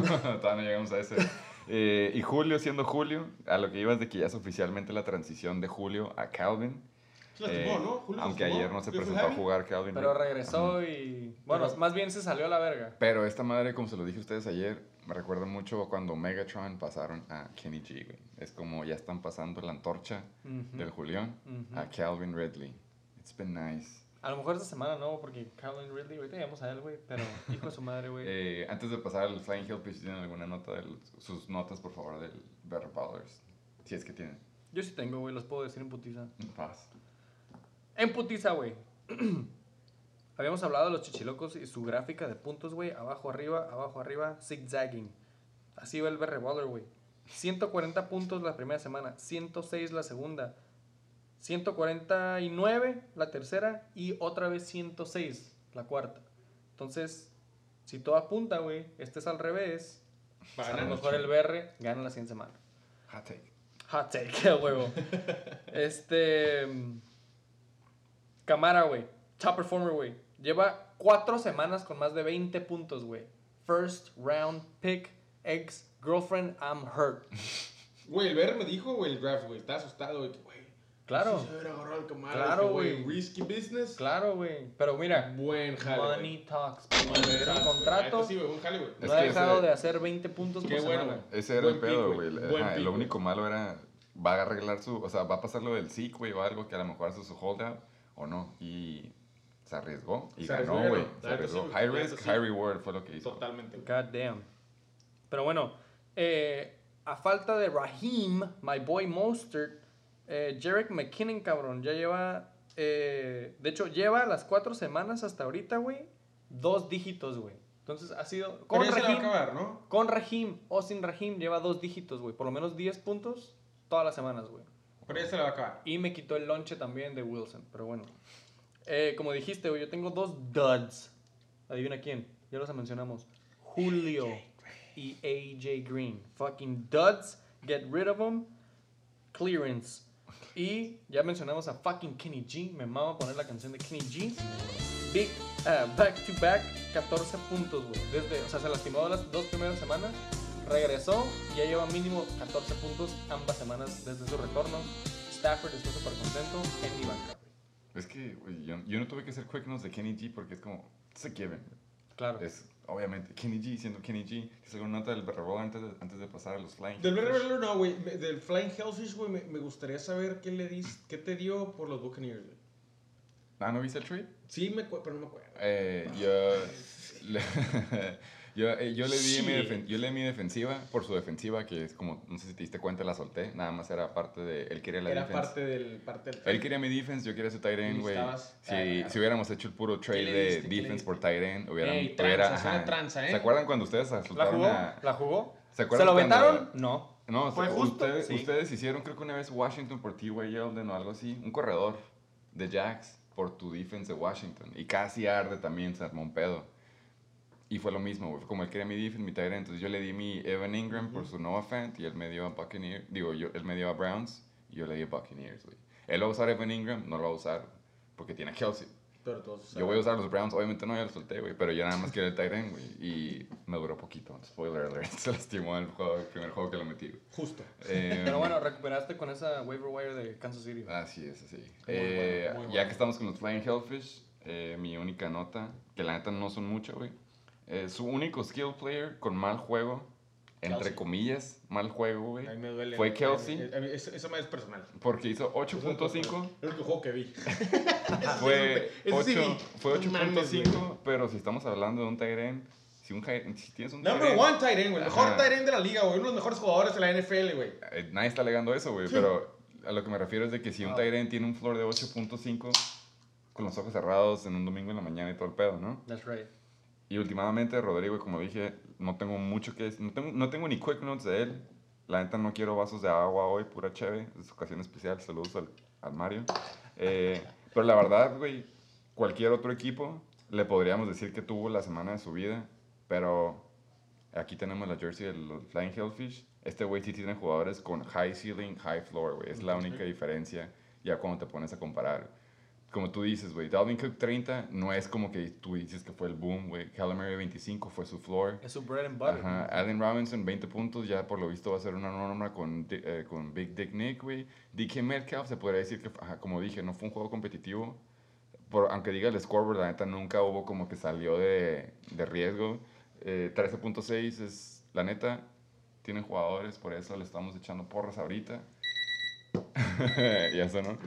B: todavía no llegamos a ese. Eh, y Julio, siendo Julio, a lo que ibas de que ya es oficialmente la transición de Julio a Calvin.
C: Se lastimó,
B: Eh,
C: ¿no? Julio
B: aunque
C: lastimó.
B: ayer no se
C: ¿Fue
B: presentó a jugar Calvin.
A: Pero regresó y... Bueno,
C: Pero-
A: más bien se salió a la verga.
B: Pero esta madre, como se lo dije a ustedes ayer, me recuerda mucho cuando Megatron pasaron a Kenny G, güey. Es como ya están pasando la antorcha del Julián a Calvin Ridley. It's been nice.
A: A lo mejor esta semana no, porque Calvin Ridley, ahorita llegamos a él, güey. Pero hijo de su madre, güey.
B: Eh, antes de pasar al Flying Hill, pues, ¿tienen alguna nota de sus notas, por favor, del Better Ballers? Si es que tienen.
A: Yo sí tengo, güey, los puedo decir en putiza.
B: Paz.
A: En putiza, güey. Habíamos hablado de los chichilocos y su gráfica de puntos, güey. Abajo, arriba, abajo, arriba, zigzagging. Así va el BR Baller, güey. 140 puntos la primera semana, 106 la segunda, 149 la tercera y otra vez 106 la cuarta. Entonces, si todo apunta, güey, este es al revés, a lo mejor el BR gana la siguiente semana.
B: Hot take.
A: Hot take, a huevo. este. mm, Camara, güey. Top performer, güey. Lleva cuatro semanas con más de 20 puntos, güey. First round pick, ex girlfriend, I'm hurt.
C: Güey, el Berre me dijo, güey, el draft, güey. Está asustado, güey.
A: Claro,
C: sí
A: Claro, güey.
C: Risky business.
A: claro, güey. Pero mira,
C: Buen jale,
A: money talks.
C: Jale,
A: contrato
C: güey. Sí, güey, buen jale, güey.
B: Es
A: no ha dejado
B: ese-
A: de hacer 20 puntos
C: Qué
A: por
C: bueno,
A: semana.
B: Ese era
C: Buen
B: el pedo,
C: güey.
B: Lo único malo era. Va a arreglar su. O sea, va a pasar lo del SIC, güey, o algo que a lo mejor hace su holdout o no. Y se arriesgó y
C: Se
B: ganó, güey. Se arriesgó.
C: sí,
B: High risk,
C: sí.
B: high reward fue lo que hizo.
C: Totalmente. güey.
A: God damn. Pero bueno, eh, a falta de Raheem, my boy Mostert, eh, Jarek McKinnon, cabrón, ya lleva. eh, de hecho, lleva las cuatro semanas hasta ahorita, güey. Dos dígitos, güey. Entonces ha sido. Con Raheem,
C: acabar, ¿no?
A: con Raheem o sin Raheem lleva dos dígitos, güey. Por lo menos 10 puntos todas las semanas, güey.
C: Pero ya se la va a acabar.
A: Y me quitó el lonche también de Wilson. Pero bueno. Eh, como dijiste, güey, yo tengo dos duds. Adivina quién. Ya los mencionamos. Julio y AJ Green. Fucking duds. Get rid of them. Clearance. Y ya mencionamos a fucking Kenny G. Me mama poner la canción de Kenny G. Big uh, back to back 14 puntos, güey. Desde, o sea, se lastimó las dos primeras semanas. Regresó y ya lleva mínimo 14 puntos ambas semanas desde su retorno. Stafford está súper contento en mi banca.
B: Es que, güey, yo, yo no tuve que hacer quick notes de Kenny G porque es como. Se quieren.
A: Claro.
B: Es, obviamente, Kenny G siendo Kenny G. ¿Tienes alguna nota del Berrebo antes de, antes de pasar a los Flying?
C: Del? Berre no, güey. Del Flying Hellfish, güey, me, me gustaría saber qué le dis, qué te dio por los Buccaneers, güey.
B: Ah, ¿no viste el trade?
C: Sí, me, pero no me acuerdo.
B: Eh, yo, le, yo, eh, yo, le di mi defen- yo le di mi defensiva por su defensiva, que es como, no sé si te diste cuenta, la solté. Nada más era parte de. Él quería la
C: Era
B: defense.
C: parte del, parte del
B: Él quería mi defense, yo quería su tight end, güey. Si, si hubiéramos hecho el puro trade de defense por tight end, hubieran,
C: Ey,
B: hubiera-
C: tranza,
B: ajá.
C: tranza, ¿eh?
B: ¿Se acuerdan cuando ustedes
A: ¿La jugó? ¿La jugó?
B: ¿Se
A: ¿Se
B: acuerdan
A: lo aventaron? No.
B: No,
C: ¿Fue
B: o sea,
C: justo?
B: Ustedes,
G: Sí.
B: ustedes hicieron, creo que una vez Washington por T.Y. Yeldon o algo así. Un corredor de Jacks por tu defense de Washington. Y casi arde también, se armó un pedo. Y fue lo mismo, güey. Como él quería mi defense, mi tight end. Entonces yo le di mi Evan Ingram por su Noah Fant y él me dio a Buccaneers. Digo, yo, él me dio a Browns y yo le di a Buccaneers, güey. Él va a usar Evan Ingram, no lo va a usar porque tiene a Kelsey.
C: Pero todos
B: Yo voy a usar los Browns, obviamente no, ya los solté, güey, pero yo nada más quiero el tight end, güey. Y me duró poquito, spoiler alert, se lastimó el, juego, el primer juego que lo metí. güey.
C: Justo.
B: Eh,
A: Pero bueno, recuperaste con esa waiver wire de Kansas City. güey.
B: Así es, así. Eh,
C: bueno, muy
B: Ya
C: bueno.
B: que estamos con los Flying Hellfish, eh, mi única nota, que la neta no son mucho, güey. Eh, su único skill player con mal juego, entre
C: Kelsey.
B: comillas, mal juego, güey. Fue Kelsey.
C: a mí- Eso, eso me es personal.
B: Porque hizo 8.5.
C: El único juego que vi.
B: Fue
C: Ese sí
B: 8
C: vi.
B: fue
C: No mames,
B: 8.5, pero si estamos hablando de un tight end, si, un, si tienes un tight
C: Number
B: end,
C: one tight end, güey. El mejor tight end de la liga, güey. Uno de los mejores jugadores de la NFL, güey.
B: eh, nadie está alegando eso, güey, pero a lo que me refiero es de que si un
C: Ah.
B: tight end tiene un floor de 8.5 con los ojos cerrados en un domingo en la mañana y todo el pedo, ¿no?
A: That's right.
B: Y últimamente, Rodrigo, como dije, no tengo mucho que decir. No tengo, no tengo ni quick notes de él. La neta no quiero vasos de agua hoy, pura cheve. Es ocasión especial. Saludos al, al Mario. Eh, pero la verdad, güey, cualquier otro equipo le podríamos decir que tuvo la semana de su vida. Pero aquí tenemos la jersey de los Flying Hellfish. Este güey sí tiene jugadores con high ceiling, high floor, güey. Es la única diferencia ya cuando te pones a comparar como tú dices, güey, Dalvin Cook 30 no es como que tú dices que fue el boom, güey. Murray 25 fue su floor.
A: Es su bread and butter.
B: Ajá. Allen Robinson 20 puntos, ya por lo visto va a ser una norma con, eh, con Big Dick Nick, güey. DK Metcalf se podría decir que, ajá, como dije, no fue un juego competitivo. Por, aunque diga el scoreboard, la neta nunca hubo como que salió de, de riesgo. Eh, 13.6 es, la neta, tienen jugadores, por eso le estamos echando porras ahorita. y eso, ¿no?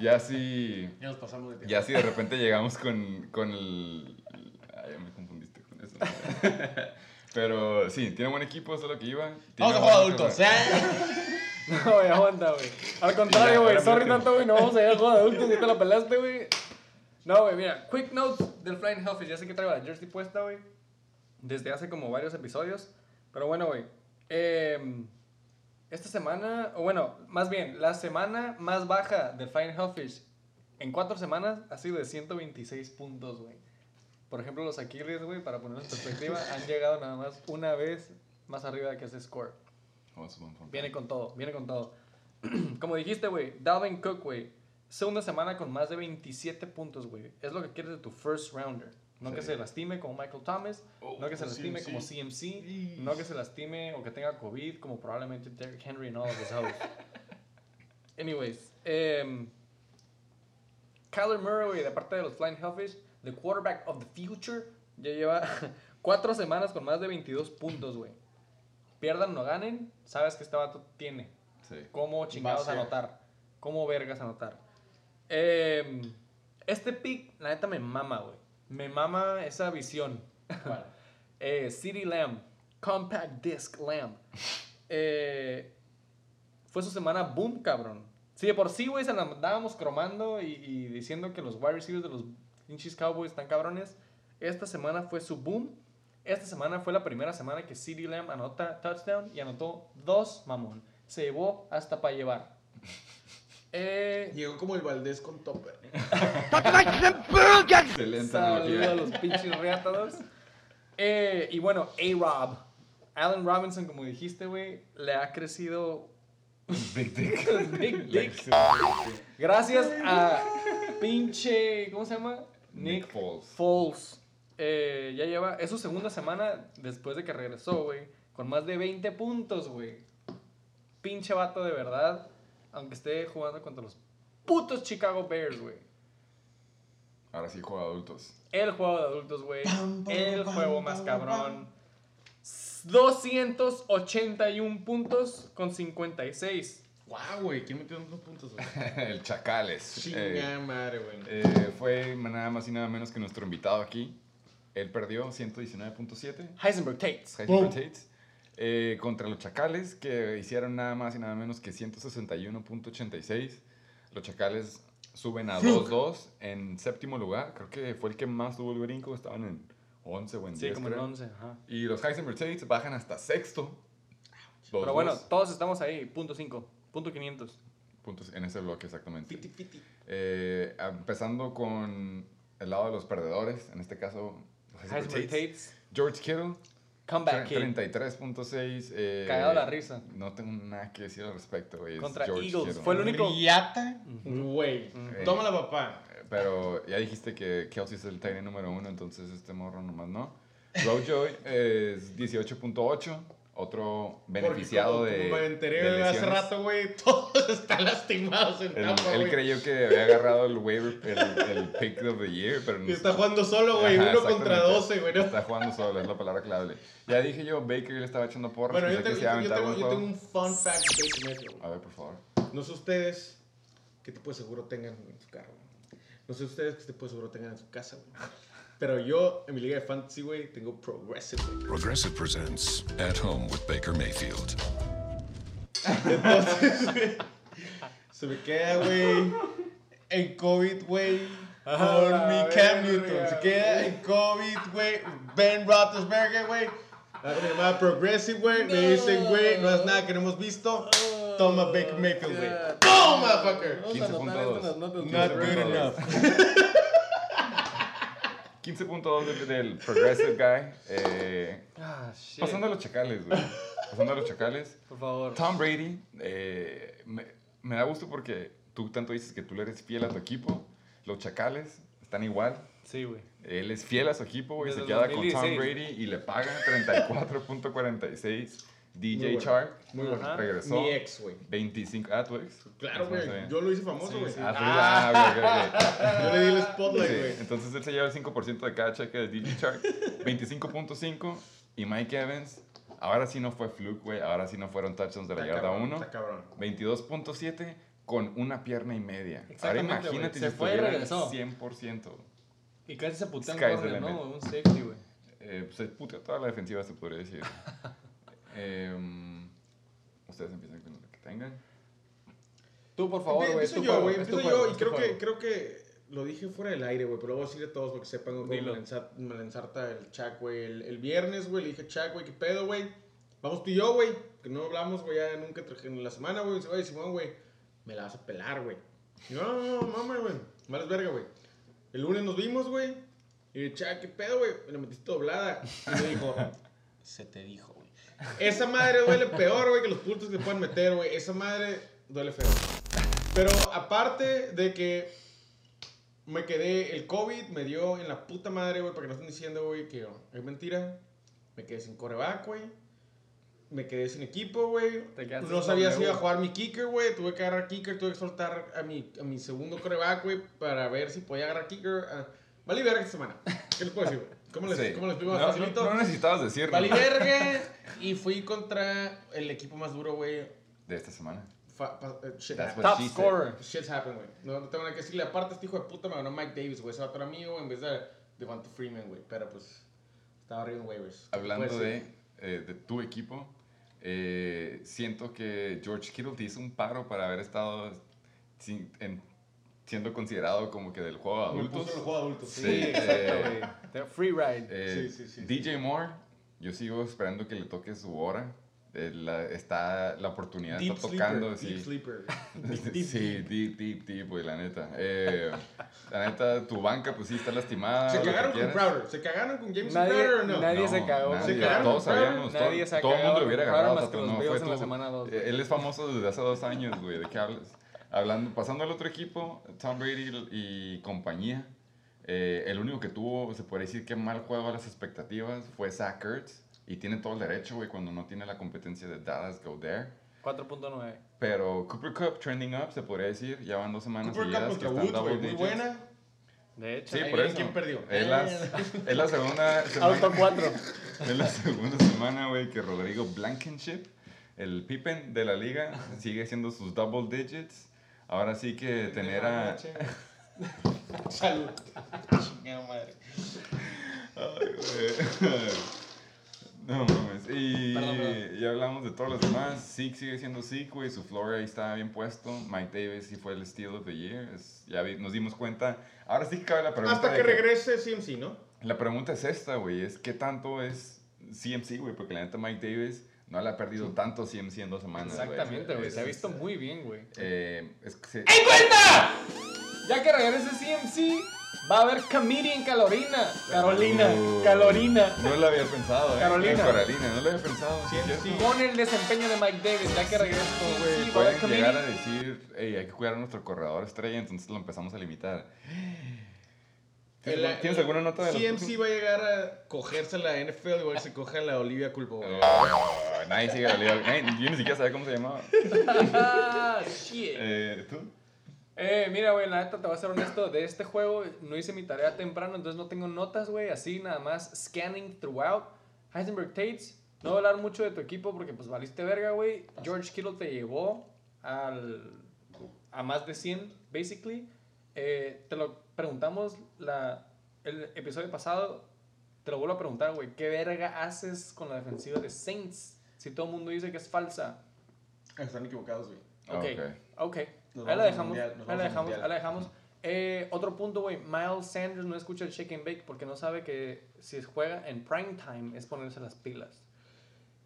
B: Ya sí...
C: Ya nos pasamos de tiempo.
B: Ya si de repente llegamos con, con el... Ay, ya me confundiste con eso. Pero sí, tiene buen equipo, eso es lo que iba. Tiene
C: Vamos a jugar adultos. ¿eh?
A: No, güey, aguanta, güey. Al contrario, güey. Sorry,
B: sí.
A: tanto, güey. No vamos a ir al juego de adultos. Ya te la pelaste, güey. No, güey, mira. Quick notes del Flying Hellfish. Ya sé que traigo la jersey puesta, güey. Desde hace como varios episodios. Pero bueno, güey. em, esta semana, o bueno, más bien, la semana más baja del Flying Hellfish en cuatro semanas ha sido de 126 puntos, güey. Por ejemplo, los Aquiles, güey, para ponerlos en perspectiva, han llegado nada más una vez más arriba que ese score.
B: Oh.
A: Viene con todo, viene con todo. Como dijiste, güey, Dalvin Cook, güey. Segunda semana con más de 27 puntos, güey. Es lo que quieres de tu first rounder. No que se lastime como Michael Thomas,
C: Oh,
A: no que se lastime
C: CMC.
A: como CMC, no que se lastime o que tenga COVID como probablemente Derrick Henry and all of his hoes. Anyways, um, Kyler Murray, de parte de los Flying Hellfish, the quarterback of the future, ya lleva cuatro semanas con más de 22 puntos, güey. Pierdan o no ganen, sabes que este vato tiene
B: Sí.
A: cómo chingados anotar. Cómo vergas anotar. Eh, este pick, la neta, me mama, güey. Me mama esa visión.
C: ¿Cuál?
A: Eh, CD Lamb. Compact Disc Lamb. Eh, fue su semana boom, cabrón. Si de por sí, güey, se andábamos cromando y, y diciendo que los wide receivers de los pinches Cowboys están cabrones. Esta semana fue su boom. Esta semana fue la primera semana que CD Lamb anota touchdown y anotó dos, mamón. Se llevó hasta para llevar. Eh,
C: Llegó como el Valdés con Topper.
B: Excelente
A: Saludos a los pinches reatados. Eh, y bueno, A-Rob. Allen Robinson, como dijiste, güey, le ha crecido
B: Big Dick.
A: Big Dick. Gracias a pinche, ¿cómo se llama?
B: Nick Foles.
A: Foles. Eh, ya lleva, es su segunda semana después de que regresó, güey, con más de 20 puntos, güey. Pinche vato de verdad, aunque esté jugando contra los putos Chicago Bears, güey.
B: Ahora sí juega adultos.
A: El juego de adultos, güey. El juego más cabrón. 281 puntos con 56.
C: Guau, güey. ¿Quién metió tantos puntos?
B: El Chacales. Eh,
C: Chinga madre, güey.
B: eh, fue nada más y nada menos que nuestro invitado aquí. Él perdió 119.7.
A: Heisenberg Tates.
B: Heisenberg Tates, eh, contra los Chacales, que hicieron nada más y nada menos que 161.86. Los Chacales suben a 2-2 en séptimo lugar. Creo que fue el que más tuvo el brinco. Estaban en 11 o en 10.
A: Sí, como en
B: creo.
A: 11, ajá.
B: Y los Heisenberg Tates bajan hasta sexto. Dos,
A: Pero bueno,
B: dos.
A: todos estamos ahí, punto 5, punto 500.
B: Puntos en ese bloque, exactamente.
C: Fiti, fiti.
B: Eh, empezando con el lado de los perdedores, en este caso,
A: Heisman Tates,
B: George Kittle,
A: comeback kid.
B: 33.6. Eh,
A: Cagado la risa.
B: No tengo nada que decir al respecto, güey.
A: Contra
B: George
A: Eagles.
B: Kittle.
A: Fue el único-
C: Riata, güey.
B: Ujú.
C: Tómala, papá.
B: Eh, Pero ya dijiste que Kelsey es el tight end número uno, entonces este morro nomás no. Rojoy es 18.8, otro beneficiado
C: Porque
B: de.
C: como, me enteré
B: de
C: hace rato, güey, todos están lastimados en Tampa,
B: él creyó que había agarrado el waiver, el, el pick of the year, pero no.
C: Está jugando solo, güey. Uno contra. 12, güey. ¿no?
B: Está jugando solo, es la palabra clave. Ya dije yo, Baker le estaba echando porras.
C: Bueno, yo tengo,
B: que
C: yo, tengo, yo un fun fact de Baker Mayfield.
B: A ver, por favor.
C: No sé ustedes qué tipo de seguro tengan en su carro. No sé ustedes qué tipo de seguro tengan en su casa, güey. Pero yo, en mi liga de fantasy, güey, tengo Progressive, güey.
H: Progressive presents At Home with Baker Mayfield.
C: Entonces, güey, se me queda, güey, en COVID, güey, con
A: la
C: mi Cam Newton. Se queda en COVID, güey, Ben Roethlisberger, güey. La que me llama Progressive, güey. Me dicen, güey, no es nada que no hemos visto. Toma Baker Mayfield, güey. ¡Boom, motherfucker!
B: 15.2.
C: Not good enough.
B: 15.2 del, Progressive Guy. Eh,
A: Ah, shit.
B: pasando a los chacales, güey. Pasando a los chacales.
A: Por favor.
B: Tom Brady, eh, me, me da gusto porque tú tanto dices que tú le eres fiel a tu equipo. Los chacales están igual.
A: Sí, güey.
B: Él es fiel a su equipo, güey. Se queda
A: el
B: con Tom
A: 2016.
B: Brady y le pagan 34.46. DJ
C: bueno.
B: Chark
C: Muy bueno.
A: Ajá.
B: regresó.
C: Mi ex, güey.
B: 25. Ah, tu ex.
C: Claro,
B: no
C: güey. Yo lo hice famoso, güey.
B: Ah, tú- ah, ok, ok.
C: Yo le di el spotlight,
B: Sí,
C: güey.
B: Entonces él se lleva el 5% de cada cheque de DJ Shark. 25.5. Y Mike Evans, ahora sí no fue fluke, güey. Ahora sí no fueron touchdowns de la yarda
C: cabrón,
B: 1.
C: Está cabrón.
B: 22.7 con una pierna y media. Ahora imagínate
A: güey.
B: si
A: Se fue y regresó.
B: 100%.
A: Y casi se puteó en
B: Sky's the
A: corner, ¿no? Un safety, güey.
B: Eh, se puteó toda la defensiva, se podría decir. Em, ustedes empiezan con lo que tengan.
A: Tú, por favor, güey.
C: Empiezo yo, güey. Empiezo yo. Y creo que, creo que lo dije fuera del aire, güey. Pero lo voy a decir a todos para que sepan cómo me, lanza- me la ensarta el Chuck, güey. El, el viernes, güey, le dije, Chuck, güey, ¿qué pedo, güey? Vamos tú y yo, güey. Que no hablamos, güey, ya nunca traje en la semana, güey. Dice, güey, Simón, güey, me la vas a pelar, güey. No, no, no, mames, güey. Malas verga, güey. El lunes nos vimos, güey. Y dije, Chuck, ¿qué pedo, güey? Me la metiste doblada. Y me dijo, se te dijo. Esa madre duele peor, güey, que los puntos que puedan meter, güey. Esa madre duele feo. Pero aparte de que me quedé, el COVID me dio en la puta madre, güey, para que no estén diciendo, güey, que es mentira. Me quedé sin coreback, güey. Me quedé sin equipo, güey.
A: Te
C: No sabía si iba a jugar mi kicker, güey. Tuve que agarrar kicker, tuve que soltar a mi, a mi segundo coreback, güey, para ver si podía agarrar kicker. Ah, Vale verga esta semana. ¿Qué les puedo decir, güey? ¿Cómo les,
B: Sí.
C: ¿cómo les explico
B: no,
C: más
B: no, no necesitabas decirlo.
C: Vale verga. Y fui contra el equipo más duro, güey.
B: De esta semana.
C: Fa- pa- eh, Shit
A: Top scorer.
C: Shit's happen, güey. No, no tengo nada que decirle. Aparte, este hijo de puta me ganó Mike Davis, güey. Ese era mío en vez de Devonta Freeman, güey. Pero pues, estaba arriba en waivers. ¿Qué
B: Hablando de, eh, de tu equipo, eh, siento que George Kittle te hizo un paro para haber estado sin- en- siendo considerado como que del juego de adultos.
C: puso el juego de adultos.
A: Sí,
B: Sí,
A: exacto,
B: eh,
A: Free ride.
B: Eh,
C: Sí, sí, sí.
B: DJ Moore, yo sigo esperando que le toque su hora. Eh, la, está, la oportunidad
C: Deep
B: está tocando.
C: sleeper. Deep
B: sí.
C: sleeper.
B: sí, deep, deep, deep, güey, la neta. Eh, la neta, tu banca, pues sí, está lastimada.
C: Se cagaron con
B: quieras.
C: Crowder. ¿Se cagaron con James
A: Nadie,
C: Crowder o no?
A: nadie se
B: No,
A: cagó.
B: nadie,
C: Se cagaron
B: todos sabíamos.
A: Nadie
B: todo,
A: se
B: todo el mundo lo hubiera agarrado.
A: más
B: hasta
A: que los
B: no fue
A: en la semana dos,
B: Eh. Él es famoso desde hace dos años, güey. ¿De qué hablas? Hablando, pasando al otro equipo, Tom Brady y compañía. eh, el único que tuvo, se puede decir que mal juego a las expectativas, fue Zach Ertz. Y tiene todo el derecho, güey, cuando no tiene la competencia de Dallas Go There.
A: 4.9.
B: Pero Cooper Cup trending up, se podría decir. Ya van dos semanas
C: Cooper Cup
B: seguidas que están
C: Woods,
B: double
C: Muy
B: digits.
C: buena.
A: De hecho.
B: Sí,
C: Ahí
B: por eso.
C: quién perdió.
B: Es la, es la segunda semana.
A: Auto 4.
B: Es la segunda semana, güey, que Rodrigo Blankenship, el Pippen de la liga, sigue haciendo sus double digits. Ahora sí que tener a...
C: Salud. Chingada madre.
B: Ay, güey. No mames. Y
A: Perdón, perdón.
B: ya hablamos de todos los demás. Zeke sigue siendo Zeke, güey. Su floor ahí está bien puesto. Mike Davis sí fue el Steal of the Year. Es- ya vi- nos dimos cuenta. Ahora sí que cabe la pregunta.
C: Hasta que regrese CMC, ¿no?
B: La pregunta es esta, güey. Es qué tanto es CMC, güey. Porque la neta Mike Davis No le ha perdido tanto CMC en dos semanas.
A: Exactamente, güey. Se ha visto muy bien, güey.
B: Eh, es que se-
A: Ya que regrese CMC, va a haber comedy en Carolina. Carolina,
B: Uh,
A: Carolina.
B: No lo había pensado, eh.
A: Carolina.
B: En Carolina, no lo había pensado. Sí,
C: Sí.
A: Con el desempeño de Mike Davis, ya que regrese
B: Güey,
A: CMC, va a haber
B: llegar a decir, hey, hay que cuidar a nuestro corredor estrella, entonces lo empezamos a limitar. ¿Tienes,
C: El-
B: ¿tienes alguna nota de
C: CMC va a llegar a cogerse la NFL igual que se coge a la Olivia Culpo.
B: Oh, nadie sigue la liga. Nadie- yo ni siquiera sabía cómo se llamaba.
A: Shit.
B: Eh, ¿Tú?
A: Eh, mira, güey, la neta, te voy a ser honesto. De este juego no hice mi tarea temprano, entonces no tengo notas, güey. Así nada más scanning throughout. Heisenberg Tates, no voy a hablar mucho de tu equipo porque pues valiste verga, güey. George Kittle te llevó al, a más de 100, basically. Eh, te lo preguntamos la, el episodio pasado. Te lo vuelvo a preguntar, güey. ¿Qué verga haces con la defensiva de Saints? Si todo el mundo dice que es falsa.
C: Están equivocados, güey.
A: Ok, ok.
C: Nos
A: Ahí la dejamos, ahí la
C: vamos al
A: dejamos, ahí la dejamos. Eh, otro punto, güey. Miles Sanders no escucha el shake and bake porque no sabe que si juega en prime time es ponerse las pilas.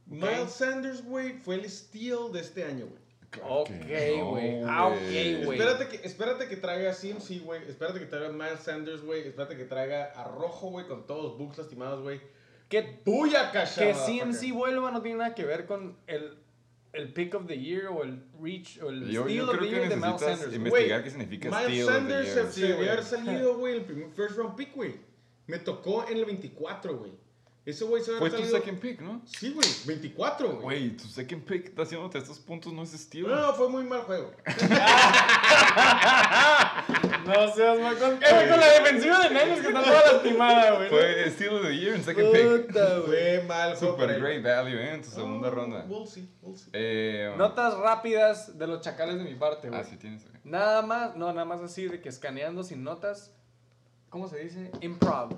C: Miles Sanders, güey, fue el steal de este año, güey.
A: Ok,
B: que no,
A: güey. Ah,
B: güey.
A: ok, güey.
C: Espérate que, espérate que traiga a CMC, güey. Espérate que traiga a Miles Sanders, güey. Espérate que traiga a Rojo, güey, con todos los bugs lastimados, güey.
A: Que,
C: ¡Buya, cacha!
A: que CMC vuelva no tiene nada que ver con el, el pick of the year o el reach o el
B: Yo,
A: steal
B: yo
A: of
B: creo
A: the
B: que
A: year de Miles Sanders. güey.
B: investigar
C: Güey,
B: qué significa
C: Miles
B: steal of the
C: Sanders
B: year.
C: se, debió
A: güey.
C: haber salido, güey, el primer first round pick, güey. Me tocó en el 24, güey. Ese güey se
B: Fue
C: haber
B: tu
C: salido.
B: second pick, ¿no?
C: Sí, güey, 24, güey.
B: Güey, tu second pick está haciéndote estos puntos, no es steal.
C: No, no, fue muy mal juego.
A: No seas mal con, eh, güey, con la defensiva de Niners que está toda lastimada, güey.
B: Fue steal of the year en second pick.
C: Puta, güey, mal juego.
B: Super great value, ¿eh? En tu segunda
C: Oh,
B: ronda.
C: We'll see, we'll see.
B: Eh,
A: Notas rápidas de los chacales de mi parte, güey.
B: Ah, sí tienes. güey.
A: Nada más, no, nada más así de que escaneando sin notas. ¿Cómo se dice? Improv.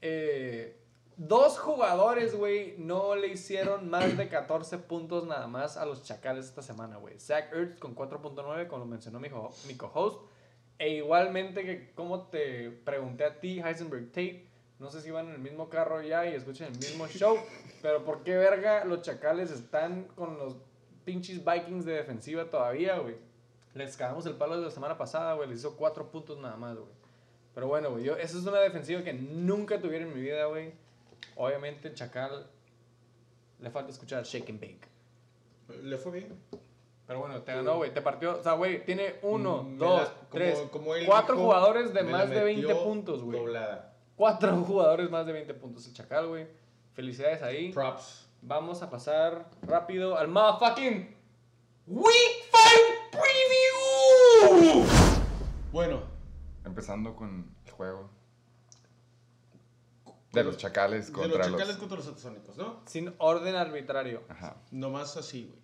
A: Eh, dos jugadores, güey, no le hicieron más de 14 puntos nada más a los chacales esta semana, güey. Zach Ertz con 4.9, como lo mencionó mi, mi co-host. E igualmente que como te pregunté a ti, Heisenberg Tate, no sé si van en el mismo carro ya y escuchan el mismo show, pero ¿por qué verga los chacales están con los pinches Vikings de defensiva todavía, güey? Les cagamos el palo de la semana pasada, güey. Les hizo cuatro puntos nada más, güey. Pero bueno, güey. Esa es una defensiva que nunca tuviera en mi vida, güey. Obviamente, el Chacal le falta escuchar Shake and Bake.
C: Le fue bien.
A: Pero bueno, te ganó, güey. Te partió. O sea, güey, tiene uno,
C: Me
A: dos,
C: la- como-
A: tres,
C: como
A: cuatro jugadores de más de 20
C: metió
A: puntos, güey.
C: Doblada.
A: Cuatro jugadores más de 20 puntos. El Chacal, güey. Felicidades ahí.
C: Props.
A: Vamos a pasar rápido al motherfucking Week 5 Preview.
C: Bueno,
B: Empezando con el juego. De los chacales
C: de
B: contra
C: los
B: los.
C: chacales contra los satasónicos, ¿no?
A: Sin orden arbitrario.
B: Ajá.
C: Nomás así, güey.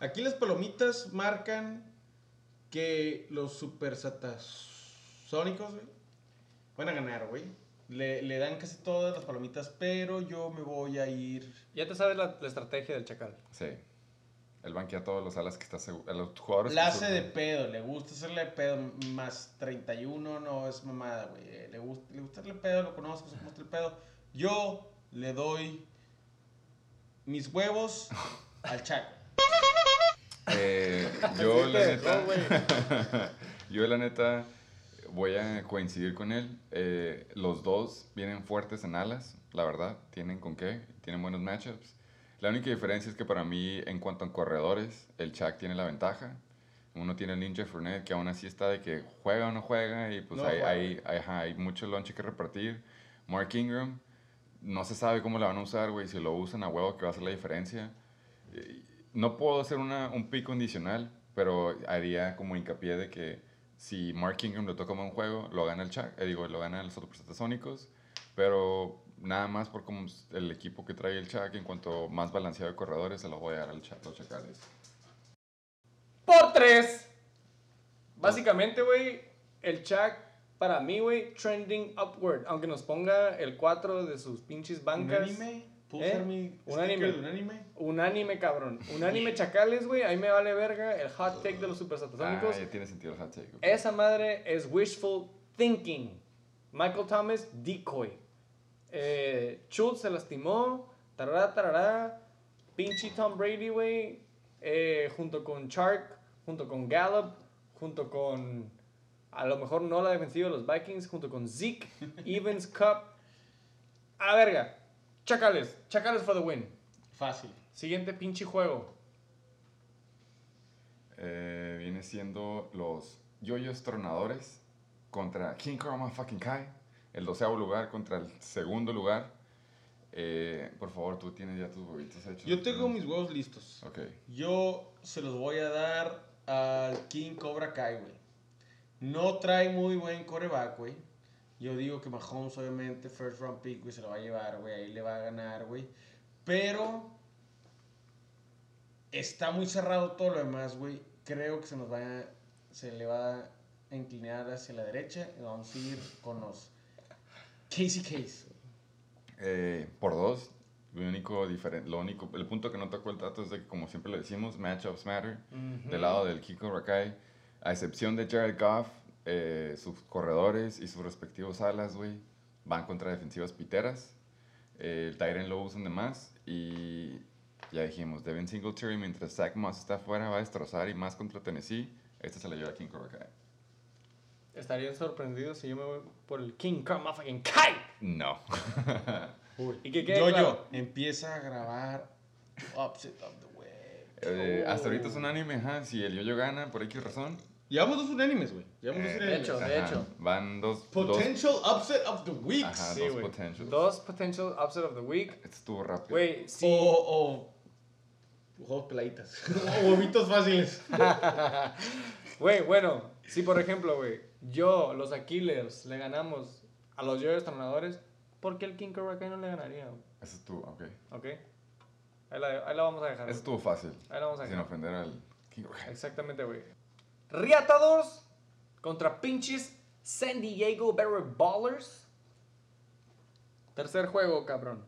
C: Aquí las palomitas marcan que los super satasónicos, güey, van a ganar, güey. Le, le dan casi todas las palomitas, pero yo me voy a ir.
A: Ya te sabes la, la estrategia del Chacal.
B: Sí. El banquea a todos los alas que está seguro. A los jugadores.
C: La hace de pedo, le gusta hacerle de pedo, más 31 no es mamada, güey. Le gusta, le gusta hacerle pedo, lo conozco, se gusta el pedo. Yo le doy mis huevos al Chaco.
B: Eh, yo, la neta. yo, la neta, voy a coincidir con él. Eh, los dos vienen fuertes en alas, la verdad. Tienen con qué. Tienen buenos matchups. La única diferencia es que para mí, en cuanto a corredores, el Chuck tiene la ventaja. Uno tiene el Ninja Fournette, que aún así está de que juega o no juega, y pues
C: No
B: hay,
C: juega.
B: hay, hay, ajá, hay mucho lonche que repartir. Mark Ingram, no se sabe cómo la van a usar, güey. Si lo usan a huevo, que va a hacer la diferencia. Eh, No puedo hacer una, un pick condicional, pero haría como hincapié de que si Mark Ingram le toca un buen juego, lo gana el Chuck, eh, digo, lo gana los Supersatasónicos, pero nada más por como el equipo que trae el Chuck, en cuanto más balanceado de corredores, se lo voy a dar al Chuck, los Chacales.
A: Por tres. Básicamente, güey, el Chuck, para mí, güey, trending upward. Aunque nos ponga el 4 de sus pinches bancas.
C: ¿Unánime? ¿Puedo
A: ¿Eh?
C: usar mi
A: Unánime.
C: sticker de unánime?
A: Unánime, cabrón. Unánime chacales, güey. Ahí me vale verga el hot take de los
B: Ah,
A: supersatasónicos.
B: ya tiene sentido el hot take.
A: Esa madre es wishful thinking. Michael Thomas, decoy. Eh, Schultz se lastimó. Tarará, tarará. pinche Tom Brady, güey, eh, junto con Chark, junto con Gallup, junto con, a lo mejor no la defensiva de los Vikings, junto con Zeke, Evans, Cup. A la verga. Chacales, chacales for the win.
C: Fácil.
A: Siguiente pinche juego.
B: Eh, viene siendo los yoyos tronadores contra King Chroma fucking Kai. El doceavo lugar contra el segundo lugar. Eh, por favor, tú tienes ya tus huevitos hechos.
C: Yo tengo mis huevos listos.
B: Ok.
C: Yo se los voy a dar al King Cobra Kai, güey. No trae muy buen coreback, güey. Yo digo que Mahomes, obviamente, first round pick, güey, se lo va a llevar, güey. Ahí le va a ganar, güey. Pero está muy cerrado todo lo demás, güey. Creo que se nos va a, se le va a inclinar hacia la derecha y vamos a ir con los Casey Case.
B: Eh, por dos. Lo único diferente, lo único, el punto que no tocó el trato es de que, como siempre le decimos, matchups matter. Del lado del Kiko Rakai, a excepción de Jared Goff, eh, sus corredores y sus respectivos alas, güey, van contra defensivas piteras. Eh, el Tyren lo usan de más. Y ya dijimos, Devin Singletary, mientras Zach Moss está afuera, va a destrozar y más contra Tennessee. Este se le lleva a King Rakai.
A: Estarían sorprendidos si yo me voy por el King Chroma fucking Kai.
B: No.
A: Y que quede
C: Yo,
A: claro.
C: yo, empieza a grabar Upset of the Web.
B: Eh, hasta ahorita es un anime, ajá. Si el yo-yo gana por X razón.
C: Llevamos dos unánimes, güey. Llevamos dos
B: eh,
A: de
C: unánimes.
A: hecho, de
B: ajá,
A: hecho.
B: Van dos. dos
C: Potential Upset of the Week.
B: ajá,
A: Sí,
B: dos
A: güey.
B: potentials.
A: Dos potential upset of the week.
B: Estuvo rápido.
A: Güey, sí.
C: O, o juegos peladitas. o huevitos fáciles.
A: Güey, bueno, si por ejemplo, güey, yo, los Aquiles, le ganamos a los Yoyos Tronadores, ¿por qué el King Cobra no le ganaría? güey?
B: Ese estuvo, ok.
A: ¿Ok? Ahí la, ahí la vamos a dejar.
B: Estuvo fácil.
A: Ahí la vamos a
B: Sin
A: dejar.
B: ofender al King Rakai.
A: Exactamente, güey. Riatados contra pinches San Diego Barry Ballers. Tercer juego, cabrón.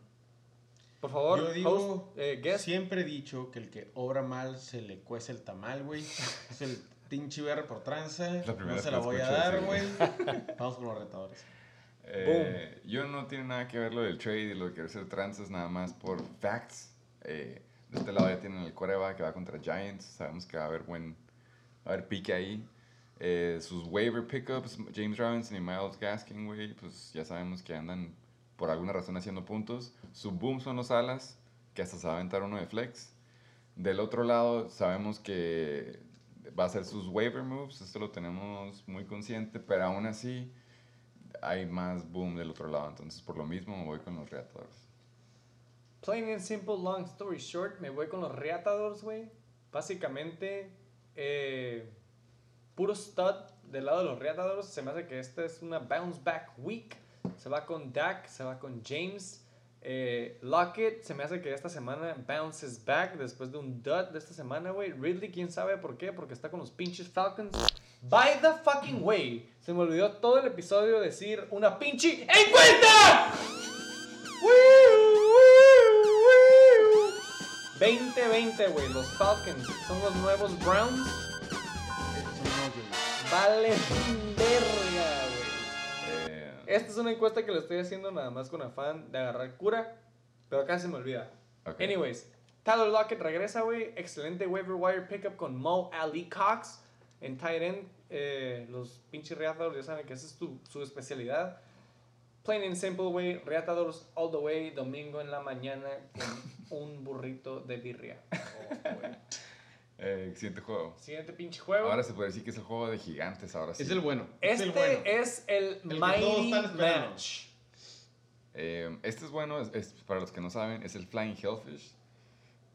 A: Por favor,
C: Yo digo,
A: host, eh, guest.
C: siempre he dicho que el que obra mal se le cuece el tamal, güey. Es el pinche VR por
B: primera
C: No se la voy a dar, güey. Vamos con los retadores.
B: Eh, yo no tiene nada que ver lo del trade y lo de querer ser trances, nada más por facts. Eh, de este lado ya tienen el Coreba que va contra Giants. Sabemos que va a haber buen. Va a haber pique ahí. Eh, sus waiver pickups, James Robinson y Miles Gaskin, güey, pues ya sabemos que andan por alguna razón haciendo puntos. Su boom son los alas, que hasta se va a aventar uno de flex. Del otro lado, sabemos que va a ser sus waiver moves, esto lo tenemos muy consciente, pero aún así hay más boom del otro lado. Entonces, por lo mismo, me voy con los reatadores.
A: Plain and simple, long story short, me voy con los Reatadores, güey. Básicamente, eh, puro stud del lado de los Reatadores. Se me hace que esta es una bounce back week. Se va con Dak, se va con James. Eh, Lockett, se me hace que esta semana bounces back después de un dud de esta semana, güey. Ridley, quién sabe por qué, porque está con los pinches Falcons. By the fucking way, se me olvidó todo el episodio decir una pinche encuesta. 2020, güey, los Falcons son los nuevos Browns. Vale Esta es una encuesta que le estoy haciendo nada más con afán de agarrar cura, pero casi se me olvida.
B: ok.
A: Anyways, Tyler Lockett regresa, güey. Excelente waiver wire pickup con Mo Ali Cox en tight end. Eh, los pinches reatadores ya saben que esa es tu- su especialidad. Plain and simple, güey. Reatadores all the way. Domingo en la mañana con un burrito de birria. Oh.
B: Eh, siguiente juego.
A: Siguiente pinche juego.
B: Ahora se puede decir que es el juego de gigantes. Ahora sí.
C: Es el bueno.
A: este
C: es el bueno.
A: es el, Mighty. Match.
B: Eh, este es bueno, es, es- para los que no saben, es el Flying Hellfish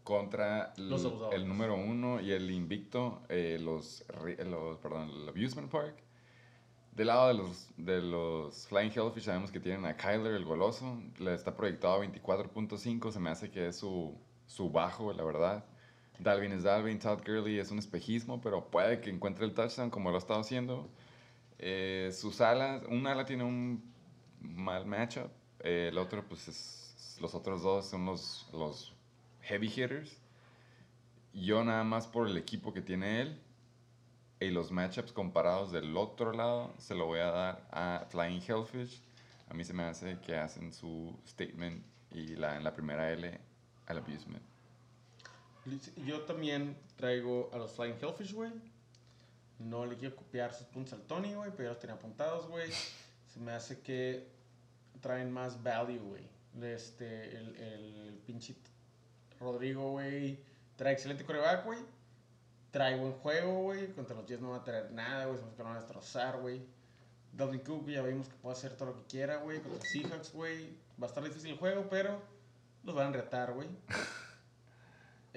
B: contra
C: Los
B: el número uno y el invicto, eh, los, ri- los, perdón, el Abusement Park. Del lado de los, de los Flying Hellfish sabemos que tienen a Kyler, el goloso, le está proyectado a 24.5, se me hace que es su, su bajo, la verdad. Dalvin es Dalvin, Todd Gurley es un espejismo, pero puede que encuentre el touchdown como lo ha estado haciendo. Eh, sus alas, un ala tiene un mal matchup, eh, el otro, pues es- los otros dos son los, los heavy hitters. Yo nada más por el equipo que tiene él y los matchups comparados del otro lado, se lo voy a dar a Flying Hellfish. A mí se me hace que hacen su statement y la, en la primera L al abusement.
C: Yo también traigo a los Flying Hellfish, güey. No le quiero copiar sus puntos al Tony, güey, pero ya los tenía apuntados, güey. Se me hace que traen más value, güey. Este, el, el pinche Rodrigo, güey, trae excelente coreback, güey. Trae buen juego, güey. Contra los Jets no va a traer nada, güey. Se que lo van a destrozar, güey. Dalvin Cook, ya vimos que puede hacer todo lo que quiera, güey. Contra los Seahawks, güey. Va a estar difícil el juego, pero los van a retar, güey.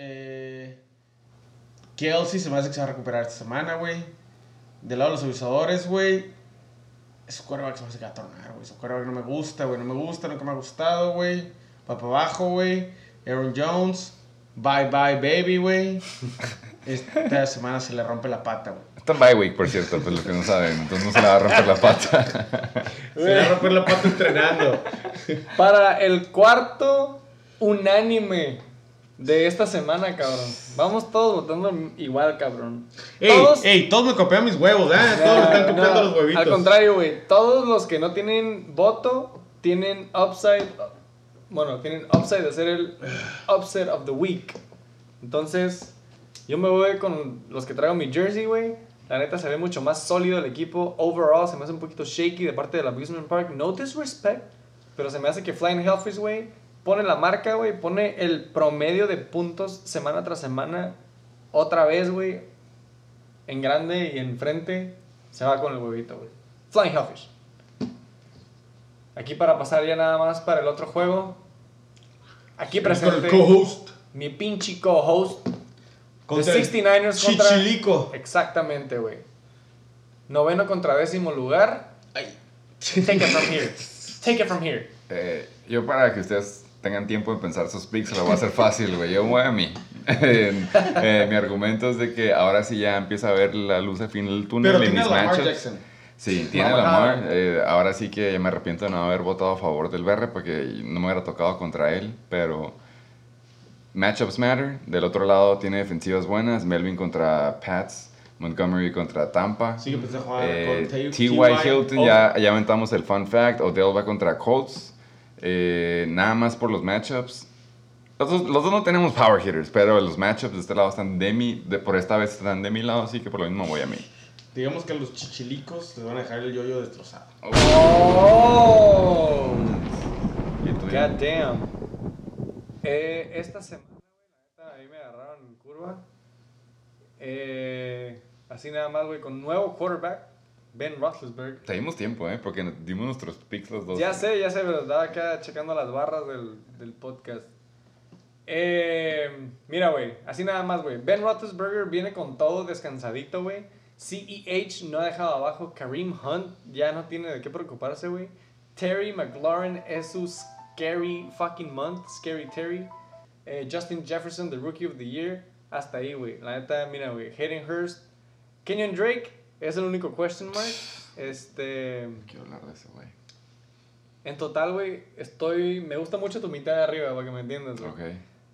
C: Eh, Kelsey se me hace que se va a recuperar esta semana, güey. Del lado de los avisadores, güey. Su quarterback se me hace que va a tornar, güey. Su quarterback no me gusta, güey. No me gusta, nunca me ha gustado, güey. Va para abajo, güey. Aaron Jones. Bye bye, baby, güey. Esta semana se le rompe la pata, güey.
B: Está en bye week, por cierto, pues lo que no saben. Entonces no se le va a romper la pata.
C: se le va a romper la pata entrenando.
A: Para el cuarto unánime de esta semana, cabrón. Vamos todos votando igual, cabrón.
C: Ey, todos, ey, todos me copian mis huevos, ¿eh? Todos me están copiando los huevitos.
A: Al contrario, güey. Todos los que no tienen voto tienen upside. Bueno, tienen upside de ser el upset of the week. Entonces, yo me voy con los que traigo mi jersey, güey. La neta se ve mucho más sólido el equipo. Overall se me hace un poquito shaky de parte del Abusement Park. No disrespect, pero se me hace que Flying Hellfish, güey, pone la marca, güey, pone el promedio de puntos semana tras semana otra vez, güey, en grande y en frente, se va con el huevito, güey. Flying Hellfish. Aquí para pasar ya nada más para el otro juego. Aquí presente.
C: el co-host.
A: Mi pinche co-host.
C: The 69ers contra. Chichilico.
A: Exactamente, güey. Noveno contra décimo lugar. Ay. Take it from here. Take it from here.
B: Eh, yo para que ustedes tengan tiempo de pensar sus picks, lo voy a hacer fácil, güey. Yo voy a mí. eh, mi argumento es de que ahora sí ya empieza a ver la luz al fin del túnel
C: Pero tiene Lamar Jackson.
B: Sí, tiene Lamar. Eh, ahora sí que me arrepiento de no haber votado a favor del BR porque no me hubiera tocado contra él, pero matchups matter. Del otro lado tiene defensivas buenas. Melvin contra Pats. Montgomery contra Tampa.
C: Sí, empecé a jugar eh,
B: T.Y. Hilton, ya, ya aventamos el fun fact. Odell va contra Colts. Eh, nada más por los matchups. Los dos, los dos, no tenemos power hitters, pero los matchups de este lado están de mi, de, por esta vez están de mi lado, así que por lo mismo voy a mí.
C: Digamos que a los chichilicos les van a dejar el yoyo destrozado.
A: ¡Oh! God damn. Eh, esta semana, la ahí me agarraron en curva. Eh, así nada más, güey, con nuevo quarterback. Ben Roethlisberger.
B: Tenemos tiempo, ¿eh? Porque dimos nuestros picks los dos.
A: Ya sé, ya sé, pero estaba acá checando las barras del, del podcast. Eh, mira, güey, así nada más, güey. Ben Roethlisberger viene con todo descansadito, güey. CEH no ha dejado abajo. Kareem Hunt ya no tiene de qué preocuparse, güey. Terry McLaurin es su scary fucking month. Scary Terry. Eh, Justin Jefferson, the rookie of the year. Hasta ahí, güey. La neta, mira, güey. Hayden Hurst. Kenyon Drake es el único question mark. Este.
B: quiero hablar de ese, güey.
A: En total, güey, estoy. Me gusta mucho tu mitad de arriba, para que me entiendas, güey.
B: Ok.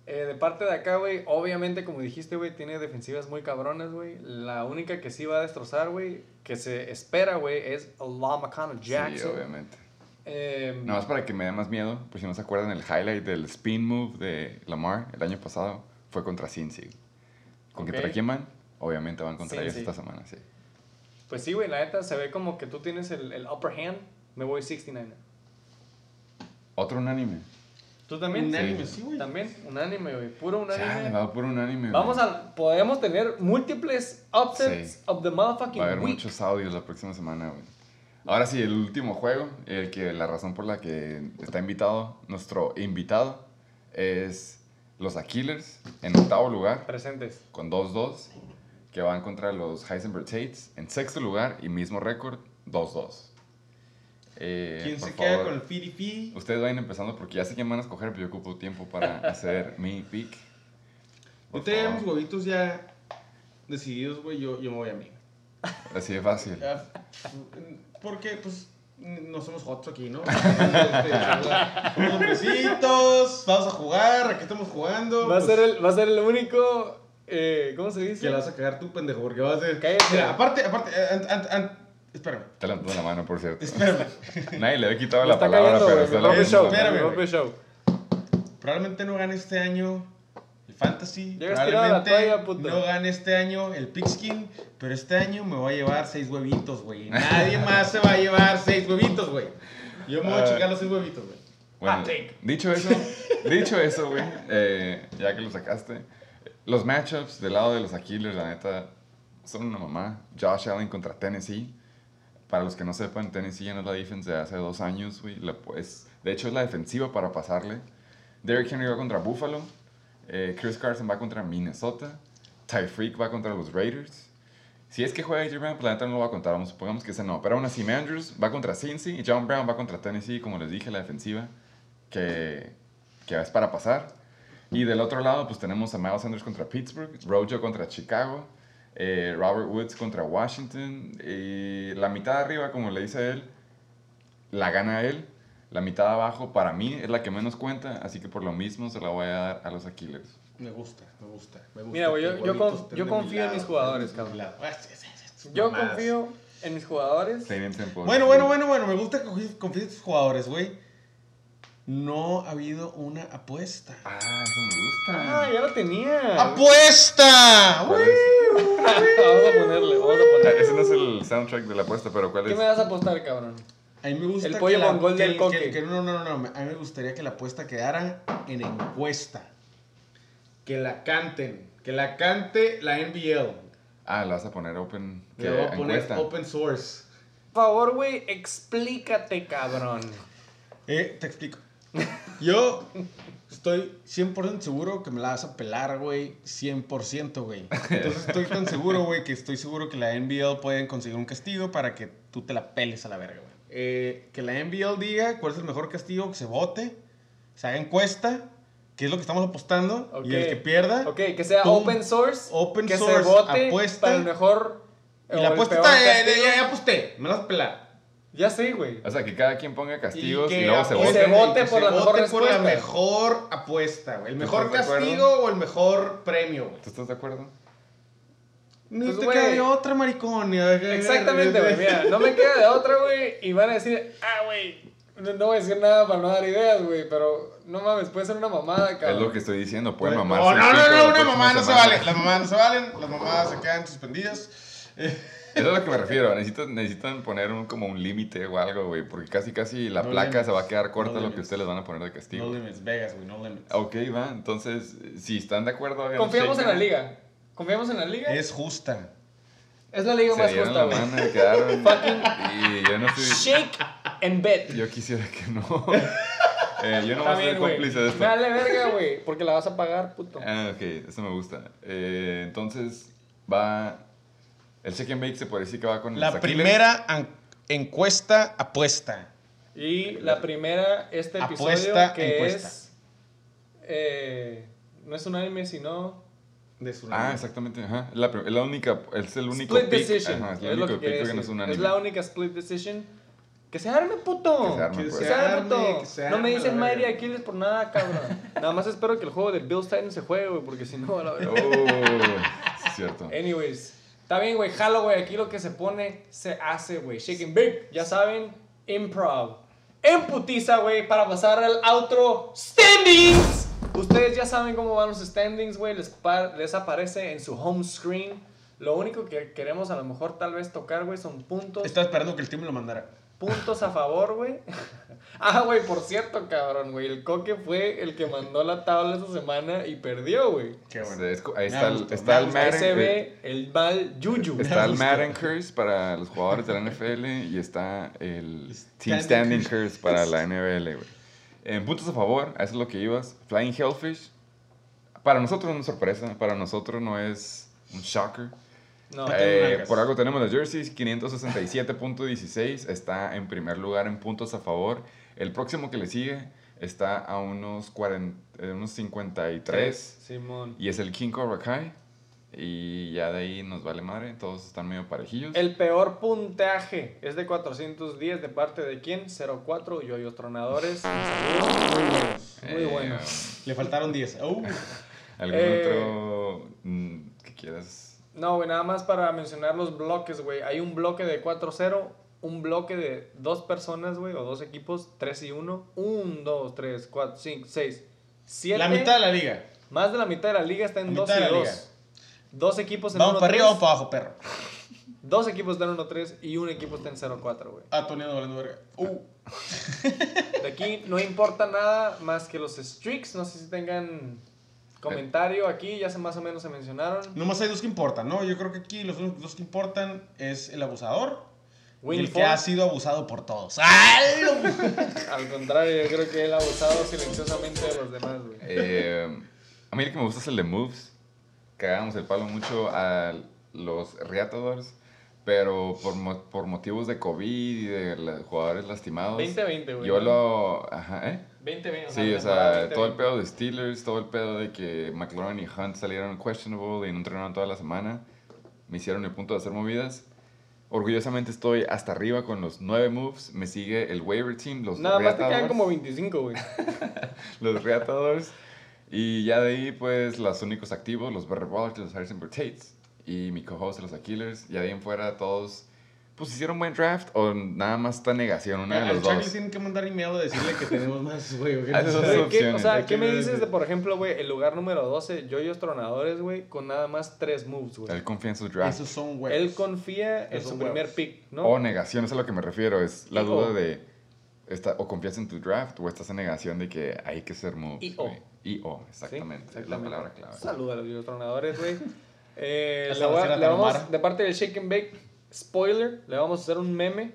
A: Eh, de parte de acá, güey, obviamente, como dijiste, güey, tiene defensivas muy cabronas, güey. La única que sí va a destrozar, güey, que se espera, güey, es Allah McConnell Jackson.
B: Sí, obviamente.
A: Eh,
B: Nada más para que me dé más miedo, pues si no se acuerdan, el highlight del spin move de Lamar el año pasado fue contra Cincy. ¿Con
A: Ok.
B: contra quién van? Obviamente van contra ellos esta semana, sí.
A: Pues sí, güey, la neta se ve como que tú tienes el, el upper hand. Me voy 69.
B: Otro unánime.
A: ¿Tú también?
C: Unánime, sí, güey.
A: También, unánime, güey. Puro unánime.
B: Chale, va por unánime.
A: Vamos
B: güey.
A: a. Podemos tener múltiples upsets
B: Sí.
A: of the motherfucking
B: Va a haber
A: week.
B: muchos audios la próxima semana, güey. Ahora sí, el último juego, el que la razón por la que está invitado, nuestro invitado, es los Aquilers en octavo lugar
A: Presentes.
B: con 2-2, que van contra los Heisenberg Tates en sexto lugar y mismo récord, 2-2. Eh,
C: ¿Quién se queda
B: favor,
C: con el Firipi?
B: Ustedes vayan empezando porque ya sé quién van a escoger, pero yo ocupo tiempo para hacer mi pick.
C: Yo tenía mis huevitos ya decididos, güey. Yo, yo me voy a mí.
B: Así de fácil.
C: Ah, Porque, pues, no somos hots aquí, ¿no? Somos hombrecitos, vamos a jugar, aquí estamos jugando.
A: Va a
C: pues,
A: ser el, va a ser el único. Eh, ¿Cómo se dice?
C: Que la vas a cagar tú, pendejo, porque vas a ser...
A: Cállate.
C: Mira, aparte, aparte, an- an- an- espérame,
B: Te levantó la mano, por cierto.
C: espérame.
B: Nadie le había quitado la
A: está
B: palabra,
A: cayendo,
B: pero está
A: show.
B: la mano.
C: Espérame,
A: show.
C: Probablemente no gane este año el fantasy.
A: Llegas
C: Probablemente
A: toalla,
C: no gane este año el pigskin, pero este año me voy a llevar seis huevitos, güey. Nadie más se va a llevar seis huevitos, güey. Yo me voy a
B: Ah.
C: chingar los seis huevitos, güey.
B: Bueno, dicho eso, dicho eso, güey, eh, ya que lo sacaste, los matchups del lado de los Aquiles, la neta, son una mamá. Josh Allen contra Tennessee. Para los que no sepan, Tennessee ya no es la defense de hace dos años, güey. Pues, de hecho, es la defensiva para pasarle. Derrick Henry va contra Buffalo. eh, Chris Carson va contra Minnesota. Ty Freak va contra los Raiders. Si es que juega AJ Brown, pues la neta no lo va a contar. Vamos, supongamos que ese no. Pero aún así, Andrews va contra Cincy. Y John Brown va contra Tennessee, como les dije, la defensiva. Que, que es para pasar. Y del otro lado, pues tenemos a Miles Sanders contra Pittsburgh. Rojo contra Chicago. eh, Robert Woods contra Washington. Y la mitad de arriba, como le dice él, la gana él. La mitad de abajo, para mí, es la que menos cuenta. Así que por lo mismo se la voy a dar a los Aquiles.
C: Me gusta, me gusta, me gusta.
A: Mira, güey, yo- yo conf-
C: mi
A: confío en mis jugadores,
C: mi
A: cabrón. Yo confío en mis jugadores.
C: Bueno, bueno, bueno, bueno, me gusta que confíes confíes en tus jugadores, güey. No ha habido una apuesta.
B: Ah, eso me gusta.
A: Ah, ya lo tenía.
C: ¡Apuesta!
A: Vamos a ponerle, vamos a
B: Ah,
A: ponerle.
B: Ese no es el soundtrack de la apuesta, pero ¿cuál
A: ¿Qué
B: es?
A: me vas a apostar, cabrón?
C: A mí me gusta
A: El pollo mongol del
C: que-
A: coque.
C: que no, no, no, no, a mí me gustaría que la apuesta quedara en encuesta. Que la canten, que la cante la NBL.
B: Ah, la vas a poner open.
C: Le
B: que
C: voy a poner
B: encuesta.
C: open source.
A: Por favor, güey, explícate, cabrón.
C: Eh, te explico. Yo estoy 100% seguro que me la vas a pelar, güey. 100%, güey. Entonces estoy tan seguro, güey, que estoy seguro que la NBL pueden conseguir un castigo para que tú te la peles a la verga, güey. Eh, que la NBL diga cuál es el mejor castigo, que se vote, se haga encuesta, qué es lo que estamos apostando,
A: Ok.
C: y el que pierda.
A: Ok, que sea
C: Pum.
A: open source.
C: Open
A: que
C: source,
A: se vote
C: apuesta.
A: para el mejor.
C: Y la apuesta está, ya, ya, ya aposté, me la vas a pelar.
A: Ya sé, güey.
B: O sea, que cada quien ponga castigos y,
C: que
B: luego se vote.
A: se vote por la mejor
C: vote por
A: respuesta.
C: la mejor apuesta, güey. El
B: ¿Tú
C: mejor castigo o el mejor premio, güey.
B: ¿Tú estás de acuerdo?
C: Ni
A: Pues,
C: te queda de otra, maricón.
A: Exactamente, güey. Mira, no me queda de otra, güey. Y van a decir, ah, güey. No, no voy a decir nada para no dar ideas, güey. Pero no mames, puede ser una mamada, cabrón.
B: Es lo que estoy diciendo. Pueden
C: No,
B: mamarse
C: no, no, no,
B: la
C: una mamá no se vale. Las mamás no se valen, las mamás se quedan suspendidas.
B: Eso es a lo que me refiero. Necesitan, necesitan poner un, como un límite o algo, güey. Porque casi, casi la
C: No
B: placa
C: limits.
B: se va a quedar corta
C: No
B: lo que ustedes les van a poner de castigo.
C: No limits, Vegas, güey, no limits.
B: Ok, va. Entonces, si están de acuerdo,
A: Confiamos en la liga. Confiamos en la liga. Es,
C: Es justa.
A: la liga
B: Se
A: más justa, güey.
B: y quedaron. y yo no estoy.
A: Shake and bet.
B: Yo quisiera que no. Eh, yo no voy a ser cómplice de esto.
A: Dale verga, güey. Porque la vas a pagar, puto.
B: Ah, ok, eso me gusta. Eh, entonces, va. El check and bake se puede decir que va con
C: La primera encuesta apuesta.
A: Y la primera, este episodio
C: Apuesta,
A: que
C: encuesta.
A: es. eh, no es un anime, sino.
C: De su
B: Ah, exactamente, ajá. Es la, es la única, es el único
A: Split
B: pick.
A: decision.
B: Ajá, es
A: es
B: el
A: lo
B: único
A: que
B: pick
A: quiere
B: que no es un
A: Es
B: anime.
A: la única split decision. Que se arme, puto.
B: Que se arme,
C: Que
B: pues.
A: Que
C: se
A: arme,
C: arme,
A: puto.
C: que se
A: no me
C: arme
A: dicen
C: verga.
A: Aquiles por nada, cabrón. Nada más espero que el juego de Bills Titans se juegue, güey, porque si no, la verdad.
B: Oh, es cierto.
A: Anyways, está bien, güey, jalo. Aquí lo que se pone, se hace, güey. Shake and bake, ya saben, improv. En putiza, güey, para pasar al outro standings. Ustedes ya saben cómo van los standings, güey. Les, les aparece en su home screen. Lo único que queremos a lo mejor tal vez tocar, güey, son puntos.
C: Estaba esperando que el team lo mandara.
A: Puntos a favor, güey. ah, güey, por cierto, cabrón, güey. El coque fue el que mandó la tabla esa semana y perdió, güey.
C: Qué bueno.
B: Es- ahí está, el,
C: gustó,
B: está el Madden.
A: se
B: eh,
A: ve el mal yuyu.
B: Está el. Madden Curse para los jugadores de la NFL y está el Team
C: Standing Curse.
B: Para la NBL, güey. En puntos a favor, a eso es lo que ibas. Flying Hellfish, para nosotros no es sorpresa, para nosotros no es un shocker.
A: No,
B: Eh, por algo tenemos los jerseys, 567.16, está en primer lugar en puntos a favor. El próximo que le sigue está a unos, 40, eh, unos 53
A: Simón.
B: y es el King Cobra Kai. Y ya de ahí nos vale madre, todos están medio parejillos.
A: El peor puntaje es de 410 de parte de quién? 04 Yoyos Tronadores. Muy buenos. Muy
B: Eh,
A: buenos.
C: Le faltaron 10. Uh,
B: ¿Algún
A: Eh,
B: otro mm, que quieras?
A: No, güey, nada más para mencionar los bloques, güey. Hay un bloque de 4-0, un bloque de dos personas, güey, o dos equipos, 3 y 1. 1, 2, 3, 4, 5, 6, 7.
C: la mitad de la liga.
A: Más de la mitad de la liga está en
C: La
A: 2
C: mitad
A: y
C: de la
A: 2.
C: liga.
A: Dos equipos en
C: Vamos
A: 1-3.
C: para arriba o para abajo, perro.
A: Dos equipos están en 1-3 y un equipo está en 0-4, güey.
C: Ah, Tony valiendo verga. Uh.
A: De aquí no importa nada más que los streaks. No sé si tengan comentario aquí, ya se más o menos se mencionaron.
C: Nomás hay dos que importan, ¿no? Yo creo que aquí los únicos dos que importan es el abusador y el que ha sido abusado por todos. ¡Ay!
A: Al contrario, yo creo que él ha abusado silenciosamente de los demás, güey.
B: Eh, a mí el que me gusta es el de Moves. Cagamos el palo mucho a los Reatadores, pero por, mo- por motivos de COVID y de la- jugadores lastimados.
A: 20-20, güey,
B: Yo lo. Ajá, ¿eh?
A: 20-20.
B: Sí, o sea, todo el pedo de Steelers, todo el pedo de que McLaurin y Hunt salieron questionable y no entrenaron toda la semana, me hicieron el punto de hacer movidas. Orgullosamente estoy hasta arriba con los nueve moves. Me sigue el waiver team, los
A: Nada más te quedan
B: Reatadores.
A: como 25, güey.
B: los Reatadores. Y ya de ahí, pues, los únicos activos, los Barry los Harrison Tates y mi co-host, los Aquilers. Y ahí en fuera, todos, pues, hicieron buen draft o nada más está negación, una de los
C: Charlie
B: dos.
C: tienen que mandar email a decirle que tenemos más, güey.
B: Ah,
A: ¿qué- o sea, ¿qué me dices de, por ejemplo, güey, el lugar número 12, Yoyos Tronadores, güey, con nada más 3 moves, güey?
B: Él confía en su draft.
C: Esos son güey.
A: Él confía en
C: Esos
A: su
C: huevos.
A: primer pick, ¿no?
B: O negación, eso es a lo que me refiero. Es la duda de, está, o confías en tu draft o estás en negación de que hay que ser moves.
A: Y o.
B: güey. Y o,
A: Sí,
B: exactamente. Es la palabra clave.
A: Saludos a los Yoyos Tronadores, güey. Eh, le, voy vamos, de parte del Shake and Bake, spoiler, le vamos a hacer un meme.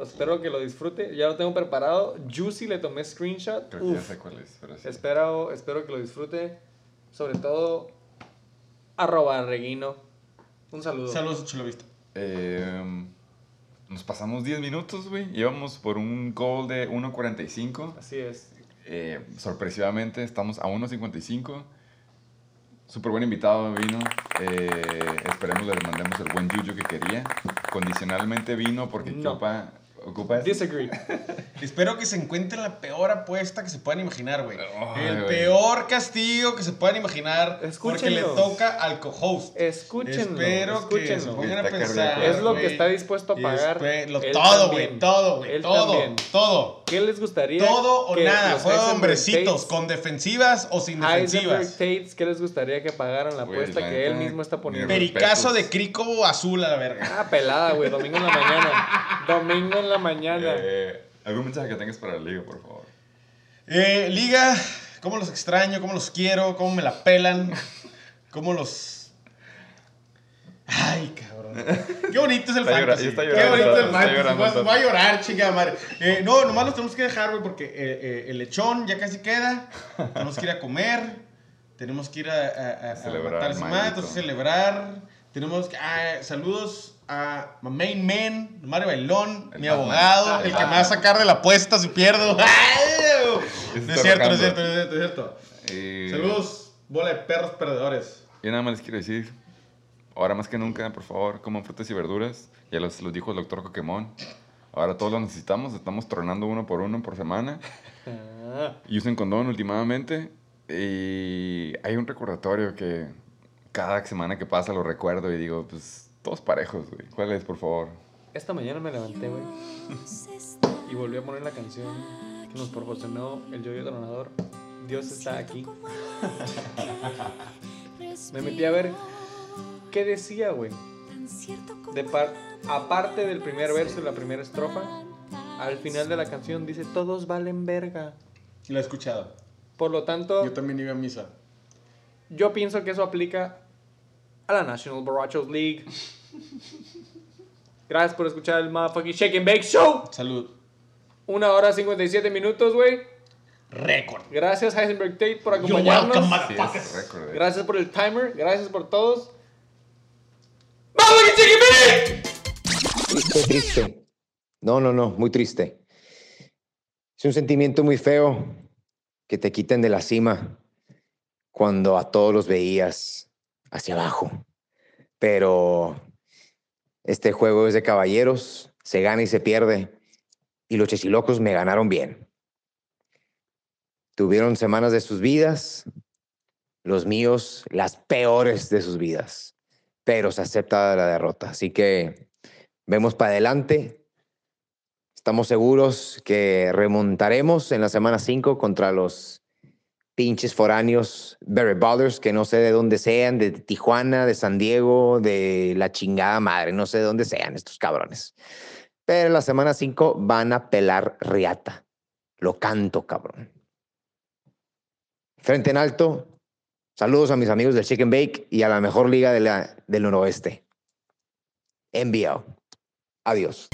A: Espero que lo disfrute. Ya lo tengo preparado. Juicy le tomé screenshot.
B: Creo que ya
A: Uf.
B: sé cuál es. Pero sí.
A: Espero, espero que lo disfrute. Sobre todo, arroba Reguino. Un saludo.
C: Saludos, Chulo Vista.
B: Eh, nos pasamos 10 minutos, güey. Íbamos por un goal de 1.45.
A: Así es.
B: Eh, sorpresivamente estamos a 1.55. Súper buen invitado vino. Eh, esperemos le mandemos el buen yuyu que quería. Condicionalmente vino porque
A: No.
B: ocupa... ocupa
A: Disagree.
C: Espero que se encuentren la peor apuesta que se puedan imaginar, güey. El peor castigo que se puedan imaginar. Porque le
A: Escúchenlo.
C: toca al co-host.
A: Escúchenlo.
C: Espero que se
A: escúchenlo.
C: pongan a pensar.
A: Es lo que está dispuesto a pagar.
C: lo- todo, güey. Todo, güey. Todo.
A: también.
C: Todo.
A: ¿Qué les gustaría?
C: Todo o
A: que
C: nada.
A: Heisenberg
C: hombrecitos.
A: Tates-
C: Con defensivas o sin defensivas.
A: Tates, ¿qué les gustaría que pagaran la apuesta que él mismo está poniendo?
C: Pericazo de crico azul a la verga.
A: Ah, pelada, güey. Domingo en la mañana. Domingo en la mañana.
B: Eh, ¿Algún mensaje que tengas para la liga, por favor?
C: Eh, Liga, ¿cómo los extraño? ¿Cómo los quiero? ¿Cómo me la pelan? ¿Cómo los.? Ay, cabrón. Qué bonito es el
B: Está llora-
C: fantasy.
B: está
C: Qué bonito es el fantasy.
B: llorando
C: Voy a- llorar, chingada madre. Eh, no, nomás los tenemos que dejar, güey, porque eh, eh, el lechón ya casi queda. Tenemos que ir a comer. Tenemos que ir a, a, a- a matar celebrar. Tenemos que. ah, saludos a my main man, Mario Bailón,
B: El
C: mi abogado, el que me va a sacar de la apuesta si pierdo. No es cierto, no es cierto, no es cierto, no es cierto.
B: Eh,
C: Saludos, bola de perros perdedores.
B: Yo nada más les quiero decir, ahora más que nunca, por favor, coman frutas y verduras. Ya los, los dijo el doctor Pokémon. Ahora todos lo necesitamos, estamos tronando uno por uno por semana. Y usen condón últimamente. Y hay un recordatorio que cada semana que pasa lo recuerdo y digo, pues todos parejos, güey. ¿Cuál es, por favor?
A: esta mañana me levanté, güey. Y volví a poner la canción que nos proporcionó el Yoyo Tronador. Dios está aquí. Me metí a ver qué decía, güey. De par- aparte del primer verso y la primera estrofa, al final de la canción dice: Todos valen verga.
C: Lo he escuchado.
A: Por lo tanto,
C: Yo también iba a misa.
A: yo pienso que eso aplica a la National Borrachos League. Gracias por escuchar el motherfucking Shake and Bake Show.
C: Salud.
A: Una hora 57 minutos, güey.
C: Récord.
A: Gracias, Heisenberg Tate, por
C: You're
A: acompañarnos.
C: welcome,
B: Sí,
C: motherfuckers.
B: récord. eh.
A: Gracias por el timer. Gracias por todos. ¡Motherfucking Shake and Bake!
E: Triste, triste. No, no, no, muy triste. Es un sentimiento muy feo que te quiten de la cima cuando a todos los veías hacia abajo. Pero este juego es de caballeros, se gana y se pierde. Y los chechilocos me ganaron bien. Tuvieron semanas de sus vidas, los míos las peores de sus vidas. Pero se acepta la derrota. Así que vemos para adelante. Estamos seguros que remontaremos en la semana 5 contra los pinches foráneos, Berry Ballers, que no sé de dónde sean, de Tijuana, de San Diego, de la chingada madre, no sé de dónde sean estos cabrones. Pero la semana 5 van a pelar riata. Lo canto, cabrón. Frente en alto, saludos a mis amigos del Chicken Bake y a la mejor liga del noroeste. Enviado. Adiós.